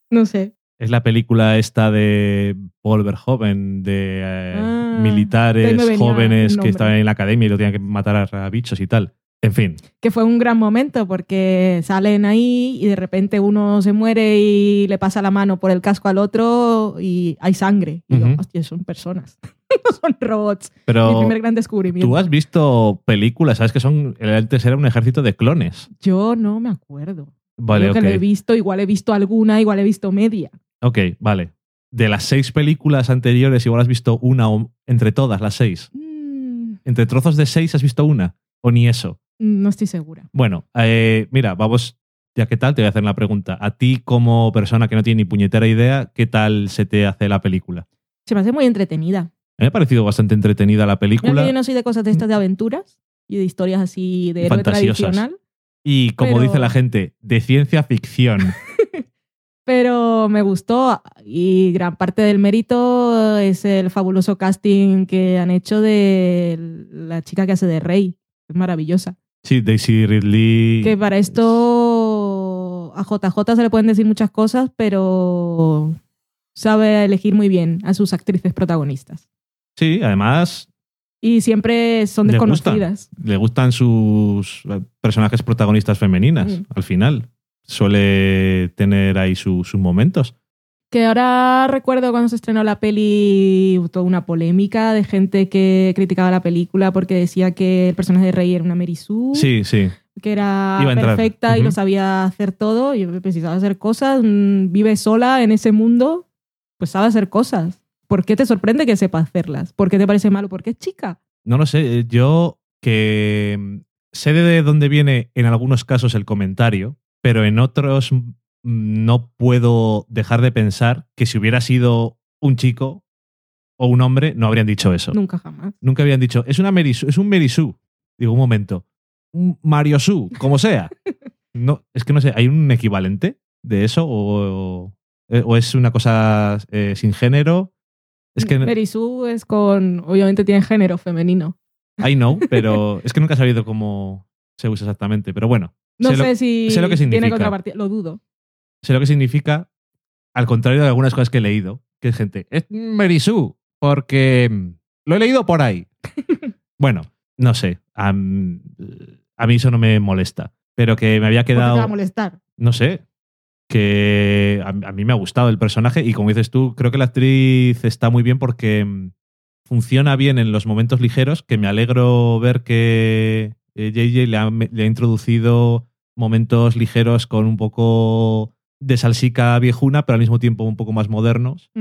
No sé. Es la película esta de Paul Verhoeven, de eh, Ah, militares jóvenes que estaban en la academia y lo tenían que matar a, a bichos y tal. En fin, Que fue un gran momento porque salen ahí y de repente uno se muere y le pasa la mano por el casco al otro y hay sangre. Y digo, Ujú. hostia, son personas. no son robots. Mi pero primer gran descubrimiento. tú has visto películas, sabes que son antes era un ejército de clones. Yo no me acuerdo. Vale, Creo ok. que lo he visto, igual he visto alguna, igual he visto media. Ok, vale. De las seis películas anteriores, igual has visto una o entre todas las seis. Mm, Entre trozos de seis has visto una. O ni eso. No estoy segura. Bueno, eh, mira, vamos, ya qué tal, te voy a hacer la pregunta. A ti, como persona que no tiene ni puñetera idea, ¿qué tal se te hace la película? Se me hace muy entretenida. A mí me ha parecido bastante entretenida la Mira que película. yo no soy de cosas de estas de aventuras y de historias así de héroe tradicional. Y como pero- dice la gente, de ciencia ficción. Pero me gustó y gran parte del mérito es el fabuloso casting que han hecho de la chica que hace de Rey. Es maravillosa. Sí, Daisy Ridley. Que para esto a JJ se le pueden decir muchas cosas, pero sabe elegir muy bien a sus actrices protagonistas. Sí, además Y siempre son Le gusta. desconocidas. le gustan sus personajes protagonistas femeninas, Mm. al final. Suele tener ahí su- sus momentos. Que ahora recuerdo cuando se estrenó la peli, hubo toda una polémica de gente que criticaba la película porque decía que el personaje de Rey era una Mary Sue, Sí, sí. que era perfecta y lo sabía hacer todo. Y sabe hacer cosas, mm, vive sola en ese mundo, pues sabe hacer cosas. ¿Por qué te sorprende que sepa hacerlas? ¿Por qué te parece malo? Porque es chica. No lo sé, eh, yo que mm, sé de dónde viene en algunos casos el comentario, pero en otros no puedo dejar de pensar que si hubiera sido un chico o un hombre, no habrían dicho eso. Nunca jamás. Nunca habían dicho, es, una Merisu, es un Merisú. Digo, un momento. Un Mario Su, como sea. No, es que no sé, ¿hay un equivalente de eso? ¿O, o es una cosa eh, sin género? Es que Sue es con. Obviamente tiene género femenino. I know, pero es que nunca he sabido cómo se usa exactamente. Pero bueno, No sé, sé, lo, si sé lo que significa. tiene contrapartida. Lo dudo. Sé lo que significa, al contrario de algunas cosas que he leído, que es gente, es Merisú, porque mm, lo he leído por ahí. bueno, no sé, a, m- a mí eso no me molesta, pero que me había ¿Por qué te va a quedado, molestar? no sé, que a, a mí me ha gustado el personaje y como dices tú, creo que la actriz está muy bien porque mm, funciona bien en los momentos ligeros, que me alegro ver que eh, JJ le ha, le ha introducido momentos ligeros con un poco de salsica viejuna, pero al mismo tiempo un poco más modernos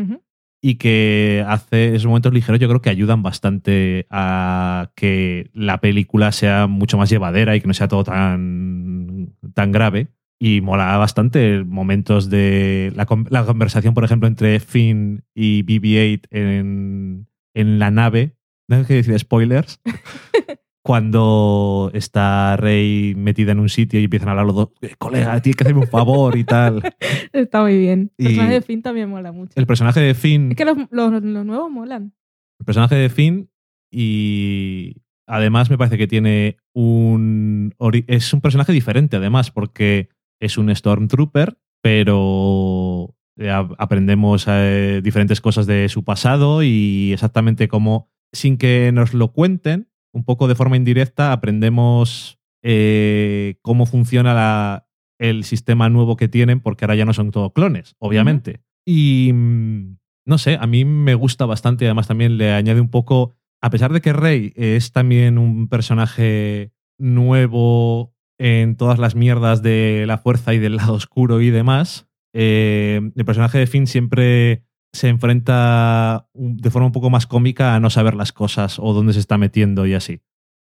y que hace esos momentos ligeros yo creo que ayudan bastante a que la película sea mucho más llevadera y que no sea todo tan, tan grave. Y mola bastante momentos de la, la conversación, por ejemplo, entre Finn y BB-8 en, en la nave. No hay que decir spoilers. Cuando está Rey metida en un sitio y empiezan a hablar los dos, "Eh, colega, tienes que hacerme un favor y tal. Está muy bien. El Y- personaje de Finn también mola mucho. El personaje de Finn Es que los, los- los nuevos molan. el personaje de Finn y además me parece que tiene un es un personaje diferente además porque es un stormtrooper pero eh, aprendemos eh, diferentes cosas de su pasado y exactamente como sin que nos lo cuenten un poco de forma indirecta aprendemos eh, cómo funciona la- el sistema nuevo que tienen porque ahora ya no son todo clones obviamente. Y mm, no sé, a mí me gusta bastante y además también le añade un poco, a pesar de que Rey es también un personaje nuevo en todas las mierdas de la fuerza y del lado oscuro y demás, eh, el personaje de Finn siempre se enfrenta de forma un poco más cómica a no saber las cosas o dónde se está metiendo y así.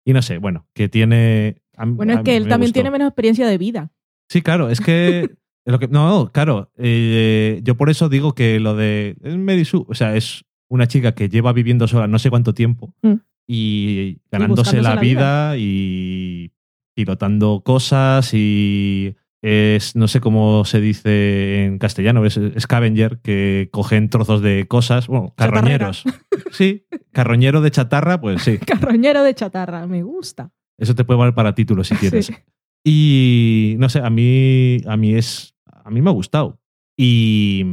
Y no sé, bueno, que tiene... a Bueno, es que él también gustó. tiene menos experiencia de vida. Sí, claro, es que. lo que no, claro. eh, yo por eso digo que lo de. Es Mary Sue, o sea, es una chica que lleva viviendo sola no sé cuánto tiempo Mm. y ganándose la la vida, y pilotando cosas y. Es, no sé cómo se dice en castellano, es scavenger, que cogen trozos de cosas, bueno, carroñeros. Sí, carroñero de chatarra, pues sí. Carroñero de chatarra, me gusta. Eso te puede valer para título si quieres. Sí. Y no sé, a mí, a mí es. A mí me ha gustado. Y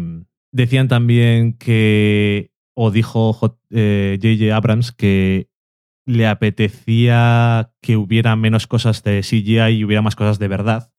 decían también que. O dijo J- eh, J.J. Abrams que le apetecía que hubiera menos cosas de CGI y hubiera más cosas de verdad.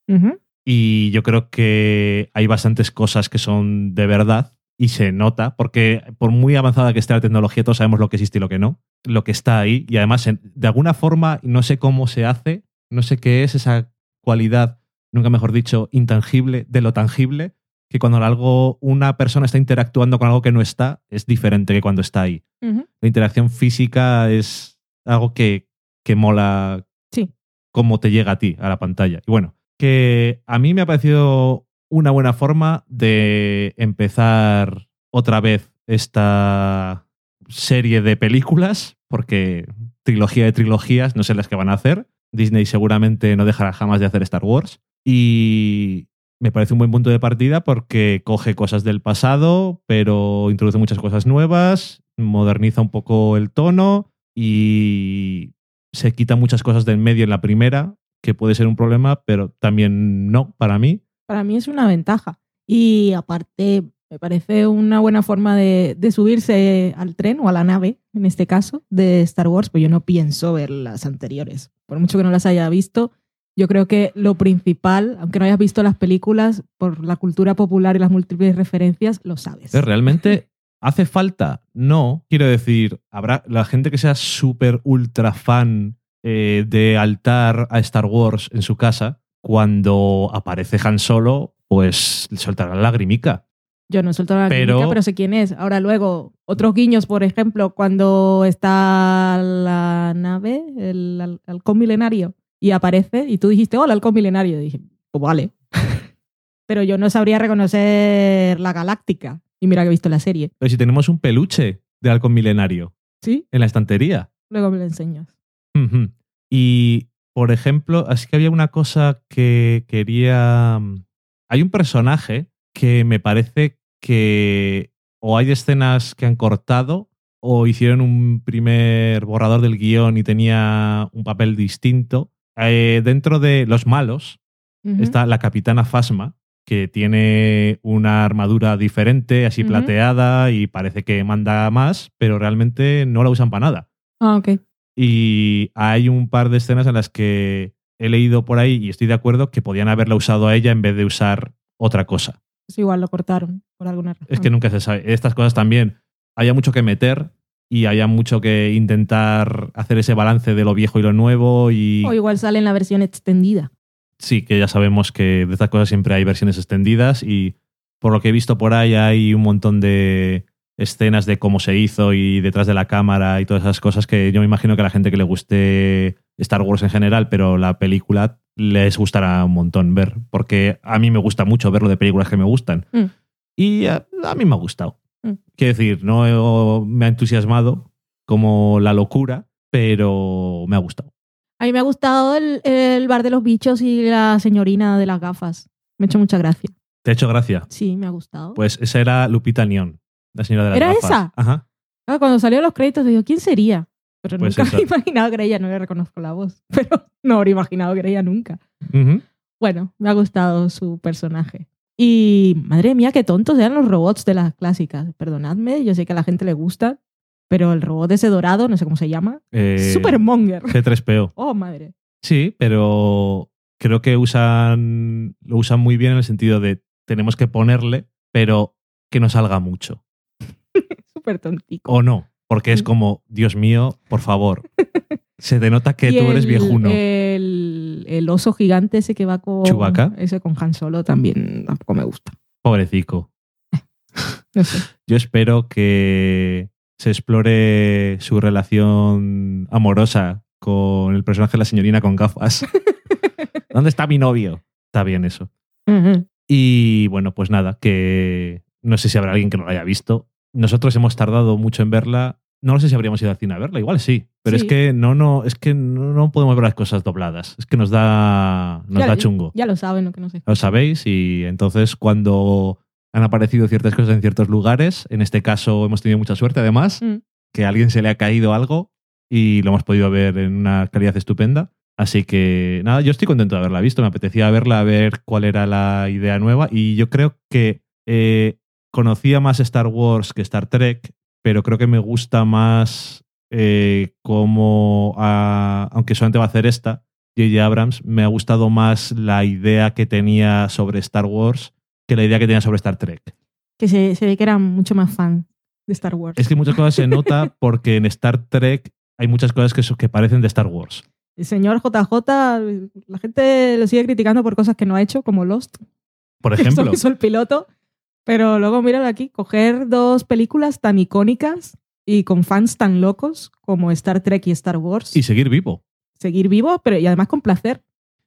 Y yo creo que hay bastantes cosas que son de verdad y se nota, porque por muy avanzada que esté la tecnología, todos sabemos lo que existe y lo que no, lo que está ahí. Y además, de alguna forma, no sé cómo se hace, no sé qué es esa cualidad, nunca mejor dicho, intangible de lo tangible, que cuando algo, una persona está interactuando con algo que no está, es diferente que cuando está ahí. La interacción física es algo que, que mola Sí. cómo te llega a ti, a la pantalla. Y bueno, que a mí me ha parecido una buena forma de empezar otra vez esta serie de películas, porque trilogía de trilogías no sé las que van a hacer. Disney seguramente no dejará jamás de hacer Star Wars. Y me parece un buen punto de partida porque coge cosas del pasado, pero introduce muchas cosas nuevas, moderniza un poco el tono y se quita muchas cosas del medio en la primera, que puede ser un problema, pero también no para mí. Para mí es una ventaja. Y aparte, me parece una buena forma de, de subirse al tren o a la nave, en este caso, de Star Wars, pues yo no pienso ver las anteriores. Por mucho que no las haya visto, yo creo que lo principal, aunque no hayas visto las películas, por la cultura popular y las múltiples referencias, lo sabes. ¿Realmente hace falta? No. Quiero decir, habrá la gente que sea súper ultra fan eh, de altar a Star Wars en su casa, cuando aparece Han Solo, pues le soltará la lagrimica. Yo no suelto la Pero- pero... pero sé quién es. Ahora luego, otros guiños, por ejemplo, cuando está la nave, el hal- halcón milenario, y aparece, y tú dijiste, hola, halcón milenario. Y dije, pues vale. pero yo no sabría reconocer la galáctica. Y mira que he visto la serie. Pero si tenemos un peluche de halcón milenario ¿Sí? en la estantería. Luego me lo enseñas. Y, por ejemplo, así que había una cosa que quería... Hay un personaje que me parece que o hay escenas que han cortado o hicieron un primer borrador del guion y tenía un papel distinto. Eh, dentro de los malos está la capitana Fasma, que tiene una armadura diferente, así plateada y parece que manda más, pero realmente no la usan para nada. Ah, ok. Y hay un par de escenas en las que he leído por ahí y estoy de acuerdo que podían haberla usado a ella en vez de usar otra cosa. Pues igual lo cortaron por alguna razón. Es que nunca se sabe. Estas cosas también haya mucho que meter y haya mucho que intentar hacer ese balance de lo viejo y lo nuevo y O igual sale en la versión extendida. sí que ya sabemos que de estas cosas siempre hay versiones extendidas y por lo que he visto por ahí hay un montón de escenas de cómo se hizo y detrás de la cámara y todas esas cosas que yo me imagino que a la gente que le guste Star Wars en general, pero la película les gustará un montón ver, porque a mí me gusta mucho verlo de películas que me gustan. Mm. Y a, a mí me ha gustado. Mm. Quiero decir, no me ha entusiasmado como la locura, pero me ha gustado. A mí me ha gustado el, el bar de los bichos y la señorina de las gafas. Me ha hecho mucha gracia. ¿Te ha hecho gracia? Sí, me ha gustado. Pues esa era Lupita Nyong, la señora de las ¿Era gafas. esa? Ajá. Ah, cuando salieron los créditos, digo, ¿quién sería? Pero Pues nunca esa. me he imaginado que era ella, no le reconozco la voz. Pero no habría imaginado que era ella nunca. Ujú. Bueno, me ha gustado su personaje. Y madre mía, qué tontos eran los robots de las clásicas. Perdonadme, yo sé que a la gente le gusta, pero el robot ese dorado, no sé cómo se llama, Eh, Super Monger. C3PO. Oh, madre. Sí, pero creo que usan, lo usan muy bien en el sentido de tenemos que ponerle, pero que no salga mucho. Súper tontico. O no, porque es Mm. como, Dios mío, por favor. Se denota que Y tú eres viejuno. El, el oso gigante ese que va con. Chewbacca. Ese con Han Solo también tampoco me gusta. Pobrecico. No sé. Yo espero que se explore su relación amorosa con el personaje de la señorina con gafas. ¿Dónde está mi novio? Está bien eso. Y bueno, pues nada, que no sé si habrá alguien que no lo haya visto. Nosotros hemos tardado mucho en verla. No sé si habríamos ido al cine a verla, igual sí. Pero Sí. es que no, no, es que no, no podemos ver las cosas dobladas. Es que nos da, nos Ya- da chungo. Ya lo saben, lo que no sé. Lo sabéis, y entonces cuando han aparecido ciertas cosas en ciertos lugares, en este caso hemos tenido mucha suerte además, Mm. que a alguien se le ha caído algo y lo hemos podido ver en una calidad estupenda. Así que nada, yo estoy contento de haberla visto, me apetecía verla, a ver cuál era la idea nueva y yo creo que eh, conocía más Star Wars que Star Trek, pero creo que me gusta más eh, como, aunque solamente va a hacer esta, J.J. Abrams, me ha gustado más la idea que tenía sobre Star Wars que la idea que tenía sobre Star Trek. Que se, se ve que era mucho más fan de Star Wars. Es que muchas cosas se nota porque en Star Trek hay muchas cosas que, que parecen de Star Wars. El señor JJ, la gente lo sigue criticando por cosas que no ha hecho, como Lost. Por ejemplo, lo hizo el piloto. Pero luego, míralo aquí, coger dos películas tan icónicas y con fans tan locos como Star Trek y Star Wars. y seguir vivo. seguir vivo, pero y además con placer.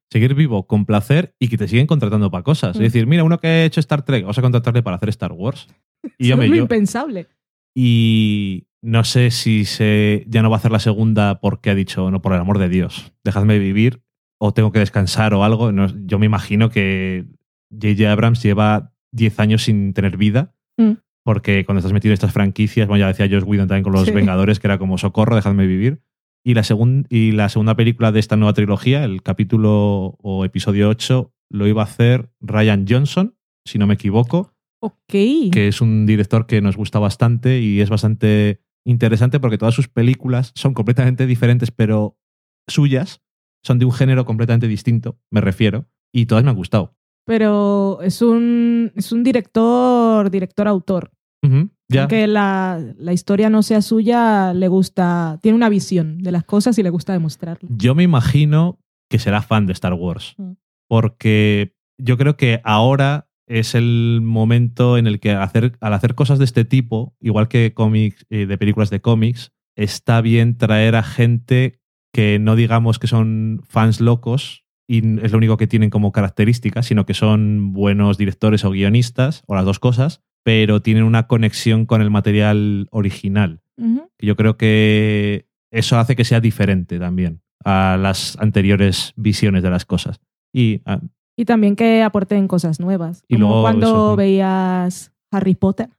Seguir vivo con placer y que te siguen contratando para cosas. Mm. Es decir, mira, uno que ha hecho Star Trek, vamos a contratarle para hacer Star Wars. Y Eso es lo yo, impensable. Y no sé si se ya no va a hacer la segunda porque ha dicho, no, por el amor de Dios, dejadme vivir o tengo que descansar o algo. No, yo me imagino que J.J. Abrams lleva 10 años sin tener vida. Mm. Porque cuando estás metido en estas franquicias, bueno, ya decía Josh Whedon también con los Sí. Vengadores, que era como socorro, dejadme vivir. Y la, segun- y la segunda película de esta nueva trilogía, el capítulo o episodio 8, lo iba a hacer Ryan Johnson, si no me equivoco Ok. que es un director que nos gusta bastante y es bastante interesante porque todas sus películas son completamente diferentes, pero suyas son de un género completamente distinto, me refiero, y todas me han gustado. Pero es un, es un director, director-autor. Ujú, ya. Aunque la, la historia no sea suya, le gusta, tiene una visión de las cosas y le gusta demostrarlo. Yo me imagino que será fan de Star Wars, Mm. porque yo creo que ahora es el momento en el que hacer, al hacer cosas de este tipo, igual que cómics, eh, de películas de cómics, está bien traer a gente que no digamos que son fans locos y es lo único que tienen como característica, sino que son buenos directores o guionistas, o las dos cosas, pero tienen una conexión con el material original. Que Yo creo que eso hace que sea diferente también a las anteriores visiones de las cosas. Y ah, Y también que aporten cosas nuevas. Y Como luego cuando eso, veías Harry Potter,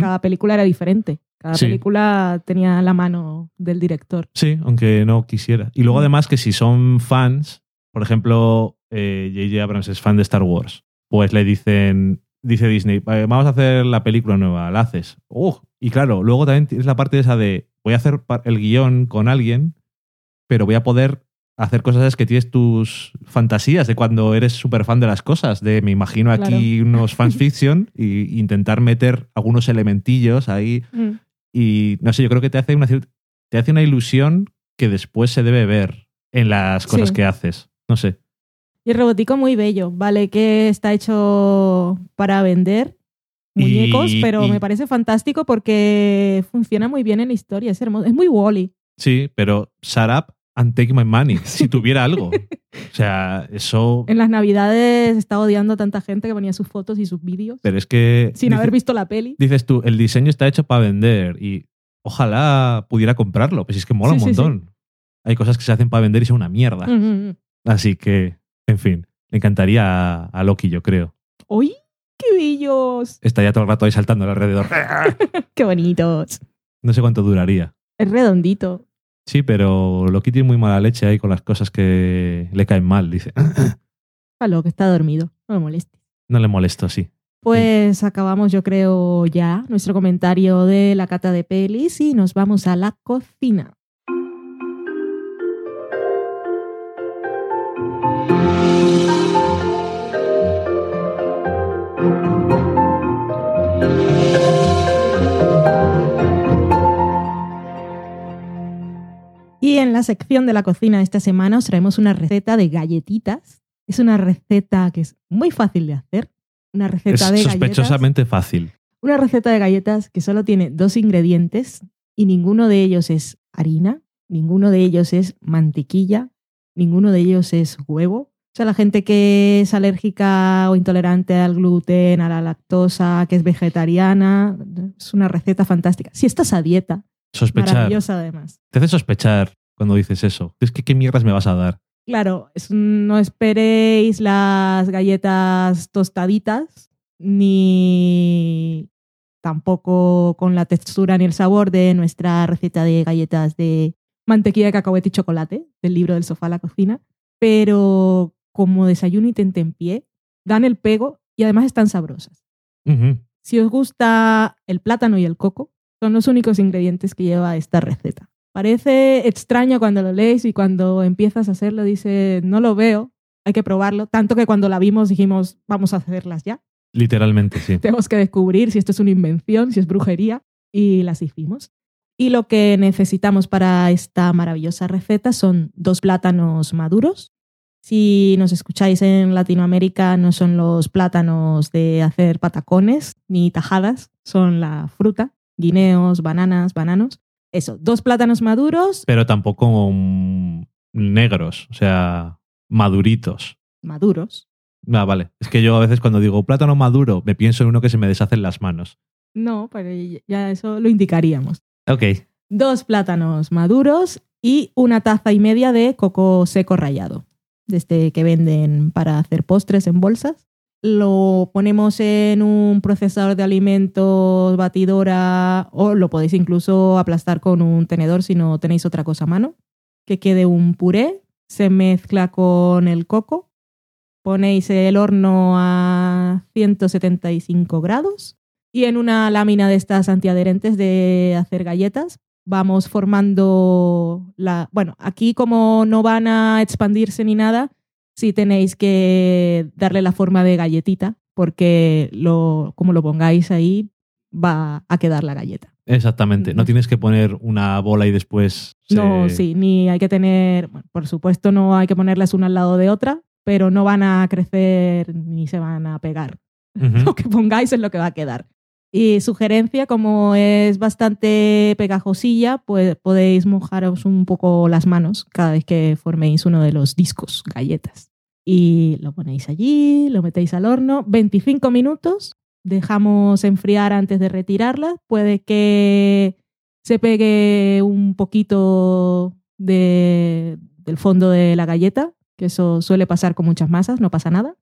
cada película era diferente. Cada Sí. película tenía la mano del director. Sí, aunque no quisiera. Y luego además que si son fans, por ejemplo, eh, J.J. Abrams es fan de Star Wars, pues le dicen, dice Disney, "Eh, vamos a hacer la película nueva, la haces. ¡Uh! y claro, luego también tienes la parte esa de, voy a hacer el guion con alguien, pero voy a poder hacer cosas que tienes tus fantasías de cuando eres súper fan de las cosas, de me imagino aquí unos fans fiction y intentar meter algunos elementillos ahí Mm. y no sé, yo creo que te hace una, te hace una ilusión que después se debe ver en las cosas Sí. que haces. No sé. Y el robotico muy bello, vale, que está hecho para vender muñecos, Y- pero y- me parece fantástico porque funciona muy bien en la historia, es hermoso, es muy Wally. Sí, pero shut up and take my money. Si tuviera algo. O sea, eso. En las navidades está odiando a tanta gente que ponía sus fotos y sus vídeos Pero es que. sin dice- haber visto la peli. Dices tú, el diseño está hecho para vender y ojalá pudiera comprarlo. Pues es que mola Sí, un sí, sí. montón. Hay cosas que se hacen para vender y son una mierda. Mm. Así que, en fin, le encantaría a, a Loki, yo creo. ¡Uy! ¡Qué bellos! Estaría todo el rato ahí saltando alrededor. ¡Qué bonitos! No sé cuánto duraría. Es redondito. Sí, pero Loki tiene muy mala leche ahí con las cosas que le caen mal, dice. Palo, que está dormido. No me moleste. No le molesto, sí. Pues acabamos, yo creo, ya nuestro comentario de la cata de pelis y nos vamos a la cocina. Y en la sección de la cocina esta semana os traemos una receta de galletitas. Es una receta que es muy fácil de hacer. Una receta Es de galletas. sospechosamente fácil. Una receta de galletas que solo tiene dos ingredientes y ninguno de ellos es harina, ninguno de ellos es mantequilla, ninguno de ellos es huevo. O sea, la gente que es alérgica o intolerante al gluten, a la lactosa, que es vegetariana, es una receta fantástica. Si estás a dieta, Sospechar. maravillosa además. Te hace sospechar cuando dices eso. Es que qué mierdas me vas a dar. Claro, es- no esperéis las galletas tostaditas, ni tampoco con la textura ni el sabor de nuestra receta de galletas de mantequilla de cacahuete y chocolate, del libro del sofá a la cocina, pero como desayuno y tentempié, dan el pego y además están sabrosas. Si os gusta el plátano y el coco, son los únicos ingredientes que lleva esta receta. Parece extraño cuando lo lees y cuando empiezas a hacerlo dices, no lo veo, hay que probarlo. Tanto que cuando la vimos dijimos, vamos a hacerlas ya. Literalmente, sí. Tenemos que descubrir si esto es una invención, si es brujería, y las hicimos. Y lo que necesitamos para esta maravillosa receta son dos plátanos maduros. Si nos escucháis en Latinoamérica, no son los plátanos de hacer patacones ni tajadas, son la fruta, guineos, bananas, bananos. Eso, dos plátanos maduros, Pero tampoco negros, o sea, maduritos. maduros. Ah, vale. Es que yo a veces cuando digo plátano maduro, me pienso en uno que se me deshace en las manos. No, pero ya eso lo indicaríamos. Ok. dos plátanos maduros y una taza y media de coco seco rallado, desde que venden para hacer postres en bolsas. Lo ponemos en un procesador de alimentos, batidora, o lo podéis incluso aplastar con un tenedor si no tenéis otra cosa a mano. Que quede un puré, se mezcla con el coco, ponéis el horno a 175 grados y en una lámina de estas antiadherentes de hacer galletas vamos formando la... Bueno, aquí como no van a expandirse ni nada, sí tenéis que darle la forma de galletita, porque lo, como lo pongáis ahí, va a quedar la galleta. Exactamente. No tienes que poner una bola y después. se- No, sí, ni hay que tener, bueno, por supuesto no hay que ponerlas una al lado de otra, pero no van a crecer ni se van a pegar. Lo que pongáis es lo que va a quedar. Y sugerencia, como es bastante pegajosilla, pues podéis mojaros un poco las manos cada vez que forméis uno de los discos, galletas. Y lo ponéis allí, lo metéis al horno, 25 minutos, dejamos enfriar antes de retirarla. Puede que se pegue un poquito de- del fondo de la galleta, que eso suele pasar con muchas masas, no pasa nada.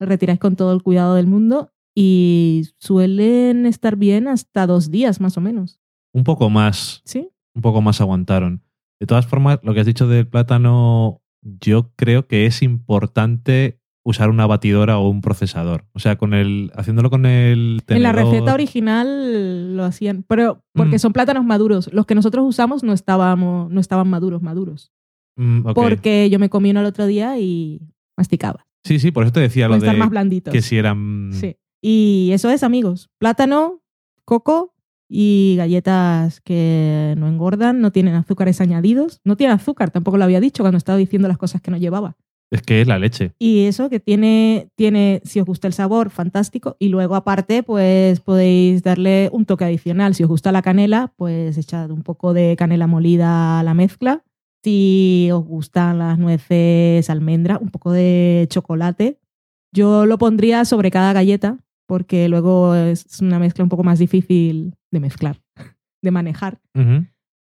Lo retiráis con todo el cuidado del mundo y suelen estar bien hasta dos días más o menos. Un poco más. ¿Sí? Un poco más aguantaron. De todas formas, lo que has dicho del plátano, yo creo que es importante usar una batidora o un procesador. O sea, con el. haciéndolo con el En la tenedor- receta original lo hacían, pero porque Mm. son plátanos maduros. Los que nosotros usamos no, estábamos, no estaban maduros, maduros. Mm. Porque yo me comí uno el otro día y masticaba. Sí, sí, por eso te decía lo Pueden estar de más blanditos. que si eran. Sí. Y eso es, amigos. Plátano, coco y galletas que no engordan, no tienen azúcares añadidos. No tiene azúcar, tampoco lo había dicho cuando estaba diciendo las cosas que no llevaba. Es que es la leche. Y eso que tiene, tiene, si os gusta el sabor, fantástico. Y luego aparte, pues podéis darle un toque adicional. Si os gusta la canela, pues echad un poco de canela molida a la mezcla. Si os gustan las nueces, almendra, un poco de chocolate. Yo lo pondría sobre cada galleta porque luego es una mezcla un poco más difícil de mezclar, de manejar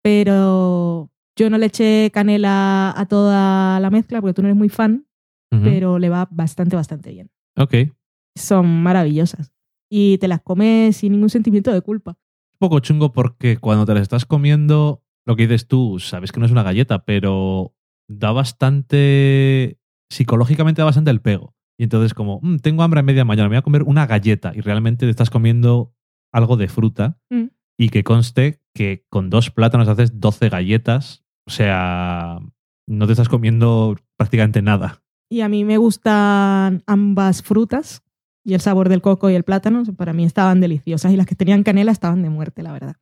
pero yo no le eché canela a toda la mezcla porque tú no eres muy fan, pero le va bastante, bastante bien. Ok. Un Son maravillosas. Y te las comes sin ningún sentimiento de culpa. poco chungo porque cuando te las estás comiendo, lo que dices tú, sabes que no es una galleta, pero da bastante. psicológicamente da bastante el pego. Y entonces, como, "Mm, tengo hambre a media mañana, me voy a comer una galleta. Y realmente te estás comiendo algo de fruta. Mm. Y que conste que con dos plátanos haces 12 galletas. O sea, no te estás comiendo prácticamente nada. Y a mí me gustan ambas frutas y el sabor del coco y el plátano. Para mí estaban deliciosas y las que tenían canela estaban de muerte, la verdad.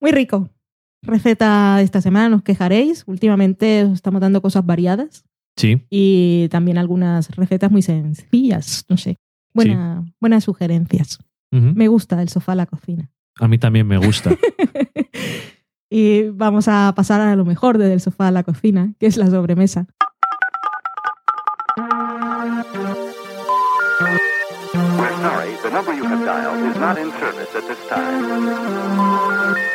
Muy rico. Receta de esta semana, no os quejaréis. Últimamente os estamos dando cosas variadas Sí. y también algunas recetas muy sencillas, no sé. Buena, Buenas sugerencias. Me gusta el sofá a la cocina. A mí también me gusta. y vamos a pasar a lo mejor desde el sofá a la cocina, que es la sobremesa. We're sorry, the number you have dialed is not in service at this time.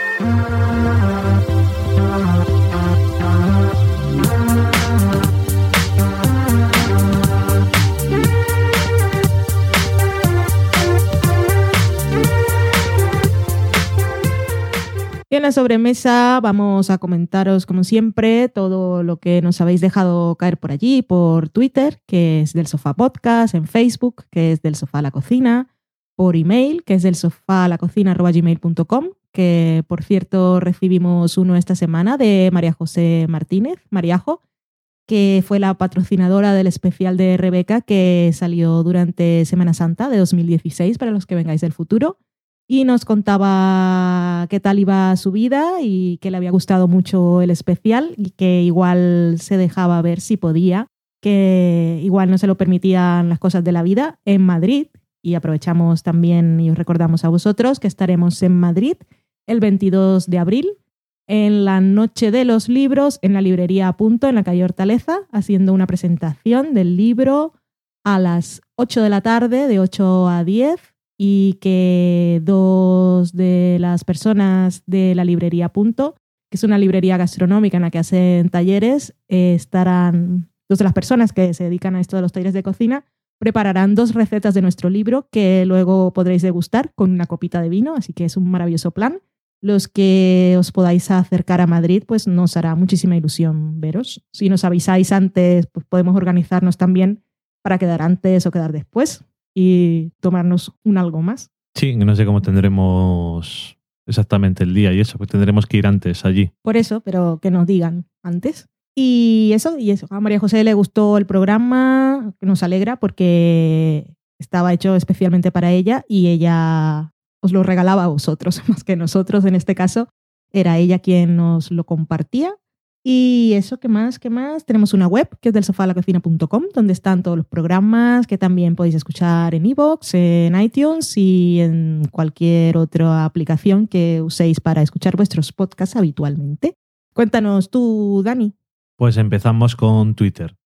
La sobremesa vamos a comentaros, como siempre, todo lo que nos habéis dejado caer por allí, por Twitter, que es del Sofá Podcast, en Facebook, que es del Sofá a la Cocina, por email, que es del sofá la cocina gmail.com, que por cierto recibimos uno esta semana de María José Martínez, Mariajo, que fue la patrocinadora del especial de Rebeca que salió durante Semana Santa de 2016 para los que vengáis del futuro y nos contaba qué tal iba su vida y que le había gustado mucho el especial y que igual se dejaba ver si podía, que igual no se lo permitían las cosas de la vida en Madrid. Y aprovechamos también y os recordamos a vosotros que estaremos en Madrid el 22 de abril en la Noche de los Libros en la librería a punto en la calle Hortaleza, haciendo una presentación del libro a las 8 de la tarde, de 8 a 10, y que dos de las personas de la librería punto, que es una librería gastronómica en la que hacen talleres, eh, estarán, dos de las personas que se dedican a esto de los talleres de cocina, prepararán dos recetas de nuestro libro que luego podréis degustar con una copita de vino, así que es un maravilloso plan. Los que os podáis acercar a Madrid, pues nos hará muchísima ilusión veros. Si nos avisáis antes, pues podemos organizarnos también para quedar antes o quedar después y tomarnos un algo más. Sí, no sé cómo tendremos exactamente el día y eso, pues tendremos que ir antes allí. Por eso, pero que nos digan antes. Y eso, y eso. A María José le gustó el programa, nos alegra porque estaba hecho especialmente para ella y ella os lo regalaba a vosotros, más que nosotros en este caso. Era ella quien nos lo compartía. Y eso, ¿qué más? ¿Qué más? Tenemos una web que es del sofalacocina.com, donde están todos los programas que también podéis escuchar en iVoox, en iTunes y en cualquier otra aplicación que uséis para escuchar vuestros podcasts habitualmente. Cuéntanos tú, Dani. Pues empezamos con Twitter.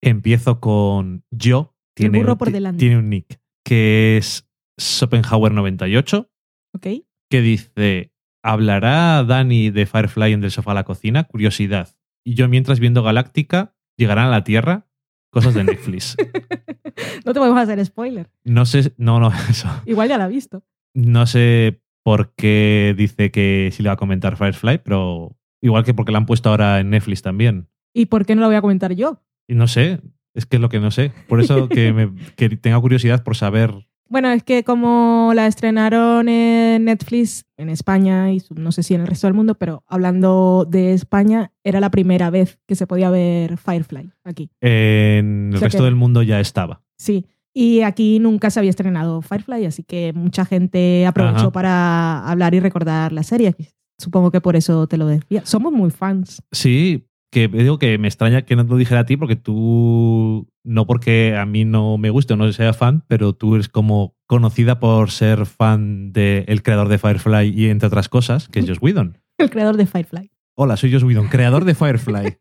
Empiezo con yo. Burro por delante. tiene un nick que es Schopenhauer98, ¿Ok? que dice, ¿hablará Dani de Firefly en Del Sofá a la Cocina? Curiosidad. Y yo mientras viendo Galáctica, ¿llegarán a la Tierra? Cosas de Netflix. no te podemos hacer spoiler. No sé, no, no, eso. Igual ya la ha visto. No sé por qué dice que sí le va a comentar Firefly, pero igual que porque la han puesto ahora en Netflix también. ¿Y por qué no la voy a comentar yo? Y no sé, es que es lo que no sé. Por eso que, me, que tenga curiosidad por saber. Bueno, es que como la estrenaron en Netflix en España y no sé si en el resto del mundo, pero hablando de España, era la primera vez que se podía ver Firefly aquí. En el O sea resto que- del mundo ya estaba. Sí. Y aquí nunca se había estrenado Firefly, así que mucha gente aprovechó Ajá. para hablar y recordar la serie. Supongo que por eso te lo decía. Somos muy fans. Sí, que digo que me extraña que no te lo dijera a ti porque tú, no porque a mí no me guste o no sea fan, pero tú eres como conocida por ser fan del creador de Firefly y entre otras cosas, que es Joss Whedon. El creador de Firefly. Hola, soy Joss Whedon, creador de Firefly.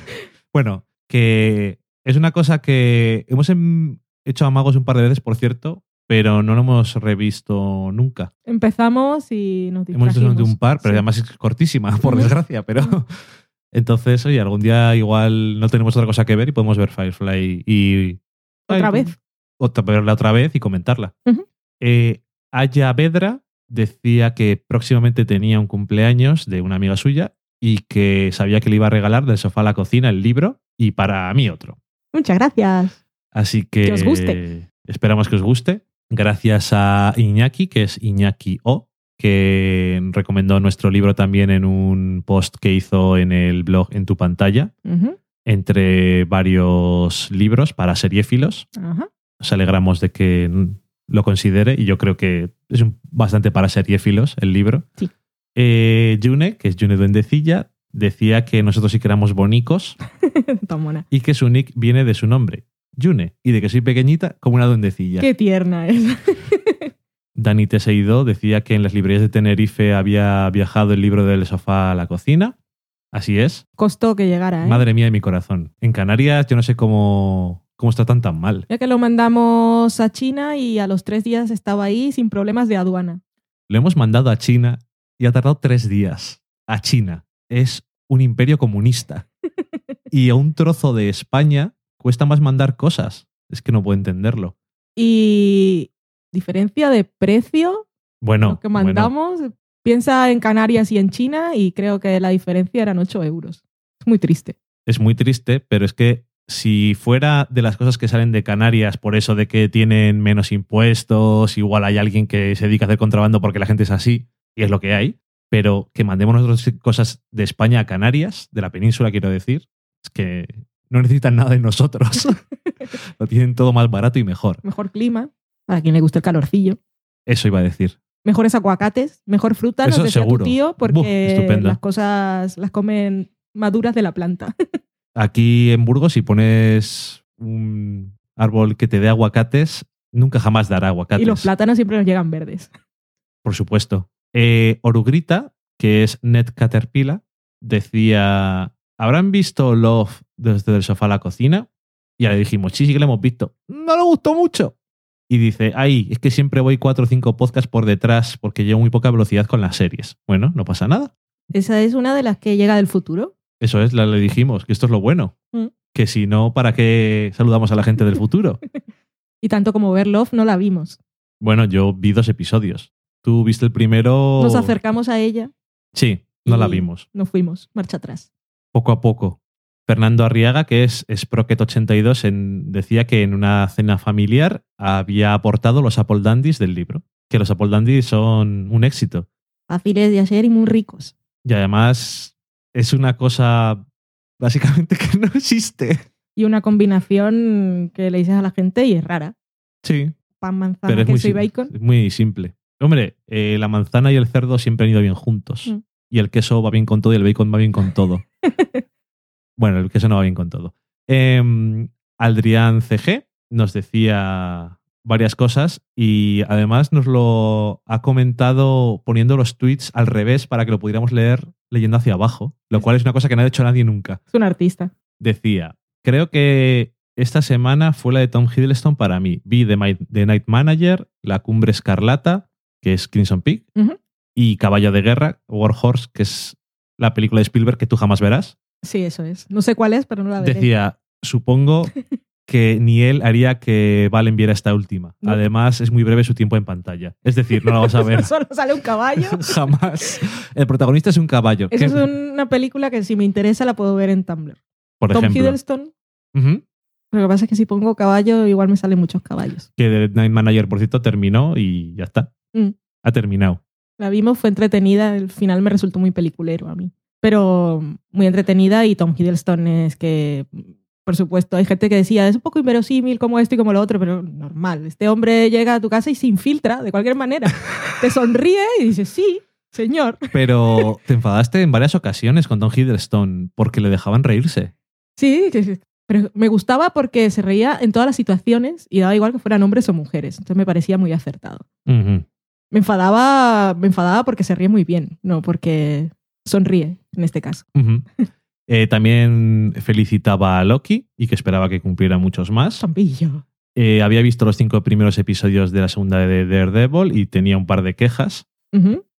bueno, que es una cosa que hemos em- hecho amagos un par de veces, por cierto, pero no lo hemos revisto nunca. Empezamos y nos Hemos visto distrajimos. un par, pero Sí. además es cortísima, por desgracia. Pero entonces, oye, algún día igual no tenemos otra cosa que ver y podemos ver Firefly y. Otra Ay, vez. Otra, verla otra vez y comentarla. Eh, Aya Vedra decía que próximamente tenía un cumpleaños de una amiga suya y que sabía que le iba a regalar del sofá a la cocina el libro y para mí otro. Muchas gracias. Así que, Que os guste. esperamos que os guste. Gracias a Iñaki, que es Iñaki O, que recomendó nuestro libro también en un post que hizo en el blog En tu pantalla, entre varios libros para seriéfilos. Ajá. Nos alegramos de que lo considere y yo creo que es un- bastante para seriéfilos el libro. Sí. Eh, June, que es June Duendecilla, decía que nosotros sí que éramos bonicos y que su nick viene de su nombre, June, y de que soy pequeñita como una duendecilla. Qué tierna es. Dani Teseido decía que en las librerías de Tenerife había viajado el libro del sofá a la cocina. Así es. Costó que llegara, ¿eh? Madre mía de mi corazón. En Canarias yo no sé cómo, cómo está tan tan mal. Ya que lo mandamos a China y a los tres días estaba ahí sin problemas de aduana. Lo hemos mandado a China y ha tardado tres días. A China. Es un imperio comunista. Y a un trozo de España cuesta más mandar cosas. Es que no puedo entenderlo. Y diferencia de precio, Bueno, que bueno, mandamos, piensa en Canarias y en China y creo que la diferencia eran 8 euros. Es muy triste. es muy triste, pero es que si fuera de las cosas que salen de Canarias por eso de que tienen menos impuestos, igual hay alguien que se dedica a hacer contrabando porque la gente es así, y es lo que hay, pero que mandemos nosotros cosas de España a Canarias, de la península quiero decir, es que no necesitan nada de nosotros. lo tienen todo más barato y mejor. Mejor clima, para quien le guste el calorcillo. Eso iba a decir. Mejores aguacates, mejor fruta, nos Eso decía seguro. tu tío, porque las cosas las comen maduras de la planta. Aquí en Burgos, si pones un árbol que te dé aguacates, nunca jamás dará aguacates. y los plátanos siempre nos llegan verdes. Por supuesto. Eh, Orugrita, que es Ned Caterpillar, decía: ¿Habrán visto Love desde el sofá a la cocina? Y le dijimos: Sí, sí que lo hemos visto. No le gustó mucho. Y dice: Ay, es que siempre voy cuatro o cinco podcasts por detrás porque llevo muy poca velocidad con las series. Bueno, no pasa nada. Esa es una de las que llega del futuro. Eso es, la- le dijimos, que esto es lo bueno. Mm. Que si no, ¿para qué saludamos a la gente del futuro? Y tanto como ver Love no la vimos. Bueno, yo vi dos episodios. Tú viste el primero. Nos acercamos a ella, Sí, no la vimos. nos fuimos, marcha atrás. Poco a poco. Fernando Arriaga, que es Sprocket82, en- decía que en una cena familiar había aportado los Apple Dandies del libro. Que los Apple Dandies son un éxito. Fáciles de hacer y muy ricos. Y además es una cosa básicamente que no existe. Y una combinación que le dices a la gente y es rara. Sí, Pan, manzana, pero es muy, queso y bacon. es muy simple. Hombre, eh, la manzana y el cerdo siempre han ido bien juntos. Mm. Y el queso va bien con todo y el bacon va bien con todo. bueno, el queso no va bien con todo. Em, Aldrián CG nos decía varias cosas y además nos lo ha comentado poniendo los tweets al revés para que lo pudiéramos leer leyendo hacia abajo, lo cual es una cosa que no ha hecho nadie nunca. Es un artista. Decía, creo que esta semana fue la de Tom Hiddleston para mí. Vi The, The Night Manager, La Cumbre Escarlata, que es Crimson Peak, y Caballo de Guerra, War Horse, que es la película de Spielberg que tú jamás verás. Sí, eso es. No sé cuál es, pero no la veré. Decía, supongo que ni él haría que Valen viera esta última. No. Además, es muy breve su tiempo en pantalla. Es decir, no la vas a ver Solo sale un caballo. jamás. El protagonista es un caballo. Que- es una película que si me interesa la puedo ver en Tumblr. por Tom ejemplo. Hiddleston. Lo que pasa es que si pongo caballo, igual me salen muchos caballos. Que The Night Manager, por cierto, terminó y ya está. Mm. Ha terminado. La vimos, fue entretenida. El final me resultó muy peliculero a mí. Pero muy entretenida y Tom Hiddleston es que, por supuesto, hay gente que decía, es un poco inverosímil como esto y como lo otro, pero normal. Este hombre llega a tu casa y se infiltra de cualquier manera. Te sonríe y dices, sí, señor. Pero te enfadaste en varias ocasiones con Tom Hiddleston porque le dejaban reírse. Sí, pero me gustaba porque se reía en todas las situaciones y daba igual que fueran hombres o mujeres. Entonces me parecía muy acertado. Me enfadaba, me enfadaba porque se ríe muy bien, no porque sonríe en este caso. Eh, también felicitaba a Loki y que esperaba que cumpliera muchos más. Eh, había visto los cinco primeros episodios de la segunda de Daredevil y tenía un par de quejas.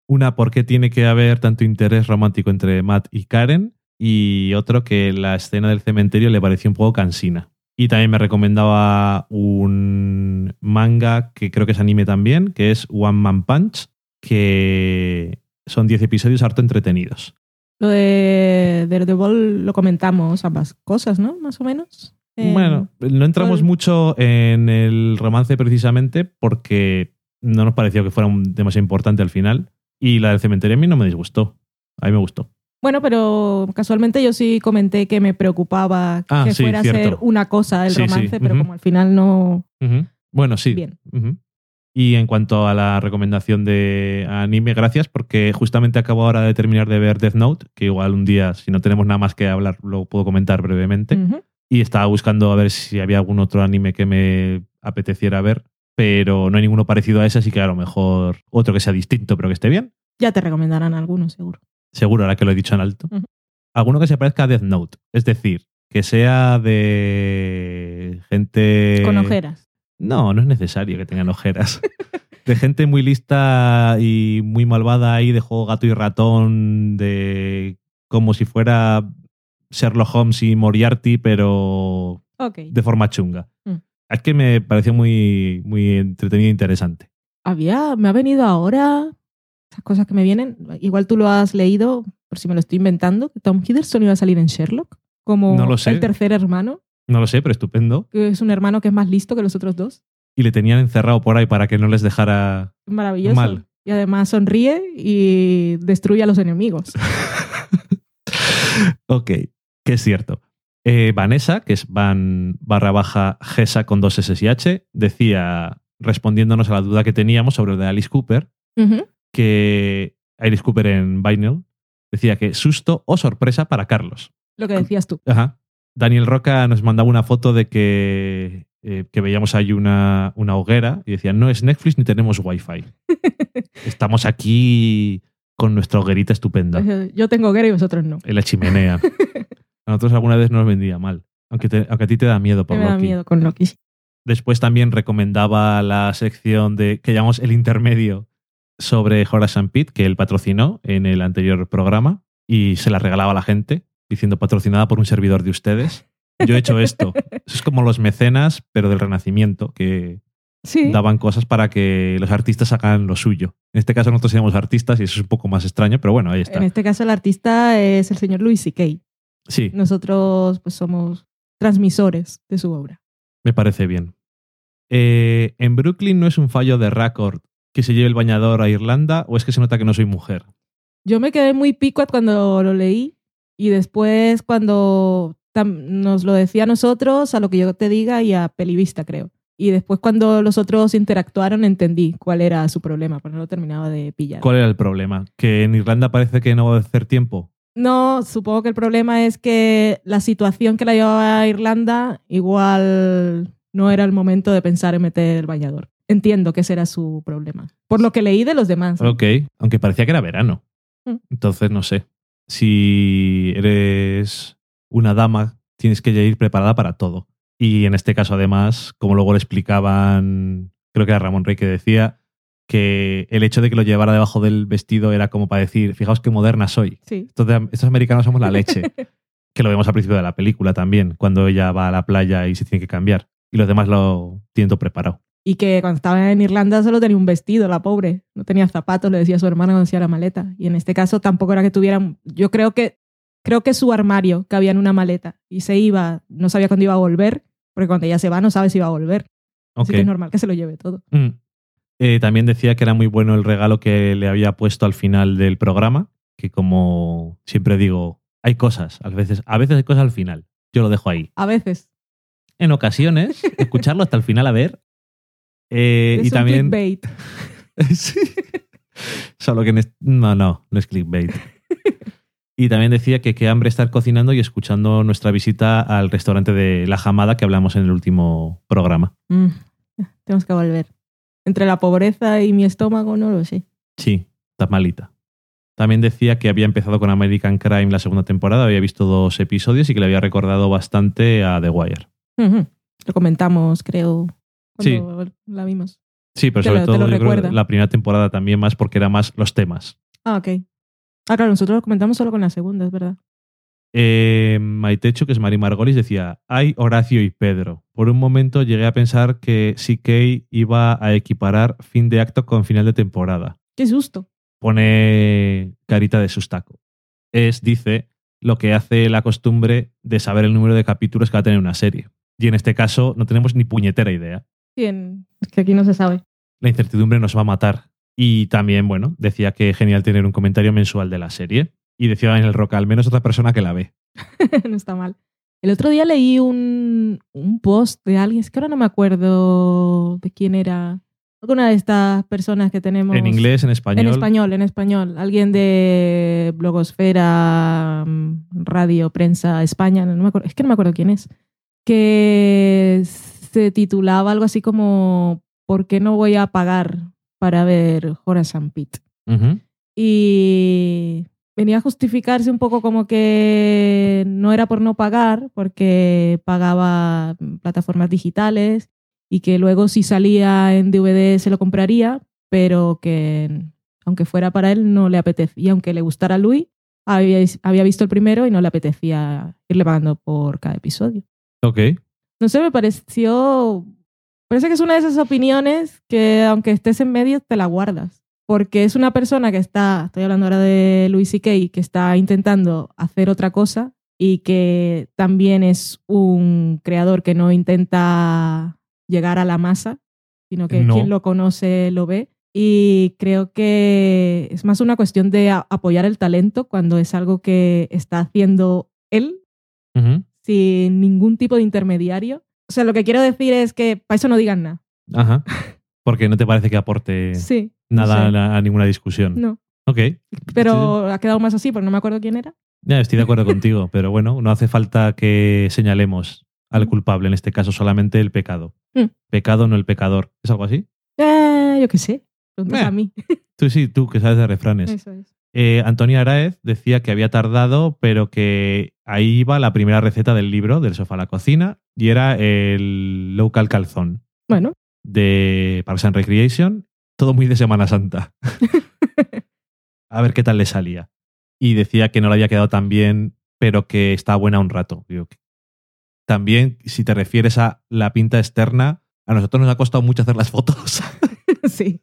Una, ¿por qué tiene que haber tanto interés romántico entre Matt y Karen? Y otro, que la escena del cementerio le pareció un poco cansina. Y también me recomendaba un manga que creo que es anime también, que es One Man Punch, que son 10 episodios harto entretenidos. Lo de Daredevil lo comentamos ambas cosas, ¿no? Más o menos. Eh, Bueno, no entramos mucho en el romance precisamente porque no nos pareció que fuera un- demasiado importante al final. Y la del cementerio a mí no me disgustó. A mí me gustó. Bueno, pero casualmente yo sí comenté que me preocupaba Ah, que sí, fuera a ser una cosa el Sí, sí, romance, pero ujú. como al final no. Ujú. Bueno, sí. Bien. Ujú. Y en cuanto a la recomendación de anime, gracias, porque justamente acabo ahora de terminar de ver Death Note, que igual un día, si no tenemos nada más que hablar, lo puedo comentar brevemente. Y estaba buscando a ver si había algún otro anime que me apeteciera ver, pero no hay ninguno parecido a ese, así que a lo mejor otro que sea distinto, pero que esté bien. Ya te recomendarán algunos, seguro. Seguro, ahora que lo he dicho en alto. Alguno que se parezca a Death Note, es decir, que sea de gente... Con ojeras. No, no es necesario que tengan ojeras. De gente muy lista y muy malvada ahí de juego gato y ratón, de como si fuera Sherlock Holmes y Moriarty, pero de forma chunga. Mm. Es que me pareció muy, muy entretenido e interesante. Había, me ha venido ahora esas cosas que me vienen. Igual tú lo has leído, por si me lo estoy inventando, que Tom Hiddleston iba a salir en Sherlock como No lo sé. el tercer hermano, No lo sé, pero estupendo. es un hermano que es más listo que los otros dos. Y le tenían encerrado por ahí para que no les dejara... Maravilloso. Mal. Y además sonríe y destruye a los enemigos. ok, que es cierto. Eh, Vanessa, que es van barra baja Gesa con dos S y H, decía, respondiéndonos a la duda que teníamos sobre el de Alice Cooper, que Alice Cooper en Vinyl decía que susto o sorpresa para Carlos. Lo que decías tú. Ajá. Daniel Roca nos mandaba una foto de que, eh, que veíamos ahí una, una hoguera y decía, no es Netflix ni tenemos wifi. Estamos aquí con nuestra hoguerita estupenda Yo tengo hoguera y vosotros no. en la chimenea. A nosotros alguna vez nos vendía mal, aunque, te- aunque a ti te da miedo por me da Loki. miedo con Loki. Después también recomendaba la sección de que llamamos el intermedio sobre Horace and Pete, que él patrocinó en el anterior programa y se la regalaba a la gente, diciendo patrocinada por un servidor de ustedes. yo he hecho esto. Eso es como los mecenas, pero del Renacimiento, que Sí. daban cosas para que los artistas hagan lo suyo. En este caso nosotros éramos artistas y eso es un poco más extraño, pero bueno, ahí está. En este caso el artista es el señor Louis C.K. Sí, Nosotros pues somos transmisores de su obra. me parece bien. Eh, ¿En Brooklyn no es un fallo de récord que se lleve el bañador a Irlanda o es que se nota que no soy mujer? Yo me quedé muy picuat cuando lo leí y después cuando nos lo decía a nosotros, a lo que yo te diga y a Pelivista, creo. Y después cuando los otros interactuaron entendí cuál era su problema, pero no lo terminaba de pillar. ¿Cuál era el problema? ¿Que en Irlanda parece que no va a hacer tiempo? No, supongo que el problema es que la situación que la llevaba a Irlanda igual no era el momento de pensar en meter el bañador. Entiendo que ese era su problema. Por lo que leí de los demás. Ok, aunque parecía que era verano. Mm. Entonces, no sé. Si eres una dama, tienes que ya ir preparada para todo. Y en este caso, además, como luego le explicaban, creo que era Ramón Rey que decía que el hecho de que lo llevara debajo del vestido era como para decir, fijaos qué moderna soy. Sí. Estos, de- estos americanos somos la leche. que lo vemos al principio de la película también, cuando ella va a la playa y se tiene que cambiar. Y los demás lo tienen todo preparado. Y que cuando estaba en Irlanda solo tenía un vestido, la pobre. No tenía zapatos, le decía a su hermana cuando hacía la maleta. Y en este caso tampoco era que tuvieran. Yo creo que creo que su armario cabía en una maleta y se iba, no sabía cuándo iba a volver, porque cuando ella se va no sabe si va a volver. Así que es normal que se lo lleve todo. Mm. Eh, también decía que era muy bueno el regalo que le había puesto al final del programa, que como siempre digo, hay cosas, a veces, a veces hay cosas al final. Yo lo dejo ahí. A veces. En ocasiones, escucharlo hasta el final a ver. Eh, es y un también. clickbait. Sí. Solo que no, no, no es clickbait. Y también decía que qué hambre estar cocinando y escuchando nuestra visita al restaurante de La Jamada que hablamos en el último programa. Mm, tenemos que volver. Entre la pobreza y mi estómago, no lo sé. Sí, está malita. También decía que había empezado con American Crime la segunda temporada, había visto dos episodios y que le había recordado bastante a The Wire. Lo comentamos, creo, cuando la vimos. Sí, pero Te sobre lo- todo yo creo la primera temporada también más porque era más los temas. Ah, ok. Ah, claro, nosotros lo comentamos solo con la segunda, es verdad. Eh, Maitecho, que es Mari Margolis, decía, hay Horacio y Pedro. Por un momento llegué a pensar que CK iba a equiparar fin de acto con final de temporada. Qué susto. Pone carita de sustaco. Es, dice, lo que hace la costumbre de saber el número de capítulos que va a tener una serie. Y en este caso no tenemos ni puñetera idea. Es que aquí no se sabe. La incertidumbre nos va a matar. Y también, bueno, decía que genial tener un comentario mensual de la serie. Y decía en el rock, al menos otra persona que la ve. no está mal. El otro día leí un, un post de alguien, es que ahora no me acuerdo de quién era. Alguna de estas personas que tenemos. En inglés, en español. En español, en español. Alguien de Blogosfera, mm, Radio, Prensa, España, no me acuerdo, es que no me acuerdo quién es, que se titulaba algo así como ¿Por qué no voy a pagar para ver Horace and Pete? Ujú. Y venía a justificarse un poco como que no era por no pagar, porque pagaba plataformas digitales y que luego si salía en DVD se lo compraría, pero que aunque fuera para él no le apetecía, y aunque le gustara a Louis, había, había visto el primero y no le apetecía irle pagando por cada episodio. Ok. No sé, me pareció. Parece que es una de esas opiniones que, aunque estés en medio, te la guardas. Porque es una persona que está, estoy hablando ahora de Louis C.K., que está intentando hacer otra cosa y que también es un creador que no intenta llegar a la masa, sino que No. quien lo conoce lo ve. Y creo que es más una cuestión de apoyar el talento cuando es algo que está haciendo él Ujú. Sin ningún tipo de intermediario. O sea, lo que quiero decir es que para eso no digan nada. Ajá. Porque no te parece que aporte Sí. nada a, a ninguna discusión. No. Ok. Pero ha quedado más así, porque no me acuerdo quién era. Ya, estoy de acuerdo contigo, pero bueno, no hace falta que señalemos al culpable, en este caso solamente el pecado. Mm. Pecado, no el pecador. ¿Es algo así? Eh, yo qué sé. Preguntas Eh. a mí. Tú sí, tú que sabes de refranes. Eso es. Eh, Antonia Araez decía que había tardado, pero que ahí iba la primera receta del libro, del sofá a la cocina, y era el local calzón Bueno, de Parks and Recreation, todo muy de Semana Santa. a ver qué tal le salía. Y decía que no le había quedado tan bien, pero que está buena un rato. Digo, también, si te refieres a la pinta externa, a nosotros nos ha costado mucho hacer las fotos. sí,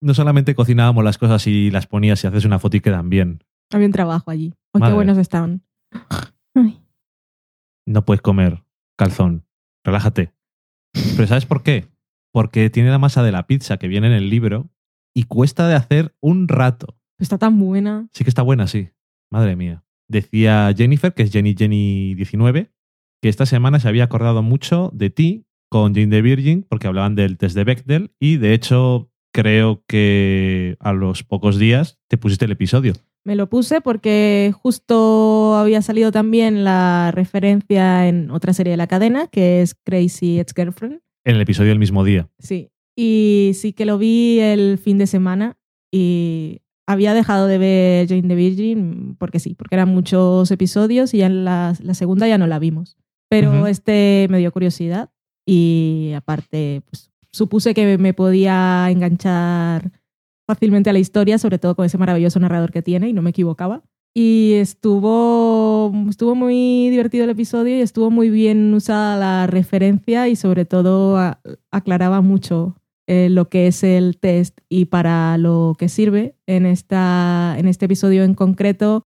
no solamente cocinábamos las cosas y las ponías y haces una foto y quedan bien. había un trabajo allí. Oh, qué Madre. buenos estaban. Ay, No puedes comer calzón. Relájate. Pero ¿sabes por qué? Porque tiene la masa de la pizza que viene en el libro y cuesta de hacer un rato. está tan buena. Sí que está buena, sí. Madre mía. Decía Jennifer, que es Jenny Jenny 19, que esta semana se había acordado mucho de ti con Jane the Virgin, porque hablaban del test de Bechdel, y de hecho creo que a los pocos días te pusiste el episodio. Me lo puse porque justo había salido también la referencia en otra serie de la cadena, que es Crazy Ex-Girlfriend. En el episodio del mismo día. Sí. Y sí que lo vi el fin de semana y había dejado de ver Jane the Virgin porque sí, porque eran muchos episodios y ya en la, la segunda ya no la vimos. Pero Ujú. este me dio curiosidad y aparte pues, supuse que me podía enganchar fácilmente a la historia, sobre todo con ese maravilloso narrador que tiene y no me equivocaba. Y estuvo, estuvo muy divertido el episodio y estuvo muy bien usada la referencia y sobre todo aclaraba mucho eh, lo que es el test y para lo que sirve. En, esta, en este episodio en concreto,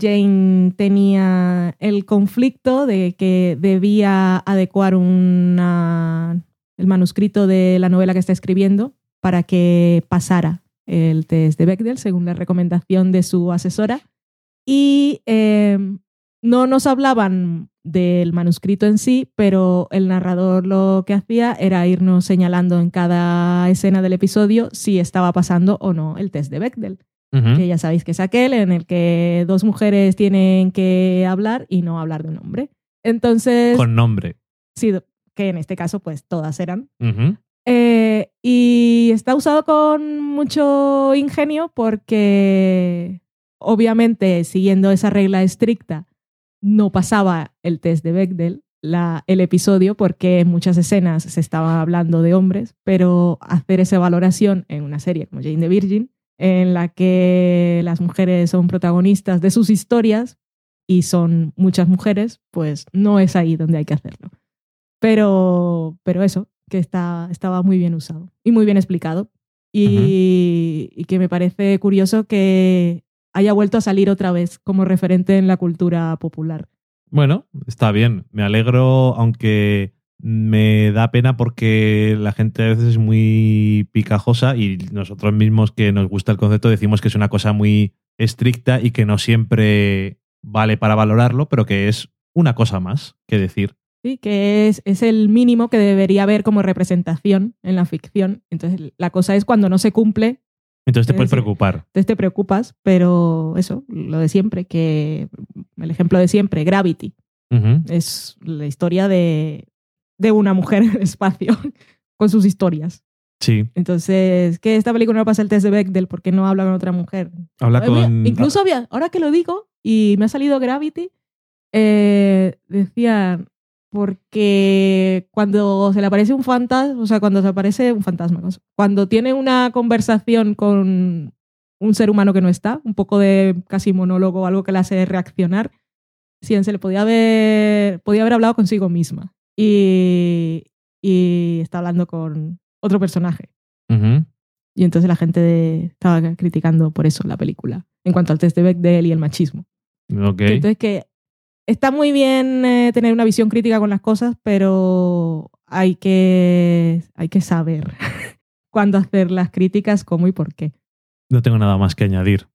Jane tenía el conflicto de que debía adecuar una- el manuscrito de la novela que está escribiendo para que pasara el test de Bechdel según la recomendación de su asesora. Y eh, no nos hablaban del manuscrito en sí, pero el narrador lo que hacía era irnos señalando en cada escena del episodio si estaba pasando o no el test de Bechdel que ya sabéis que es aquel en el que dos mujeres tienen que hablar y no hablar de un hombre. Entonces, Con nombre. sí, que en este caso pues todas eran. Eh, y está usado con mucho ingenio porque obviamente siguiendo esa regla estricta no pasaba el test de Bechdel, la, el episodio, porque en muchas escenas se estaba hablando de hombres, pero hacer esa valoración en una serie como Jane the Virgin, en la que las mujeres son protagonistas de sus historias y son muchas mujeres, pues no es ahí donde hay que hacerlo. Pero, pero eso, que está, estaba muy bien usado y muy bien explicado. Y, y que me parece curioso que haya vuelto a salir otra vez como referente en la cultura popular. Bueno, está bien. Me alegro, aunque me da pena porque la gente a veces es muy picajosa y nosotros mismos que nos gusta el concepto decimos que es una cosa muy estricta y que no siempre vale para valorarlo, pero que es una cosa más que decir. ¿Sí? Que es, es el mínimo que debería haber como representación en la ficción. Entonces, la cosa es cuando no se cumple, Entonces te Es puedes decir, preocupar. entonces te preocupas, pero eso, lo de siempre, que el ejemplo de siempre, Gravity. Es la historia de, de una mujer en el espacio con sus historias. Sí, Entonces, que esta película no pasa el test de Bechdel porque no habla con otra mujer. habla mira, con... Incluso había, ahora que lo digo y me ha salido Gravity, eh, decían, porque cuando se le aparece un fantasma, o sea, cuando se aparece un fantasma, cuando tiene una conversación con un ser humano que no está, un poco de casi monólogo, algo que le hace reaccionar, sí, se le podía haber, podía haber hablado consigo misma. Y, y está hablando con otro personaje. Y entonces la gente de- estaba criticando por eso la película, en cuanto al test de Bechdel y el machismo. Ok. Entonces que está muy bien eh, tener una visión crítica con las cosas, pero hay que, hay que saber cuándo hacer las críticas, cómo y por qué. No tengo nada más que añadir.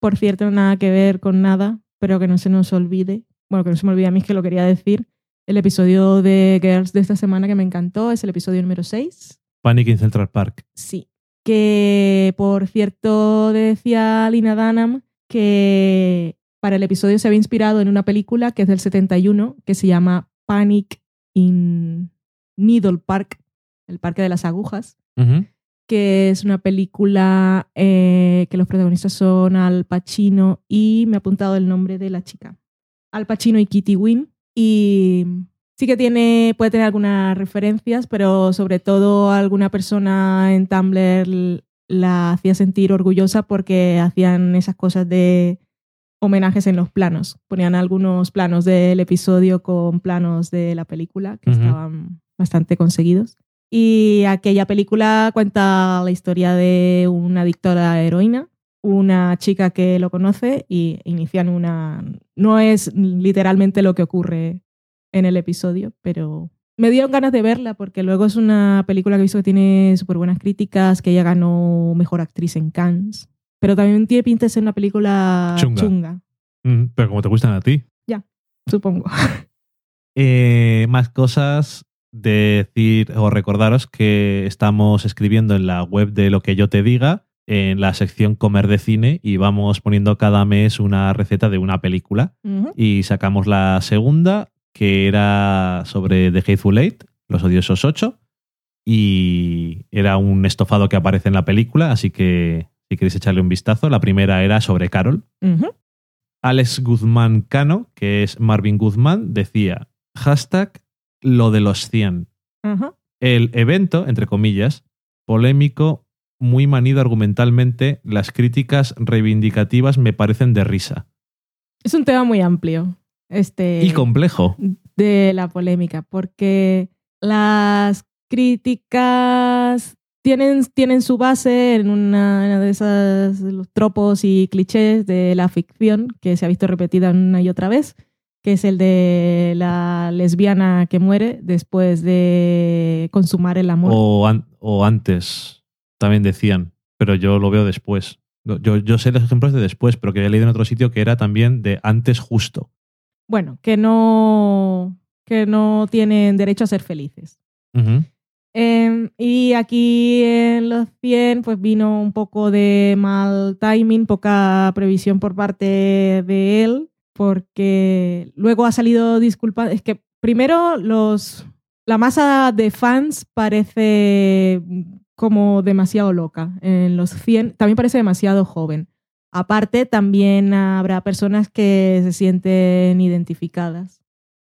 Por cierto, nada que ver con nada, pero que no se nos olvide, bueno, que no se me olvide a mí que lo quería decir, el episodio de Girls de esta semana que me encantó es el episodio número 6, Panic in Central Park. Sí. Que, por cierto, decía Lina Dunham que para el episodio se había inspirado en una película que es del 71, que se llama Panic in Needle Park, el parque de las agujas, que es una película eh, que los protagonistas son Al Pacino y me ha apuntado el nombre de la chica. Al Pacino y Kitty Wynn. Y sí que tiene, puede tener algunas referencias, pero sobre todo alguna persona en Tumblr la hacía sentir orgullosa porque hacían esas cosas de homenajes en los planos. Ponían algunos planos del episodio con planos de la película que estaban bastante conseguidos. Y aquella película cuenta la historia de una adictora heroína, una chica que lo conoce y inician una... No es literalmente lo que ocurre en el episodio, pero me dieron ganas de verla porque luego es una película que he visto que tiene súper buenas críticas, que ella ganó Mejor Actriz en Cannes, pero también tiene pinta de ser una película Chunga. chunga, Mm, Pero como te gustan a ti. supongo. Eh, más cosas de decir o recordaros que estamos escribiendo en la web de lo que yo te diga, en la sección comer de cine, y vamos poniendo cada mes una receta de una película. Y sacamos la segunda, que era sobre The Hateful Eight, Los Odiosos 8, y era un estofado que aparece en la película, así que si queréis echarle un vistazo, la primera era sobre Carol. Alex Guzmán Cano, que es Marvin Guzmán, decía, hashtag lo de los 100. Ajá. El evento, entre comillas, polémico, muy manido argumentalmente, las críticas reivindicativas me parecen de risa. Es un tema muy amplio. Este, Y complejo. de la polémica, porque las críticas tienen, tienen su base en una de esas los tropos y clichés de la ficción que se ha visto repetida una y otra vez, que es el de la lesbiana que muere después de consumar el amor. O, an- o antes, también decían, pero yo lo veo después. Yo, yo sé los ejemplos de después, pero que había leído en otro sitio que era también de antes justo. Bueno, que no, que no tienen derecho a ser felices. Em, y aquí en los 100 pues vino un poco de mal timing, poca previsión por parte de él, porque luego ha salido disculpa. Es que primero los, la masa de fans parece como demasiado loca en los 100, también parece demasiado joven. Aparte, también habrá personas que se sienten identificadas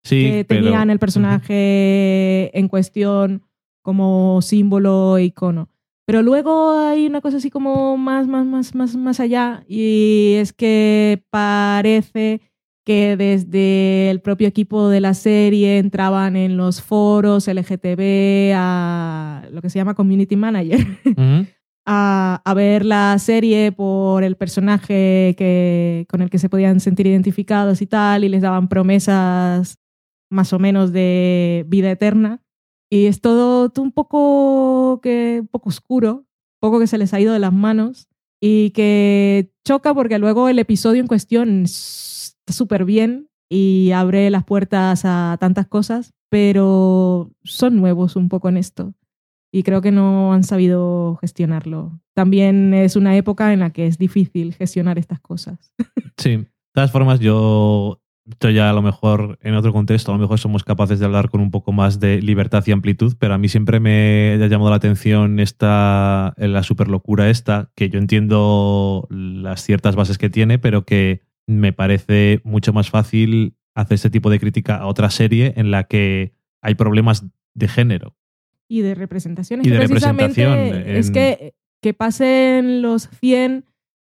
Sí, que pero- tenían el personaje en cuestión como símbolo e icono. Pero luego hay una cosa así como más, más, más, más, más allá y es que parece que desde el propio equipo de la serie entraban en los foros LGTB a lo que se llama community manager a, a ver la serie por el personaje que, con el que se podían sentir identificados y tal, y les daban promesas más o menos de vida eterna. Y es todo, un poco que un poco oscuro, poco que se les ha ido de las manos y que choca porque luego el episodio en cuestión está súper bien y abre las puertas a tantas cosas, pero son nuevos un poco en esto y creo que no han sabido gestionarlo. También es una época en la que es difícil gestionar estas cosas. Sí. De todas formas, yo esto ya a lo mejor en otro contexto, a lo mejor somos capaces de hablar con un poco más de libertad y amplitud, pero a mí siempre me ha llamado la atención esta, la super locura esta, que yo entiendo las ciertas bases que tiene, pero que me parece mucho más fácil hacer este tipo de crítica a otra serie en la que hay problemas de género. Y de representación. Y de precisamente representación Es que, que pasen los 100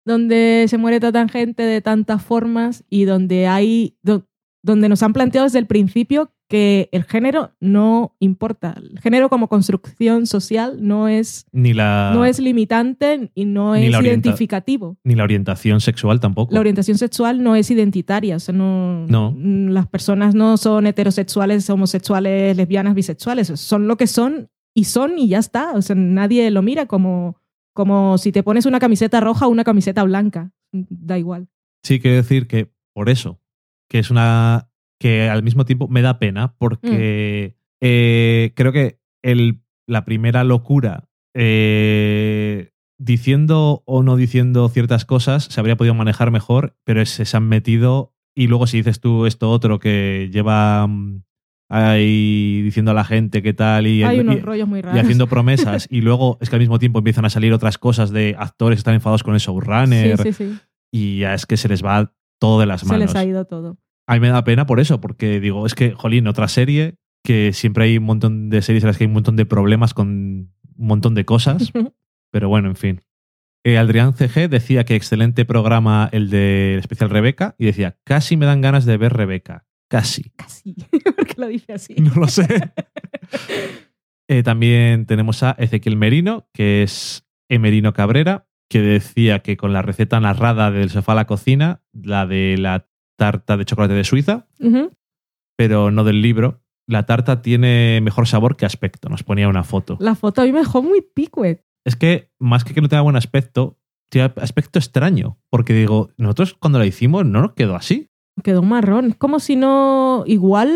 donde se muere tanta gente de tantas formas y donde hay do- donde nos han planteado desde el principio que el género no importa. El género como construcción social no es, Ni la, no es limitante y no es orienta- identificativo. ni la orientación sexual tampoco. La orientación sexual no es identitaria, o sea, no, No. mm, las personas no son heterosexuales, homosexuales, lesbianas, bisexuales, son lo que son y son y ya está, o sea, nadie lo mira como, como si te pones una camiseta roja o una camiseta blanca, da igual. Sí, quiero decir que por eso, que es una que al mismo tiempo me da pena porque eh, creo que el, la primera locura eh, diciendo o no diciendo ciertas cosas se habría podido manejar mejor, pero es- se han metido y luego si dices tú esto otro que lleva mm, ahí diciendo a la gente qué tal y, Hay y- unos rollos muy y raros. haciendo promesas y luego es que al mismo tiempo empiezan a salir otras cosas de actores que están enfadados con el showrunner sí, sí, sí. y ya es que se les va todo de las Se manos. les ha ido todo. A mí me da pena por eso, porque digo, es que, jolín, otra serie, que siempre hay un montón de series en las que hay un montón de problemas con un montón de cosas, pero bueno, en fin. Eh, Adrián CG decía que excelente programa el de especial Rebeca y decía, casi me dan ganas de ver Rebeca. Casi. Casi. Porque lo dice así. No lo sé. Eh, también tenemos a Ezequiel Merino, que es Emerino Cabrera, que decía que con la receta narrada del sofá a la cocina, la de la tarta de chocolate de Suiza, pero no del libro, la tarta tiene mejor sabor que aspecto. Nos ponía una foto. La foto a mí me dejó muy picuet. Es que más que que no tenga buen aspecto, tiene aspecto extraño. Porque digo, nosotros cuando la hicimos no nos quedó así. Quedó marrón. Como si no. Igual.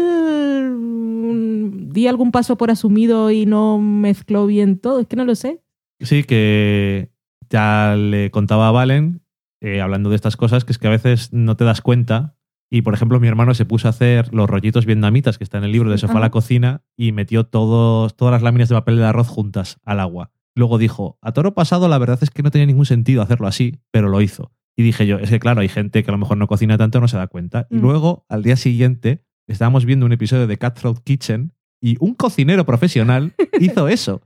mm, Di algún paso por asumido y no mezcló bien todo. Es que no lo sé. Sí, que ya le contaba a Valen, eh, hablando de estas cosas, que es que a veces no te das cuenta. Y, por ejemplo, mi hermano se puso a hacer los rollitos vietnamitas que está en el libro de Sofá a la cocina y metió todos, todas las láminas de papel de arroz juntas al agua. Luego dijo, a toro pasado la verdad es que no tenía ningún sentido hacerlo así, pero lo hizo. Y dije yo, es que claro, hay gente que a lo mejor no cocina tanto no se da cuenta. Y Mm. luego, al día siguiente, estábamos viendo un episodio de Cutthroat Kitchen y un cocinero profesional hizo eso.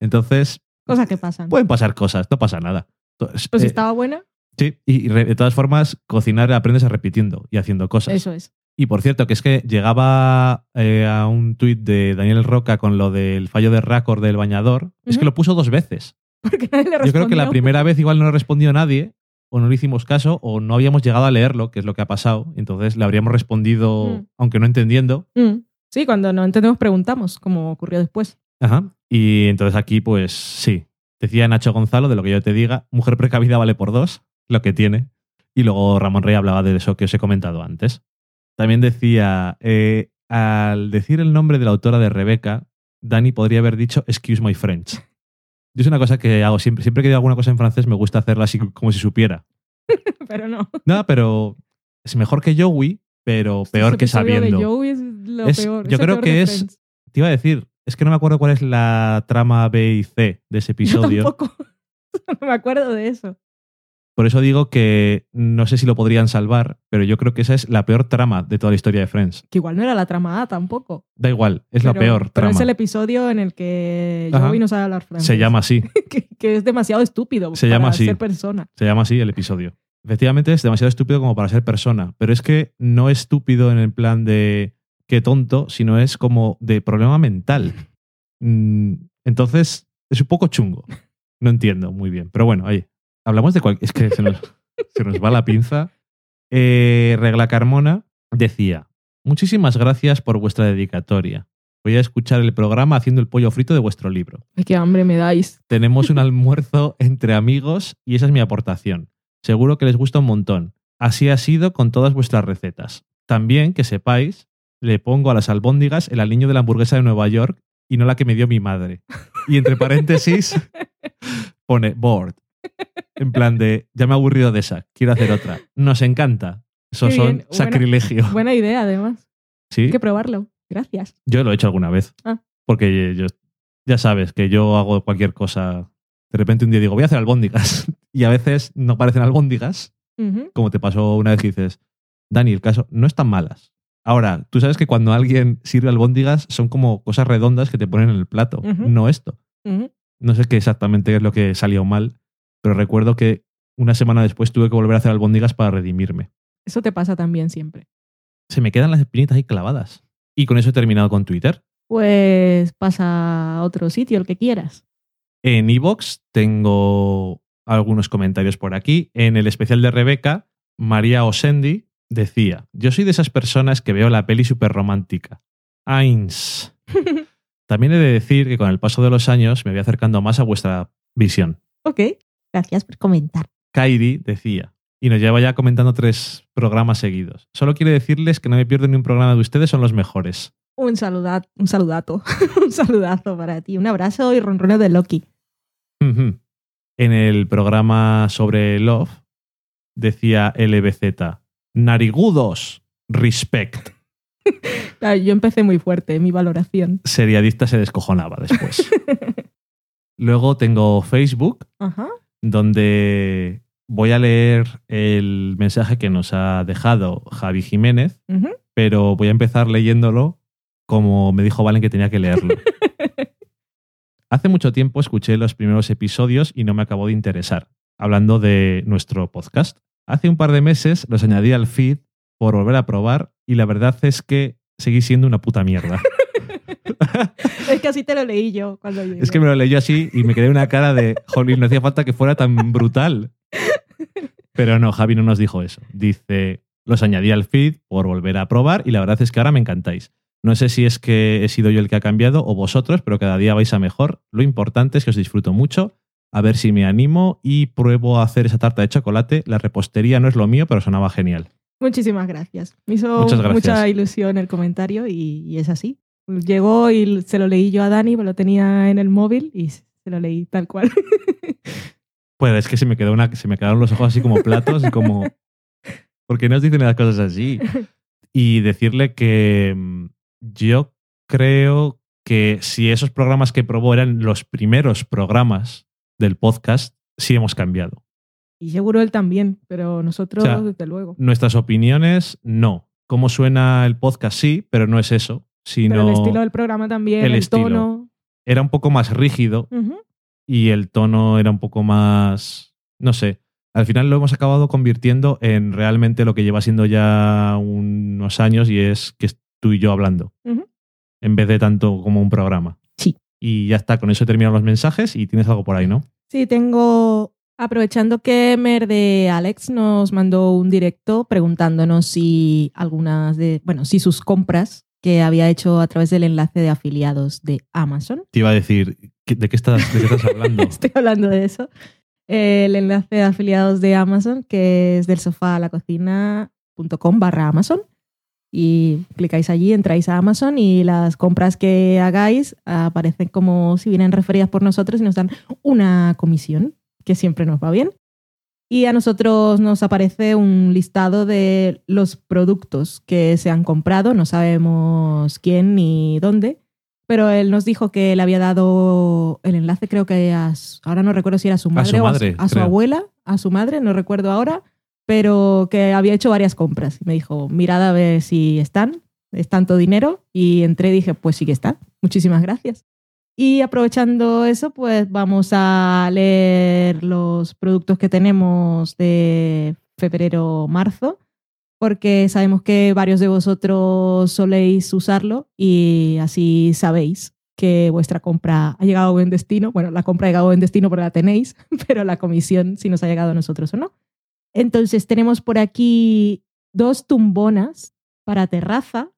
Entonces, Cosas que pasan. pueden pasar cosas, no pasa nada. Entonces, pues eh, estaba buena, Sí, y de todas formas, cocinar aprendes repitiendo y haciendo cosas. eso es. Y por cierto, que es que llegaba eh, a un tuit de Daniel Roca con lo del fallo de récord del bañador. Es que lo puso dos veces. Porque nadie le Yo creo que la respondió. primera vez igual no respondió nadie, o no le hicimos caso, o no habíamos llegado a leerlo, que es lo que ha pasado. Entonces le habríamos respondido, Mm. aunque no entendiendo. Mm. Sí, cuando no entendemos preguntamos, como ocurrió después. Ajá. Y entonces aquí, pues sí. Decía Nacho Gonzalo, de lo que yo te diga, mujer precavida vale por dos, lo que tiene. Y luego Ramón Rey hablaba de eso que os he comentado antes. También decía, eh, al decir el nombre de la autora de Rebeca, Dani podría haber dicho Excuse my French. Yo es una cosa que hago siempre. Siempre que digo alguna cosa en francés me gusta hacerla así como si supiera. Pero no. No, pero es mejor que Joey, pero peor que sabiendo. De Joey es lo Es- peor. yo creo peor que es- Friends. Te iba a decir, es que no me acuerdo cuál es la trama B y C de ese Yo episodio. tampoco. no me acuerdo de eso. Por eso digo que no sé si lo podrían salvar, pero yo creo que esa es la peor trama de toda la historia de Friends. Que igual no era la trama A tampoco. Da igual, es la Pero- peor Pero trama. es el episodio en el que Ajá. Joey no sabe hablar francés. Se llama así, que, que es demasiado estúpido Se para llama así. ser persona. se llama así el episodio. Efectivamente es demasiado estúpido como para ser persona, pero es que no es estúpido en el plan de qué tonto, sino es como de problema mental. Mm, Entonces es un poco chungo. No entiendo muy bien, pero bueno, ahí. Hablamos de cualquier... Es que se nos, se nos va la pinza. Eh, Regla Carmona decía, muchísimas gracias por vuestra dedicatoria. Voy a escuchar el programa haciendo el pollo frito de vuestro libro. Ay, qué hambre me dais. Tenemos un almuerzo entre amigos y esa es mi aportación. Seguro que les gusta un montón. Así ha sido con todas vuestras recetas. También, que sepáis, le pongo a las albóndigas el aliño de la hamburguesa de Nueva York y no la que me dio mi madre. Y entre paréntesis pone bored. En plan de, ya me he aburrido de esa, quiero hacer otra. Nos encanta. Eso Qué son bien. Buena- sacrilegio. Buena idea, además. ¿Sí? Hay que probarlo. Gracias. Yo lo he hecho alguna vez. Ah. Porque yo, ya sabes que yo hago cualquier cosa. De repente un día digo, voy a hacer albóndigas. Y a veces no parecen albóndigas, Ujú. como te pasó una vez que dices, Dani, el caso no están malas. Ahora, tú sabes que cuando alguien sirve albóndigas son como cosas redondas que te ponen en el plato, no esto. No sé qué exactamente es lo que salió mal, pero recuerdo que una semana después tuve que volver a hacer albóndigas para redimirme. Eso te pasa también siempre. Se me quedan las espinitas ahí clavadas. Y con eso he terminado con Twitter. Pues pasa a otro sitio, el que quieras. En Evox tengo algunos comentarios por aquí. En el especial de Rebeca, María Osendi decía: Yo soy de esas personas que veo la peli súper romántica. Ains. También he de decir que con el paso de los años me voy acercando más a vuestra visión. ok. Gracias por comentar. Kairi decía, y nos lleva ya comentando tres programas seguidos. Solo quiero decirles que no me pierdo ni un programa de ustedes, son los mejores. Un saludato, un saludato, un saludazo para ti. Un abrazo y ronroneo de Loki. En el programa sobre Love decía LBZ, narigudos, respect. Ah, Yo empecé muy fuerte mi valoración. Seriadista se descojonaba después. Luego tengo Facebook, Ajá. Donde voy a leer el mensaje que nos ha dejado Javi Jiménez, pero voy a empezar leyéndolo como me dijo Valen que tenía que leerlo. Hace mucho tiempo escuché los primeros episodios y no me acabó de interesar. hablando de nuestro podcast. Hace un par de meses los añadí al feed por volver a probar y la verdad es que seguí siendo una puta mierda. es que así te lo leí yo cuando llegué. Es que me lo leí así y me quedé una cara de, jolín, no hacía falta que fuera tan brutal. Pero no, Javi no nos dijo eso. Dice, los añadí al feed por volver a probar y la verdad es que ahora me encantáis. No sé si es que he sido yo el que ha cambiado o vosotros, pero cada día vais a mejor. Lo importante es que os disfruto mucho. A ver si me animo y pruebo a hacer esa tarta de chocolate. La repostería no es lo mío, pero sonaba genial. Muchísimas gracias. Me hizo gracias. mucha ilusión el comentario y, y es así. Llegó y se lo leí yo a Dani, me lo tenía en el móvil y se lo leí tal cual. Pues es que se me, quedó una, se me quedaron los ojos así como platos y como... ¿Por qué nos dicen las cosas así? Y decirle que mm, yo creo que si esos programas que probó eran los primeros programas del podcast, sí hemos cambiado. Y seguro él también, pero nosotros O sea, desde luego. Nuestras opiniones, no. Cómo suena el podcast, sí, pero no es eso. Sino Pero el estilo del programa también, el el, estilo. tono. era un poco más rígido y el tono era un poco más, no sé, al final lo hemos acabado convirtiendo en realmente lo que lleva siendo ya unos años y es que es tú y yo hablando, en vez de tanto como un programa. Sí. Y ya está, con eso terminan los mensajes y tienes algo por ahí, ¿no? Sí, tengo. Aprovechando que Mer de Alex nos mandó un directo preguntándonos si algunas de. Bueno, si sus compras que había hecho a través del enlace de afiliados de Amazon. Te iba a decir, ¿qué- ¿de qué estás, de qué estás hablando? Estoy hablando de eso. El enlace de afiliados de Amazon, que es del sofá a la cocina.com barra Amazon. Y clicáis allí, entráis a Amazon y las compras que hagáis aparecen como si vienen referidas por nosotros y nos dan una comisión, que siempre nos va bien. Y a nosotros nos aparece un listado de los productos que se han comprado, no sabemos quién ni dónde, pero él nos dijo que le había dado el enlace, creo que a, ahora no recuerdo si era a su madre, su o a madre, a su abuela, a su madre, no recuerdo ahora, pero que había hecho varias compras. Y me dijo, mirad a ver si están, es tanto dinero. Y entré y dije, pues sí que están, muchísimas gracias. Y aprovechando eso, pues vamos a leer los productos que tenemos de febrero-marzo, porque sabemos que varios de vosotros soléis usarlo y así sabéis que vuestra compra ha llegado a buen destino. Bueno, la compra ha llegado a buen destino porque la tenéis, pero la comisión si nos ha llegado a nosotros o no. Entonces tenemos por aquí dos tumbonas para terraza,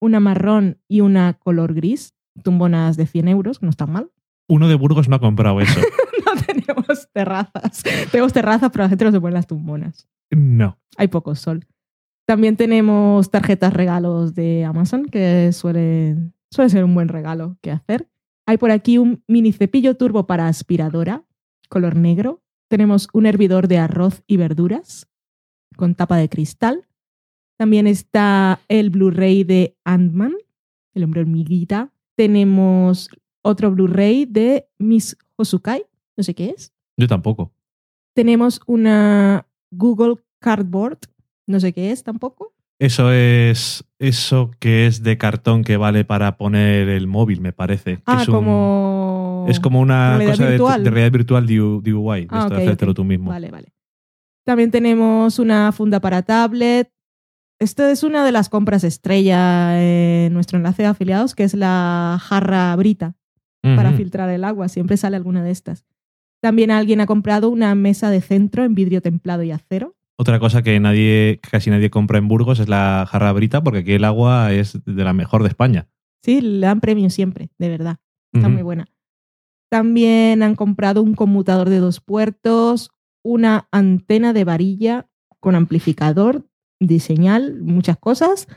una marrón y una color gris, tumbonas de 100 euros, no están mal. Uno de Burgos no ha comprado eso. No tenemos terrazas. tenemos terrazas, pero la gente no se pone las tumbonas. No. Hay poco sol. También tenemos tarjetas regalos de Amazon, que suele, suele ser un buen regalo que hacer. Hay por aquí un mini cepillo turbo para aspiradora, color negro. Tenemos un hervidor de arroz y verduras con tapa de cristal. También está el Blu-ray de Ant-Man, el hombre hormiguita. Tenemos otro Blu-ray de Miss Hosukai, no sé qué es. Yo tampoco. Tenemos una Google Cardboard, no sé qué es tampoco. Eso es eso que es de cartón que vale para poner el móvil, me parece. Ah, es un- como... Es como una cosa de, virtual. de realidad virtual DIY, Ah, esto de hacértelo tú mismo. Vale, vale. También tenemos una funda para tablet. Esta es una de las compras estrella en nuestro enlace de afiliados, que es la jarra Brita para filtrar el agua. Siempre sale alguna de estas. También alguien ha comprado una mesa de centro en vidrio templado y acero. Otra cosa que nadie, casi nadie compra en Burgos es la jarra brita, porque aquí el agua es de la mejor de España. Sí, le dan premio siempre, de verdad. Está muy buena. También han comprado un conmutador de dos puertos, una antena de varilla con amplificador de señal, muchas cosas.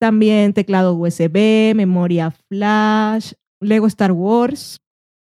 También teclado USB, memoria flash, Lego Star Wars,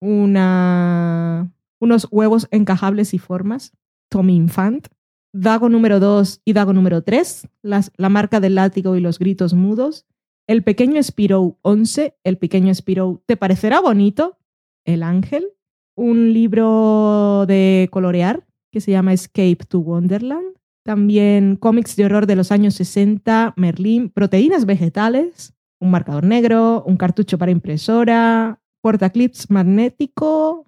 una, unos huevos encajables y formas, Tommy Infant, Dago número 2 y Dago número 3, las- la marca del látigo y los gritos mudos, el pequeño Spirou 11, el pequeño Spirou, ¿te parecerá bonito? El ángel, un libro de colorear que se llama Escape to Wonderland, también cómics de horror de los años 60, Merlín, proteínas vegetales, un marcador negro, un cartucho para impresora, portaclips magnético,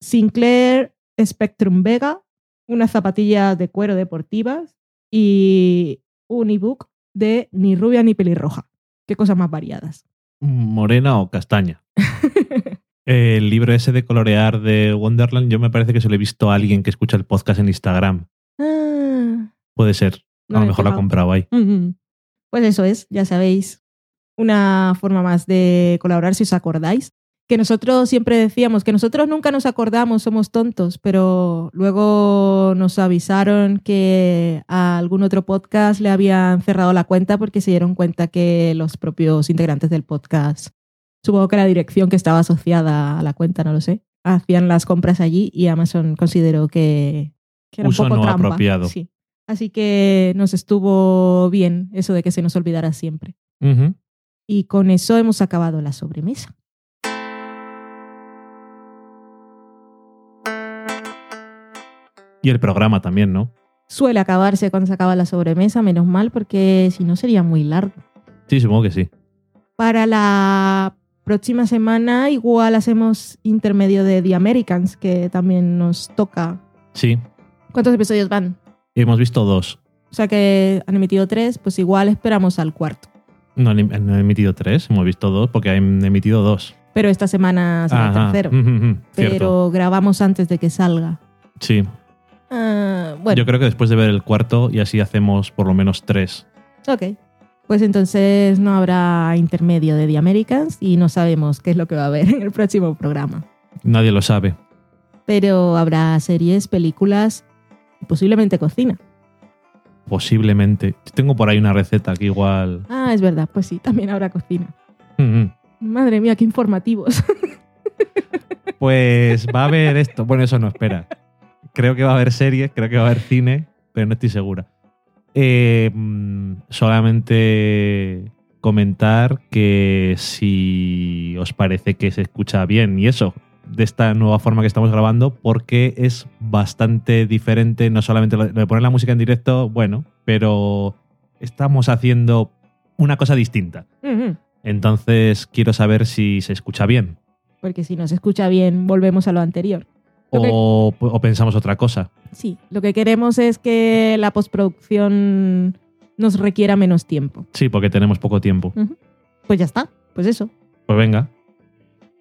Sinclair Spectrum Vega, unas zapatillas de cuero deportivas y un ebook de Ni rubia ni pelirroja. Qué cosas más variadas. Morena o castaña. El libro ese de colorear de Wonderland, yo me parece que se lo he visto a alguien que escucha el podcast en Instagram. Ah, Puede ser. No a lo mejor fijado. comprado ahí. Pues eso es, ya sabéis, una forma más de colaborar si os acordáis. Que nosotros siempre decíamos que nosotros nunca nos acordamos, somos tontos, pero luego nos avisaron que a algún otro podcast le habían cerrado la cuenta porque se dieron cuenta que los propios integrantes del podcast, supongo que la dirección que estaba asociada a la cuenta, no lo sé, hacían las compras allí y Amazon consideró que, que era Uso un poco no trampa. apropiado. Sí. Así que nos estuvo bien eso de que se nos olvidara siempre. Y con eso hemos acabado la sobremesa. Y el programa también, ¿no? Suele acabarse cuando se acaba la sobremesa, menos mal, porque si no sería muy largo. Sí, supongo que sí. Para la próxima semana igual hacemos intermedio de The Americans, que también nos toca. Sí. ¿Cuántos episodios van? Hemos visto dos. O sea que han emitido tres, pues igual esperamos al cuarto. No han, em- han emitido tres, hemos visto dos porque han emitido dos. Pero esta semana será el tercero. Pero Cierto. grabamos antes de que salga. Sí. Ah, bueno, Yo creo que después de ver el cuarto y así hacemos por lo menos tres. ok. Pues entonces no habrá intermedio de The Americans y no sabemos qué es lo que va a haber en el próximo programa. Nadie lo sabe. Pero habrá series, películas y posiblemente cocina. Posiblemente. Tengo por ahí una receta que igual. Ah, es verdad, pues sí, también habrá cocina. Ujú. Madre mía, qué informativos. Pues va a haber esto. Bueno, eso no, espera. Creo que va a haber series, creo que va a haber cine, pero no estoy segura. Eh, mm, solamente comentar que si os parece que se escucha bien y eso, de esta nueva forma que estamos grabando, porque es bastante diferente, no solamente lo de poner la música en directo, bueno, pero estamos haciendo una cosa distinta. Entonces quiero saber si se escucha bien. Porque si no se escucha bien, volvemos a lo anterior. Lo que- O, o pensamos otra cosa. Sí, lo que queremos es que la postproducción nos requiera menos tiempo. Sí, porque tenemos poco tiempo. Pues ya está, pues eso. Pues venga.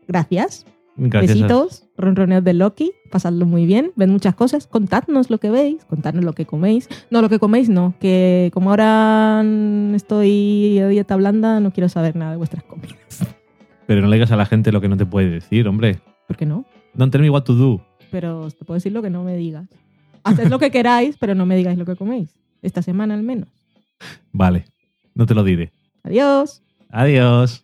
Gracias. Gracias. Besitos, ronroneos de Loki, pasadlo muy bien, ven muchas cosas, contadnos lo que veis, contadnos lo que coméis. No, lo que coméis no, que como ahora estoy a dieta blanda, no quiero saber nada de vuestras comidas. Pero no le digas a la gente lo que no te puede decir, hombre. ¿Por qué no? Don't tell me what to do. Pero te puedo decir lo que no me digas. Haced lo que queráis, pero no me digáis lo que coméis. Esta semana al menos. Vale, no te lo diré. Adiós. Adiós.